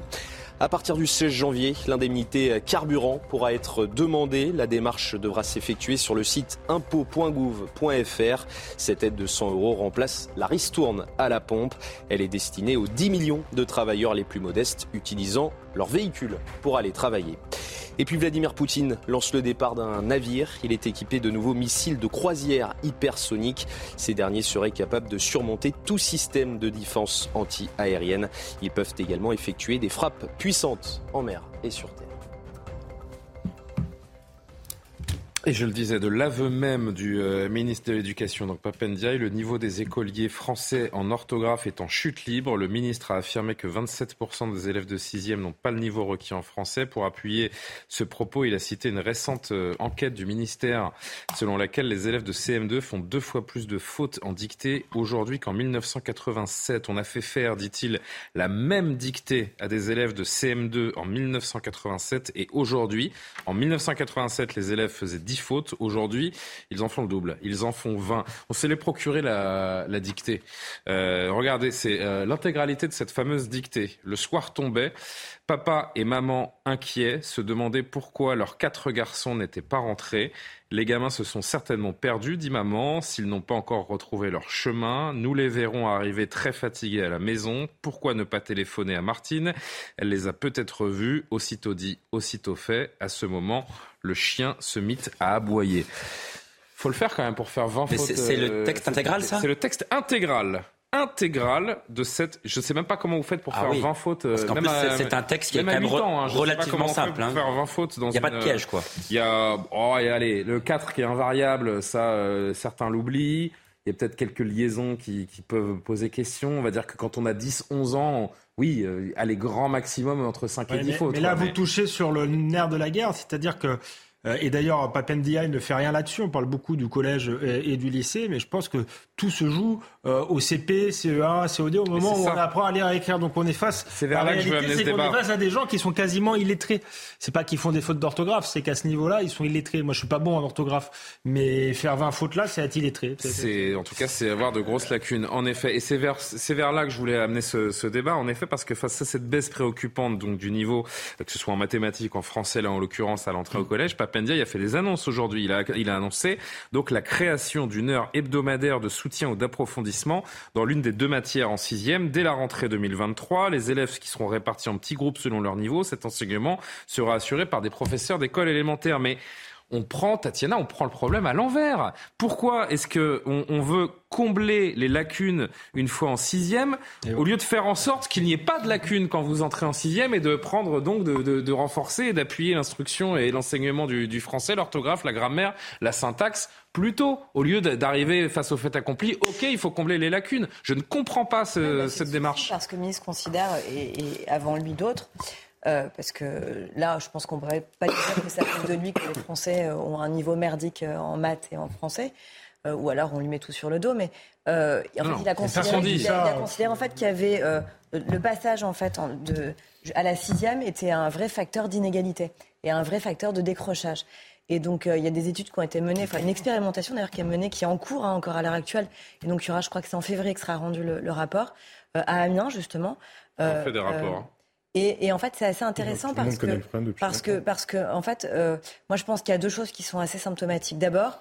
À partir du 16 janvier, l'indemnité carburant pourra être demandée. La démarche devra s'effectuer sur le site impôt.gouv.fr. Cette aide de 100 euros remplace la ristourne à la pompe. Elle est destinée aux 10 millions de travailleurs les plus modestes utilisant leur véhicule pour aller travailler. Et puis Vladimir Poutine lance le départ d'un navire. Il est équipé de nouveaux missiles de croisière hypersoniques. Ces derniers seraient capables de surmonter tout système de défense anti-aérienne. Ils peuvent également effectuer des frappes puissantes en mer et sur terre. Et je le disais, de l'aveu même du euh, ministre de l'Éducation, donc Papendiaï, le niveau des écoliers français en orthographe est en chute libre. Le ministre a affirmé que 27% des élèves de 6e n'ont pas le niveau requis en français. Pour appuyer ce propos, il a cité une récente euh, enquête du ministère selon laquelle les élèves de CM2 font deux fois plus de fautes en dictée aujourd'hui qu'en 1987. On a fait faire, dit-il, la même dictée à des élèves de CM2 en 1987 et aujourd'hui, en 1987, les élèves faisaient 10 fautes. Aujourd'hui, ils en font le double. Ils en font 20. On s'est les procurer la, la dictée. Euh, regardez, c'est euh, l'intégralité de cette fameuse dictée. Le soir tombait. Papa et maman inquiets se demandaient pourquoi leurs quatre garçons n'étaient pas rentrés. Les gamins se sont certainement perdus, dit maman, s'ils n'ont pas encore retrouvé leur chemin. Nous les verrons arriver très fatigués à la maison. Pourquoi ne pas téléphoner à Martine? Elle les a peut-être vus. Aussitôt dit, aussitôt fait. À ce moment, le chien se mit à aboyer. Faut le faire quand même pour faire 20 Mais fautes. c'est le euh, texte intégral, ça? C'est le texte intégral intégrale de cette. Je ne sais même pas comment vous faites pour Ah faire oui. 20 fautes. Parce euh, qu'en même plus, c'est- un texte qui est quand même ans, hein. Relativement simple, hein. faire 20 fautes dans Il y a pas de piège, quoi. Il y a. Oh, et allez, le 4 qui est invariable, ça, euh, certains l'oublient. Il y a peut-être quelques liaisons qui, qui peuvent poser question. On va dire que quand on a 10, 11 ans, oui, euh, allez, grand maximum entre 5 et Ouais, 10 mais, fautes. mais là, quoi. vous touchez sur le nerf de la guerre, c'est-à-dire que. Euh, Et d'ailleurs, Papendiaï ne fait rien là-dessus. On parle beaucoup du collège et, et du lycée, mais je pense que tout se joue euh, au CP, CE1, COD, au moment où ça. on apprend à lire et à écrire. Donc on est face. C'est la réalité, c'est qu'on est à des gens qui sont quasiment illettrés. C'est pas qu'ils font des fautes d'orthographe, c'est qu'à ce niveau-là, ils sont illettrés. Moi, je suis pas bon en orthographe, mais faire 20 fautes là, c'est être illettré. C'est en tout cas c'est avoir de grosses lacunes en effet et c'est vers c'est vers là que je voulais amener ce, ce débat en effet parce que face à cette baisse préoccupante donc du niveau que ce soit en mathématiques en français là en l'occurrence à l'entrée au collège Papendia il a fait des annonces aujourd'hui. Il a il a annoncé donc la création d'une heure hebdomadaire de soutien ou d'approfondissement dans l'une des deux matières en sixième dès la rentrée 2023 les élèves qui seront répartis en petits groupes selon leur niveau cet enseignement sera assuré par des professeurs d'école élémentaire. Mais on prend, Tatiana, on prend le problème à l'envers. Pourquoi est-ce que on, on veut combler les lacunes une fois en sixième, au lieu de faire en sorte qu'il n'y ait pas de lacunes quand vous entrez en sixième et de prendre donc de, de- de renforcer et d'appuyer l'instruction et l'enseignement du, du français, l'orthographe, la grammaire, la syntaxe plus tôt, au lieu d'arriver face au fait accompli. Ok, il faut combler les lacunes. Je ne comprends pas ce- cette démarche. Parce que le ministre considère, et, et avant lui d'autres, euh, parce que là, je pense qu'on ne pourrait pas dire que ça vient de lui que les Français euh, ont un niveau merdique euh, en maths et en français, euh, ou alors on lui met tout sur le dos, mais euh, en Non, fait, il a considéré, il a- il a ça. considéré en fait qu'il y avait euh, le passage en fait en- de, à la sixième était un vrai facteur d'inégalité et un vrai facteur de décrochage. Et donc, euh, il y a des études qui ont été menées, enfin une expérimentation d'ailleurs qui est menée, qui est en cours hein, encore à l'heure actuelle. Et donc, il y aura, je crois que c'est en février que sera rendu le, le rapport, euh, à Amiens justement. On fait des rapports. hein. Et, et en fait, c'est assez intéressant parce que, parce que, parce que, en fait, euh, moi, je pense qu'il y a deux choses qui sont assez symptomatiques. D'abord,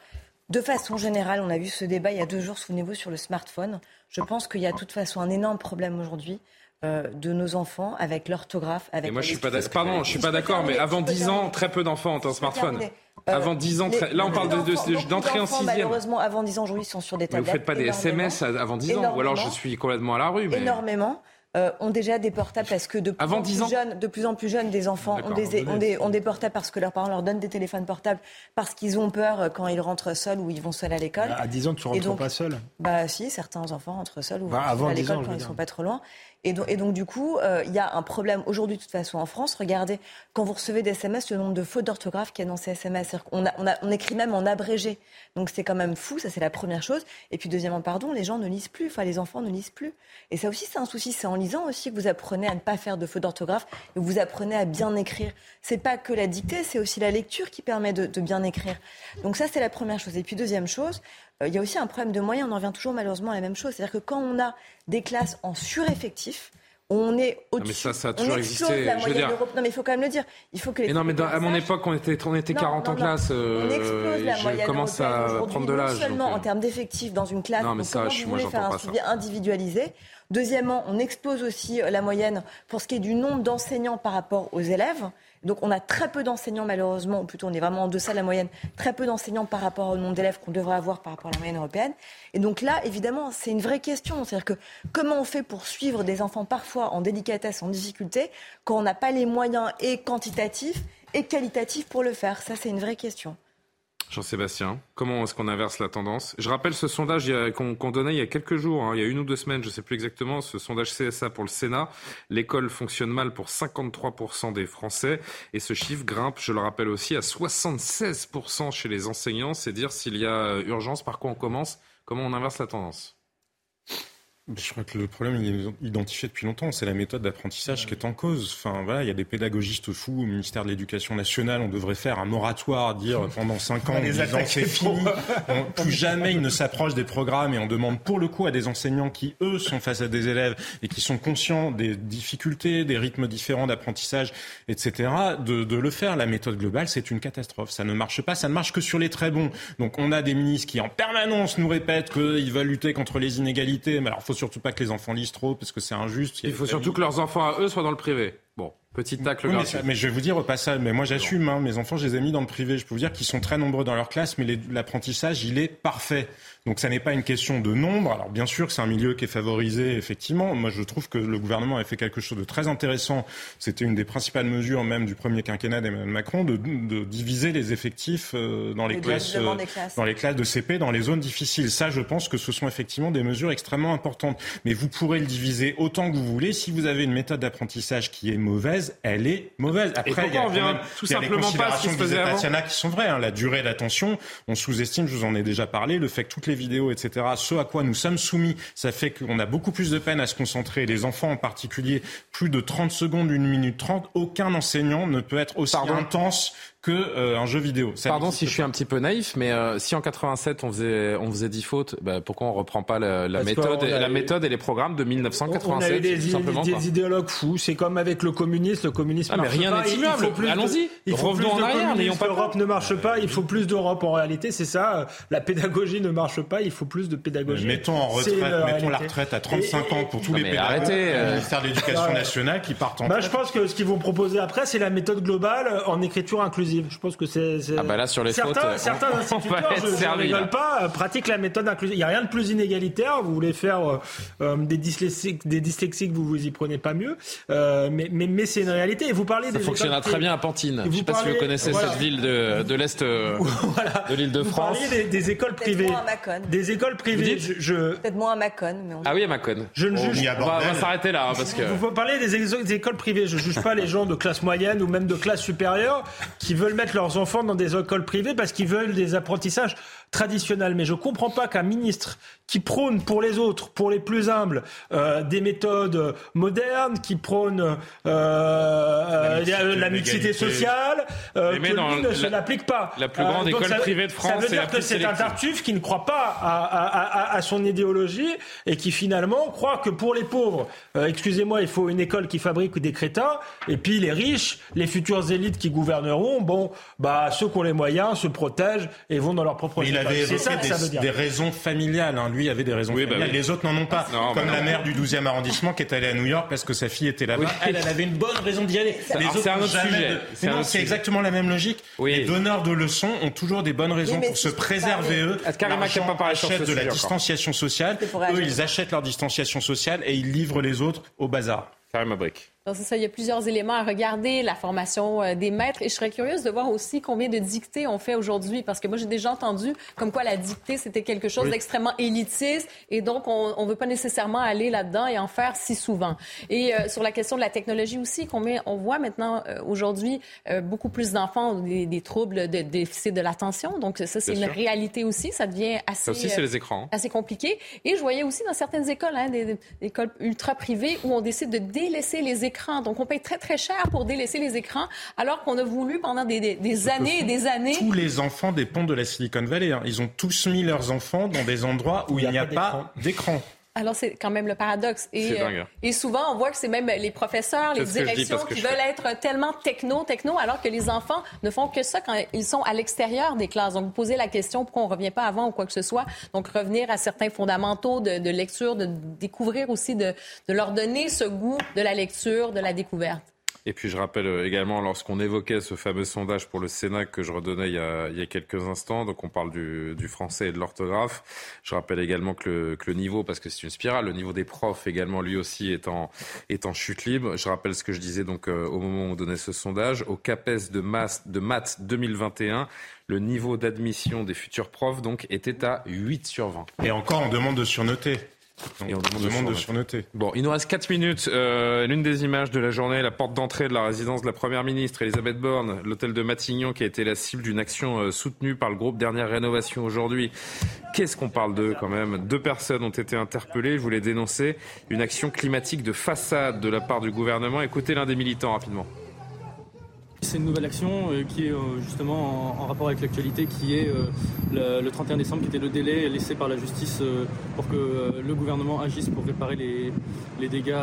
de façon générale, on a vu ce débat il y a deux jours, souvenez-vous, sur le smartphone. Je pense qu'il y a de toute façon un énorme problème aujourd'hui euh, de nos enfants avec l'orthographe, avec. Et moi, je suis pas d'accord. Pardon, je suis pas d'accord, mais avant je peux 10 ans, très peu d'enfants ont un smartphone. Euh, Avant 10 ans, les- là on parle de- de- d'entrée en d'enfants, sixième. Malheureusement, avant 10 ans, aujourd'hui, ils sont sur des Mais vous tablettes. faites pas des. SMS avant 10 ans, ou alors je suis complètement à la rue. Mais... énormément. Euh, ont déjà des portables parce que de plus, Avant en 10 plus jeunes, de plus en plus jeunes, des enfants ont des, ont, des, ont des portables parce que leurs parents leur donnent des téléphones portables parce qu'ils ont peur euh, quand ils rentrent seuls ou ils vont seuls à l'école. À 10 ans, tu Et rentres donc- pas seul. Bah si, certains enfants rentrent seuls ou Bah, vont avant à 10 l'école quand ils dire. sont pas trop loin. Et donc, du coup, euh, il y a un problème aujourd'hui de toute façon en France. Regardez, quand vous recevez des SMS, le nombre de fautes d'orthographe qu'il y a dans ces SMS. On, écrit même en abrégé. Donc c'est quand même fou, ça c'est la première chose. Et puis deuxièmement, pardon, les gens ne lisent plus, enfin les enfants ne lisent plus. Et ça aussi c'est un souci, c'est en lisant aussi que vous apprenez à ne pas faire de fautes d'orthographe et vous apprenez à bien écrire. C'est pas que la dictée, c'est aussi la lecture qui permet de, de bien écrire. Donc ça c'est la première chose. Et puis deuxième chose, il y a aussi un problème de moyens, on en revient toujours malheureusement à la même chose. C'est-à-dire que quand on a des classes en sureffectif, on est mais au-dessus. ça, ça a toujours existé. la Je veux moyenne dire- d'Europe. Non mais il faut quand même le dire. Il faut que les Mais non, mais dans- à mon époque, on était, on était Non, 40 en non, non. classe. euh, on explose la moyenne commence à prendre de non l'âge. seulement donc, en euh, termes d'effectifs dans une classe, Non, mais donc ça, comment je- vous moi, voulez faire un suivi individualisé? Deuxièmement, on explose aussi euh, la moyenne pour ce qui est du nombre d'enseignants par rapport aux élèves. Donc on a très peu d'enseignants malheureusement, ou plutôt on est vraiment en deçà de la moyenne, très peu d'enseignants par rapport au nombre d'élèves qu'on devrait avoir par rapport à la moyenne européenne. Et donc là, évidemment, c'est une vraie question. C'est-à-dire que comment on fait pour suivre des enfants parfois en délicatesse, en difficulté, quand on n'a pas les moyens et quantitatifs et qualitatifs pour le faire? Ça, c'est une vraie question. Jean-Sébastien, comment est-ce qu'on inverse la tendance? Je rappelle ce sondage qu'on donnait il y a quelques jours, hein, il y a une ou deux semaines, je ne sais plus exactement, ce sondage CSA pour le Sénat. L'école fonctionne mal pour 53% des Français et ce chiffre grimpe, je le rappelle aussi, à 76% chez les enseignants. C'est dire s'il y a urgence, par quoi on commence, comment on inverse la tendance? Je crois que le problème, il est identifié depuis longtemps. C'est la méthode d'apprentissage qui est en cause. Enfin, voilà, il y a des pédagogistes fous au ministère de l'Éducation nationale. On devrait faire un moratoire, dire pendant cinq ans, les ans c'est fini. plus jamais ils ne s'approchent des programmes et on demande pour le coup à des enseignants qui, eux, sont face à des élèves et qui sont conscients des difficultés, des rythmes différents d'apprentissage, etc., de, de le faire. La méthode globale, c'est une catastrophe. Ça ne marche pas. Ça ne marche que sur les très bons. Donc, on a des ministres qui, en permanence, nous répètent qu'ils veulent lutter contre les inégalités. Mais alors, faut surtout pas que les enfants lisent trop parce que c'est injuste. Il faut surtout que leurs enfants à eux soient dans le privé. Bon, petit tacle oui, mais, mais, je vais vous dire au passage, mais moi j'assume, hein, mes enfants je les ai mis dans le privé. Je peux vous dire qu'ils sont très nombreux dans leur classe, mais l'apprentissage il est parfait. Donc ça n'est pas une question de nombre. Alors bien sûr que c'est un milieu qui est favorisé, effectivement. Moi je trouve que le gouvernement a fait quelque chose de très intéressant. C'était une des principales mesures même du premier quinquennat d'Emmanuel Macron de, de, diviser les effectifs euh, dans les classes, euh, classes, dans les classes de CP, dans les zones difficiles. Ça, je pense que ce sont effectivement des mesures extrêmement importantes. Mais vous pourrez le diviser autant que vous voulez. Si vous avez une méthode d'apprentissage qui est mauvaise, elle est mauvaise. Après, il y a, vient tout simplement pas ce qui se faisait avant. qui sont vraies. Hein. La durée d'attention, on sous-estime. Je vous en ai déjà parlé. Le fait que toutes les vidéos, etc. Ce à quoi nous sommes soumis, ça fait qu'on a beaucoup plus de peine à se concentrer. Les enfants en particulier, plus de 30 secondes, une minute 30. Aucun enseignant ne peut être aussi intense que euh, un jeu vidéo. Ça Pardon si je suis un petit peu naïf, mais euh, si en 87 on faisait on faisait 10 fautes, bah, pourquoi on reprend pas la, la méthode, la méthode et les programmes de 1987 On a eu des, des, idéologues fous. C'est comme avec le communisme. Le communisme ah, mais rien n'est immuable. Allons-y. Revenons en arrière. N'ayons pas L'Europe ne marche pas. Il faut plus d'Europe. En réalité, c'est ça. La pédagogie ne marche pas. Il faut plus de pédagogie. mettons en retraite, mettons la retraite à 35 ans pour tous les pédagogues. Arrêtez. Le ministère de l'Éducation nationale qui partent en. Bah, je pense que ce qu'ils vont proposer après, c'est la méthode globale en écriture inclusive. Je pense que c'est ah bah là sur les certains, fautes, certains instituteurs, je, ne rigole pas, euh, pratiquent la méthode inclusive. Il n'y a rien de plus inégalitaire. Vous voulez faire euh, euh, des, dyslexiques, des dyslexiques, vous vous y prenez pas mieux. Euh, mais mais, mais c'est une réalité. Et vous parlez Ça des fonctionnera très bien à Pantine. Je ne sais pas si vous connaissez cette ville de, de l'est voilà. de l'île de France. Vous parlez des, écoles privées. Des écoles privées. Je, je... Peut-être moins à Macon. Mais on... Ah oui à Macon. Je ne juge. On va, va s'arrêter là hein, parce que. Vous parlez des, écoles privées. Je juge pas les gens de classe moyenne ou même de classe supérieure qui veulent mettre leurs enfants dans des écoles privées parce qu'ils veulent des apprentissages traditionnels. Mais je ne comprends pas qu'un ministre qui prône pour les autres, pour les plus humbles, euh, des méthodes modernes, qui prône euh, euh, la mixité, sociale, que lui ne se l'applique pas. La plus grande école privée de France. Ça veut dire que c'est un tartuffe qui ne croit pas à, à, son idéologie et qui finalement croit que pour les pauvres, excusez-moi, il faut une école qui fabrique des crétins, et puis les riches, les futures élites qui gouverneront, bon, bah ceux qui ont les moyens se protègent et vont dans leur propre. Mais il avait évoqué des, des, raisons familiales. Hein lui avait des raisons bah Les autres n'en ont pas. Comme bah la mère du 12e arrondissement qui est allée à New York parce que sa fille était là-bas. Elle, elle avait une bonne raison d'y aller. C'est un autre sujet. c'est exactement la même logique. Les donneurs de leçons ont toujours des bonnes raisons pour se préserver eux. L'argent achète de la distanciation sociale. Eux, ils achètent leur distanciation sociale et ils livrent les autres au bazar. Karim Brick c'est ça, il y a plusieurs éléments à regarder, la formation euh, des maîtres. Et je serais curieuse de voir aussi combien de dictées on fait aujourd'hui, parce que moi, j'ai déjà entendu comme quoi la dictée, c'était quelque chose d'extrêmement élitiste, et donc on ne veut pas nécessairement aller là-dedans et en faire si souvent. Et euh, sur la question de la technologie aussi, combien on voit maintenant euh, aujourd'hui beaucoup plus d'enfants ont des, troubles de déficit de l'attention. Donc ça, c'est une réalité aussi. Ça devient assez, aussi, c'est les écrans. assez compliqué. Et je voyais aussi dans certaines écoles, hein, des, des écoles ultra privées, où on décide de délaisser les écrans donc, on paye très, très cher pour délaisser les écrans, alors qu'on a voulu pendant des, années et des années. Tous les enfants des ponts de la Silicon Valley, hein. ils ont tous mis leurs enfants dans des endroits où il n'y a, pas d'écran. Alors, c'est quand même le paradoxe. Et, euh, et souvent, on voit que c'est même les professeurs, les directions qui veulent être tellement techno, techno, alors que les enfants ne font que ça quand ils sont à l'extérieur des classes. Donc, vous posez la question pourquoi on ne revient pas avant ou quoi que ce soit? Donc, revenir à certains fondamentaux de, de lecture, de découvrir aussi, de, de leur donner ce goût de la lecture, de la découverte. Et puis je rappelle euh, également, lorsqu'on évoquait ce fameux sondage pour le Sénat que je redonnais il y a, il y a quelques instants, donc on parle du, du français et de l'orthographe, je rappelle également que le, que le niveau, parce que c'est une spirale, le niveau des profs également lui aussi est en, est en chute libre. Je rappelle ce que je disais donc euh, au moment où on donnait ce sondage. Au CAPES de, maths, de maths 2021, le niveau d'admission des futurs profs donc était à 8 sur 20. Et encore, on demande de surnoter. Et on On demande de surnoter. Bon, il nous reste 4 minutes. Euh, L'une des images de la journée, la porte d'entrée de la résidence de la Première ministre, Elisabeth Borne, l'hôtel de Matignon qui a été la cible d'une action euh, soutenue par le groupe Dernière Rénovation aujourd'hui. Qu'est-ce qu'on parle d'eux quand même? Deux personnes ont été interpellées, je voulais dénoncer une action climatique de façade de la part du gouvernement. Écoutez l'un des militants rapidement. C'est une nouvelle action euh, qui est euh, justement en, rapport avec l'actualité, qui est euh, le, le 31 décembre, qui était le délai laissé par la justice pour que le gouvernement agisse pour réparer les, dégâts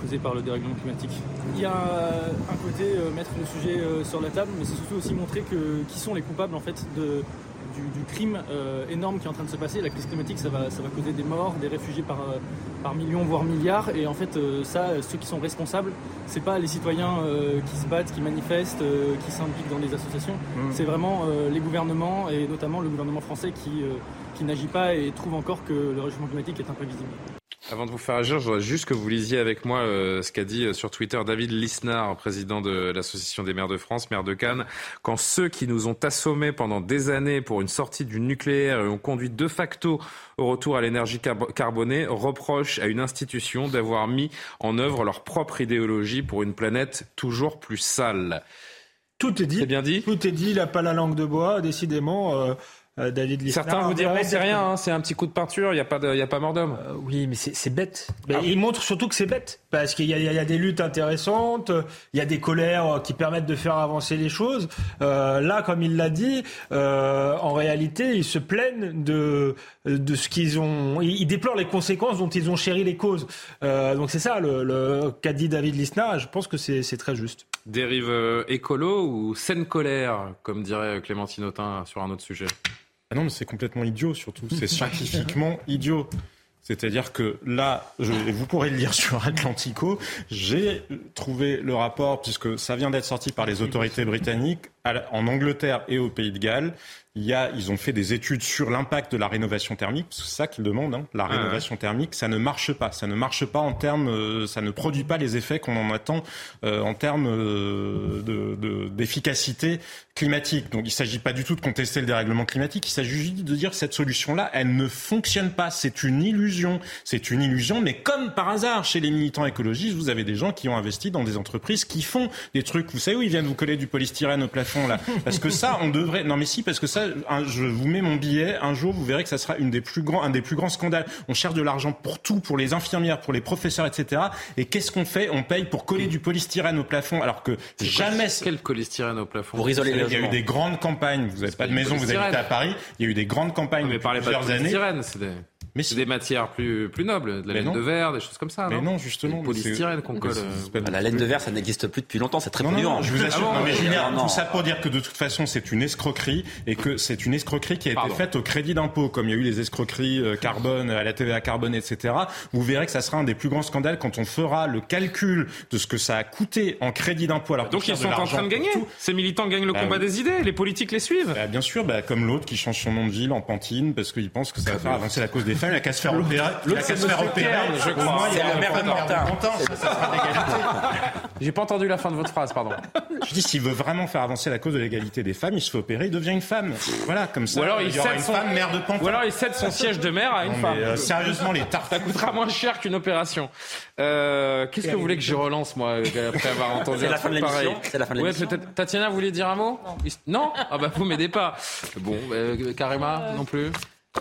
causés par le dérèglement climatique. Il y a un côté mettre le sujet sur la table, mais c'est surtout aussi montrer que, qui sont les coupables en fait de, du, du crime euh, énorme qui est en train de se passer. La crise climatique, ça va, ça va causer des morts, des réfugiés par, euh, par millions, voire milliards. Et en fait, euh, ça, ceux qui sont responsables, c'est pas les citoyens euh, qui se battent, qui manifestent, euh, qui s'impliquent dans les associations. Mmh. C'est vraiment euh, les gouvernements et notamment le gouvernement français qui, euh, qui n'agit pas et trouve encore que le réchauffement climatique est imprévisible. Avant de vous faire agir, je voudrais juste que vous lisiez avec moi euh, ce qu'a dit euh, sur Twitter David Lisnard, président de l'Association des maires de France, maire de Cannes. Quand ceux qui nous ont assommés pendant des années pour une sortie du nucléaire et ont conduit de facto au retour à l'énergie carbo- carbonée reprochent à une institution d'avoir mis en œuvre leur propre idéologie pour une planète toujours plus sale. Tout est dit. C'est bien dit? Tout est dit. Il n'a pas la langue de bois, décidément. euh, euh, David Lisnard. Certains vous diront c'est rien, hein, c'est un petit coup de peinture, il n'y a pas de- il y a pas mort d'homme. Euh, oui, mais c'est bête. Mais il montre surtout que c'est bête, parce qu'il y, a- il y a des luttes intéressantes, il y a des colères euh, qui permettent de faire avancer les choses. Euh, là, comme il l'a dit, euh, en réalité, ils se plaignent de de ce qu'ils ont. Ils, ils déplorent les conséquences dont ils ont chéri les causes. Euh, donc c'est ça le, le qu'a dit David Lisnard. Je pense que c'est très juste. Dérive écolo ou saine colère, comme dirait Clémentine Autain sur un autre sujet? Ah non, mais c'est complètement idiot, surtout. C'est scientifiquement idiot. C'est-à-dire que là, je- et vous pourrez le lire sur Atlantico, j'ai trouvé le rapport, puisque ça vient d'être sorti par les autorités britanniques, en Angleterre et au Pays de Galles. Il y a, ils ont fait des études sur l'impact de la rénovation thermique, c'est ça qu'ils demandent, hein, la Ah ouais. rénovation thermique, ça ne marche pas. Ça ne marche pas en termes, euh, ça ne produit pas les effets qu'on en attend euh, en termes euh, de- de- d'efficacité climatique. Donc il ne s'agit pas du tout de contester le dérèglement climatique, il s'agit juste de dire que cette solution-là, elle ne fonctionne pas. C'est une illusion. C'est une illusion, mais comme par hasard, chez les militants écologistes, vous avez des gens qui ont investi dans des entreprises qui font des trucs. Vous savez où ils viennent vous coller du polystyrène au plafond, là? Parce que ça, on devrait... Non mais si, parce que ça, je vous mets mon billet, un jour, vous verrez que ça sera une des plus grands, un des plus grands scandales. On cherche de l'argent pour tout, pour les infirmières, pour les professeurs, etc. Et qu'est-ce qu'on fait? On paye pour coller du polystyrène au plafond, alors que jamais... Quel polystyrène au plafond? Vous savez, Il y a eu des grandes campagnes. Vous n'avez pas de maison, vous habitez à Paris. Il y a eu des grandes campagnes depuis parlez pas de plusieurs années. C'est des, matières plus, plus nobles, de la Mais laine non. de verre, des choses comme ça. Mais non, non, justement, mais polystyrène qu'on mais colle. euh, Bah, La laine de verre, ça n'existe plus depuis longtemps, c'est très Non, non, polluant. non, je vous assure. Ah bon mais Julien, tout ça pour dire que de toute façon, c'est une escroquerie et que c'est une escroquerie qui a été faite au crédit d'impôt, comme il y a eu les escroqueries euh, carbone à la TVA carbone, etc. Vous verrez que ça sera un des plus grands scandales quand on fera le calcul de ce que ça a coûté en crédit d'impôt. Alors Donc ils sont en train de gagner. Ces militants gagnent le Bah combat oui. des idées. Les politiques les suivent. Bah, bien sûr, bah, comme l'autre qui change son nom de ville en Pantine parce qu'il pense que ça va faire avancer la cause des femmes. Il a qu'à se faire opérer. Il a l'autre, c'est se faire opérer. Je crois. il C'est a le maire de l'égalité. J'ai pas entendu la fin de votre phrase, pardon. Je dis, s'il veut vraiment faire avancer la cause de l'égalité des femmes, il se fait opérer, il devient une femme. Voilà, comme ça. Ou alors il y aura cède une son femme maire de Pantin. Ou alors il cède son siège de maire à une Non, femme. euh, sérieusement, les tartes. Ça coûtera moins cher qu'une opération. Euh, Qu'est-ce que vous voulez que je relance moi après avoir entendu un la fin de truc pareil C'est la fin de Ouais, l'émission peut-être. Tatiana, vous voulez dire un mot? Non. Ah bah vous m'aidez pas. Bon, euh, Karima non plus.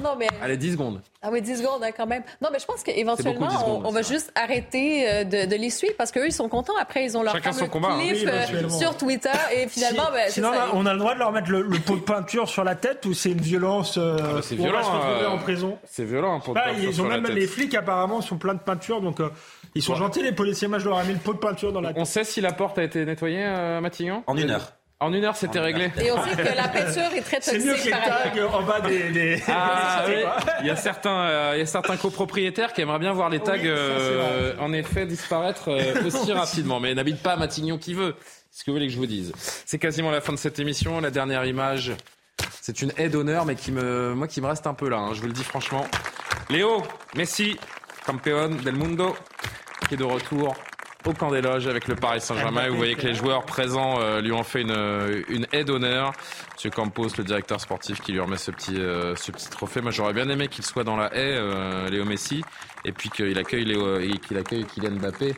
Non, mais. Allez, 10 secondes. Ah oui, 10 secondes hein, quand même. Non, mais je pense qu'éventuellement, beaucoup, 10 secondes, on, on va juste arrêter euh, de, de les suivre parce qu'eux, ils sont contents. Après, ils ont leur Chacun fameux son combat, hein. clip Oui, euh, sur Twitter et finalement, Si- ben, Sinon, ça. là, on a le droit de leur mettre le, le pot de peinture sur la tête ou c'est une violence euh, Ah c'est violent, se euh, en prison? C'est violent pour Bah, Ils ont même les flics apparemment sont pleins de peinture donc euh, ils sont gentils les policiers. Moi je leur ai mis le pot de peinture dans la tête. On sait si la porte a été nettoyée, euh, Matignon? En une heure. En une heure, c'était réglé. Et on sait que la peinture est très toxique. C'est mieux que les tags en bas des. Ah, oui. Il y a certains, euh, il y a certains copropriétaires qui aimeraient bien voir les tags, euh, en effet, disparaître euh, aussi rapidement. Mais n'habite pas à Matignon qui veut. Ce que vous voulez que je vous dise. C'est quasiment la fin de cette émission. La dernière image, c'est une aide d'honneur, mais qui me, moi, qui me reste un peu là. hein, je vous le dis franchement. Léo Messi, campeón del mundo, qui est de retour au camp des loges avec le Paris Saint-Germain. Vous voyez que les joueurs présents euh, lui ont fait une, une aide d'honneur. Monsieur Campos, le directeur sportif, qui lui remet ce petit, euh, ce petit trophée. Moi, j'aurais bien aimé qu'il soit dans la haie, euh, Léo Messi, et puis qu'il accueille, Léo, et qu'il accueille Kylian Mbappé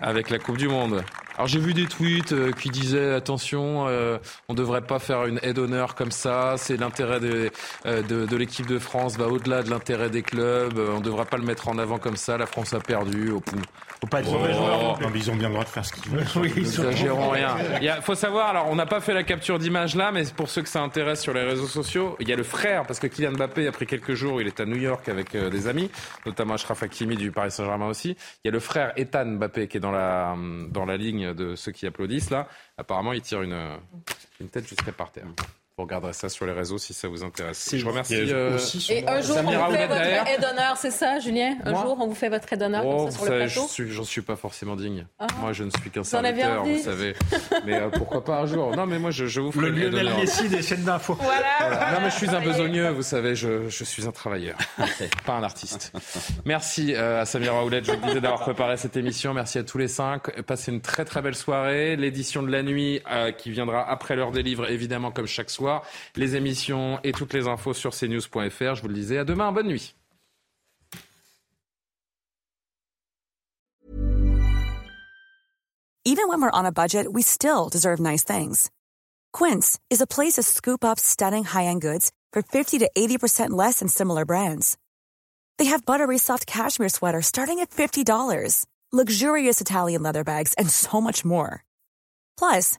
avec la Coupe du Monde. Alors j'ai vu des tweets euh, qui disaient attention, euh, on devrait pas faire une aide d'honneur comme ça. C'est l'intérêt des- euh, de, de l'équipe de France va au-delà de l'intérêt des clubs. Euh, on devrait pas le mettre en avant comme ça. La France a perdu. Faut pas être Oh. mauvais joueur. non mais ils ont bien le droit de faire ce qu'ils veulent. Oui, ils N'exagérons rien. Il y a- faut savoir, alors on n'a pas fait la capture d'image là, mais pour ceux que ça intéresse sur les réseaux sociaux, il y a le frère, parce que Kylian Mbappé, après quelques jours, il est à New York avec euh, des amis, notamment Ashraf Hakimi du Paris Saint-Germain aussi. Il y a le frère Ethan Mbappé qui est dans la, dans la ligne de ceux qui applaudissent là. Apparemment, il tire une, une tête jusqu'à par terre. Vous regarderez ça sur les réseaux si ça vous intéresse. Je remercie. Euh, aussi Et un jour, on vous fait votre aide d'honneur, c'est ça, Julien? Un Moi jour, on vous fait votre aide d'honneur Oh, comme vous ça sur le plateau? j'en suis pas forcément digne. Ah. Moi, je ne suis qu'un Vous en avez serviteur, vous savez. Mais euh, pourquoi pas un jour Non, mais moi, je, je vous ferai Le Lionel. Messi des chaînes d'infos. Voilà. Non, mais je suis un besogneux, vous savez, je, je suis un travailleur, pas un artiste. Merci euh, à Samira Ouled, je vous disais d'avoir préparé cette émission. Merci à tous les cinq. Passez une très très belle soirée. L'édition de la nuit euh, qui viendra après l'heure des livres, évidemment, comme chaque soir. Les émissions et toutes les infos sur cnews.fr. Je vous le disais, à demain, bonne nuit. Even when we're on a budget, we still deserve nice things. Quince is a place to scoop up stunning high-end goods for 50 to 80% less than similar brands. They have buttery soft cashmere sweaters starting at $50, luxurious Italian leather bags, and so much more. Plus,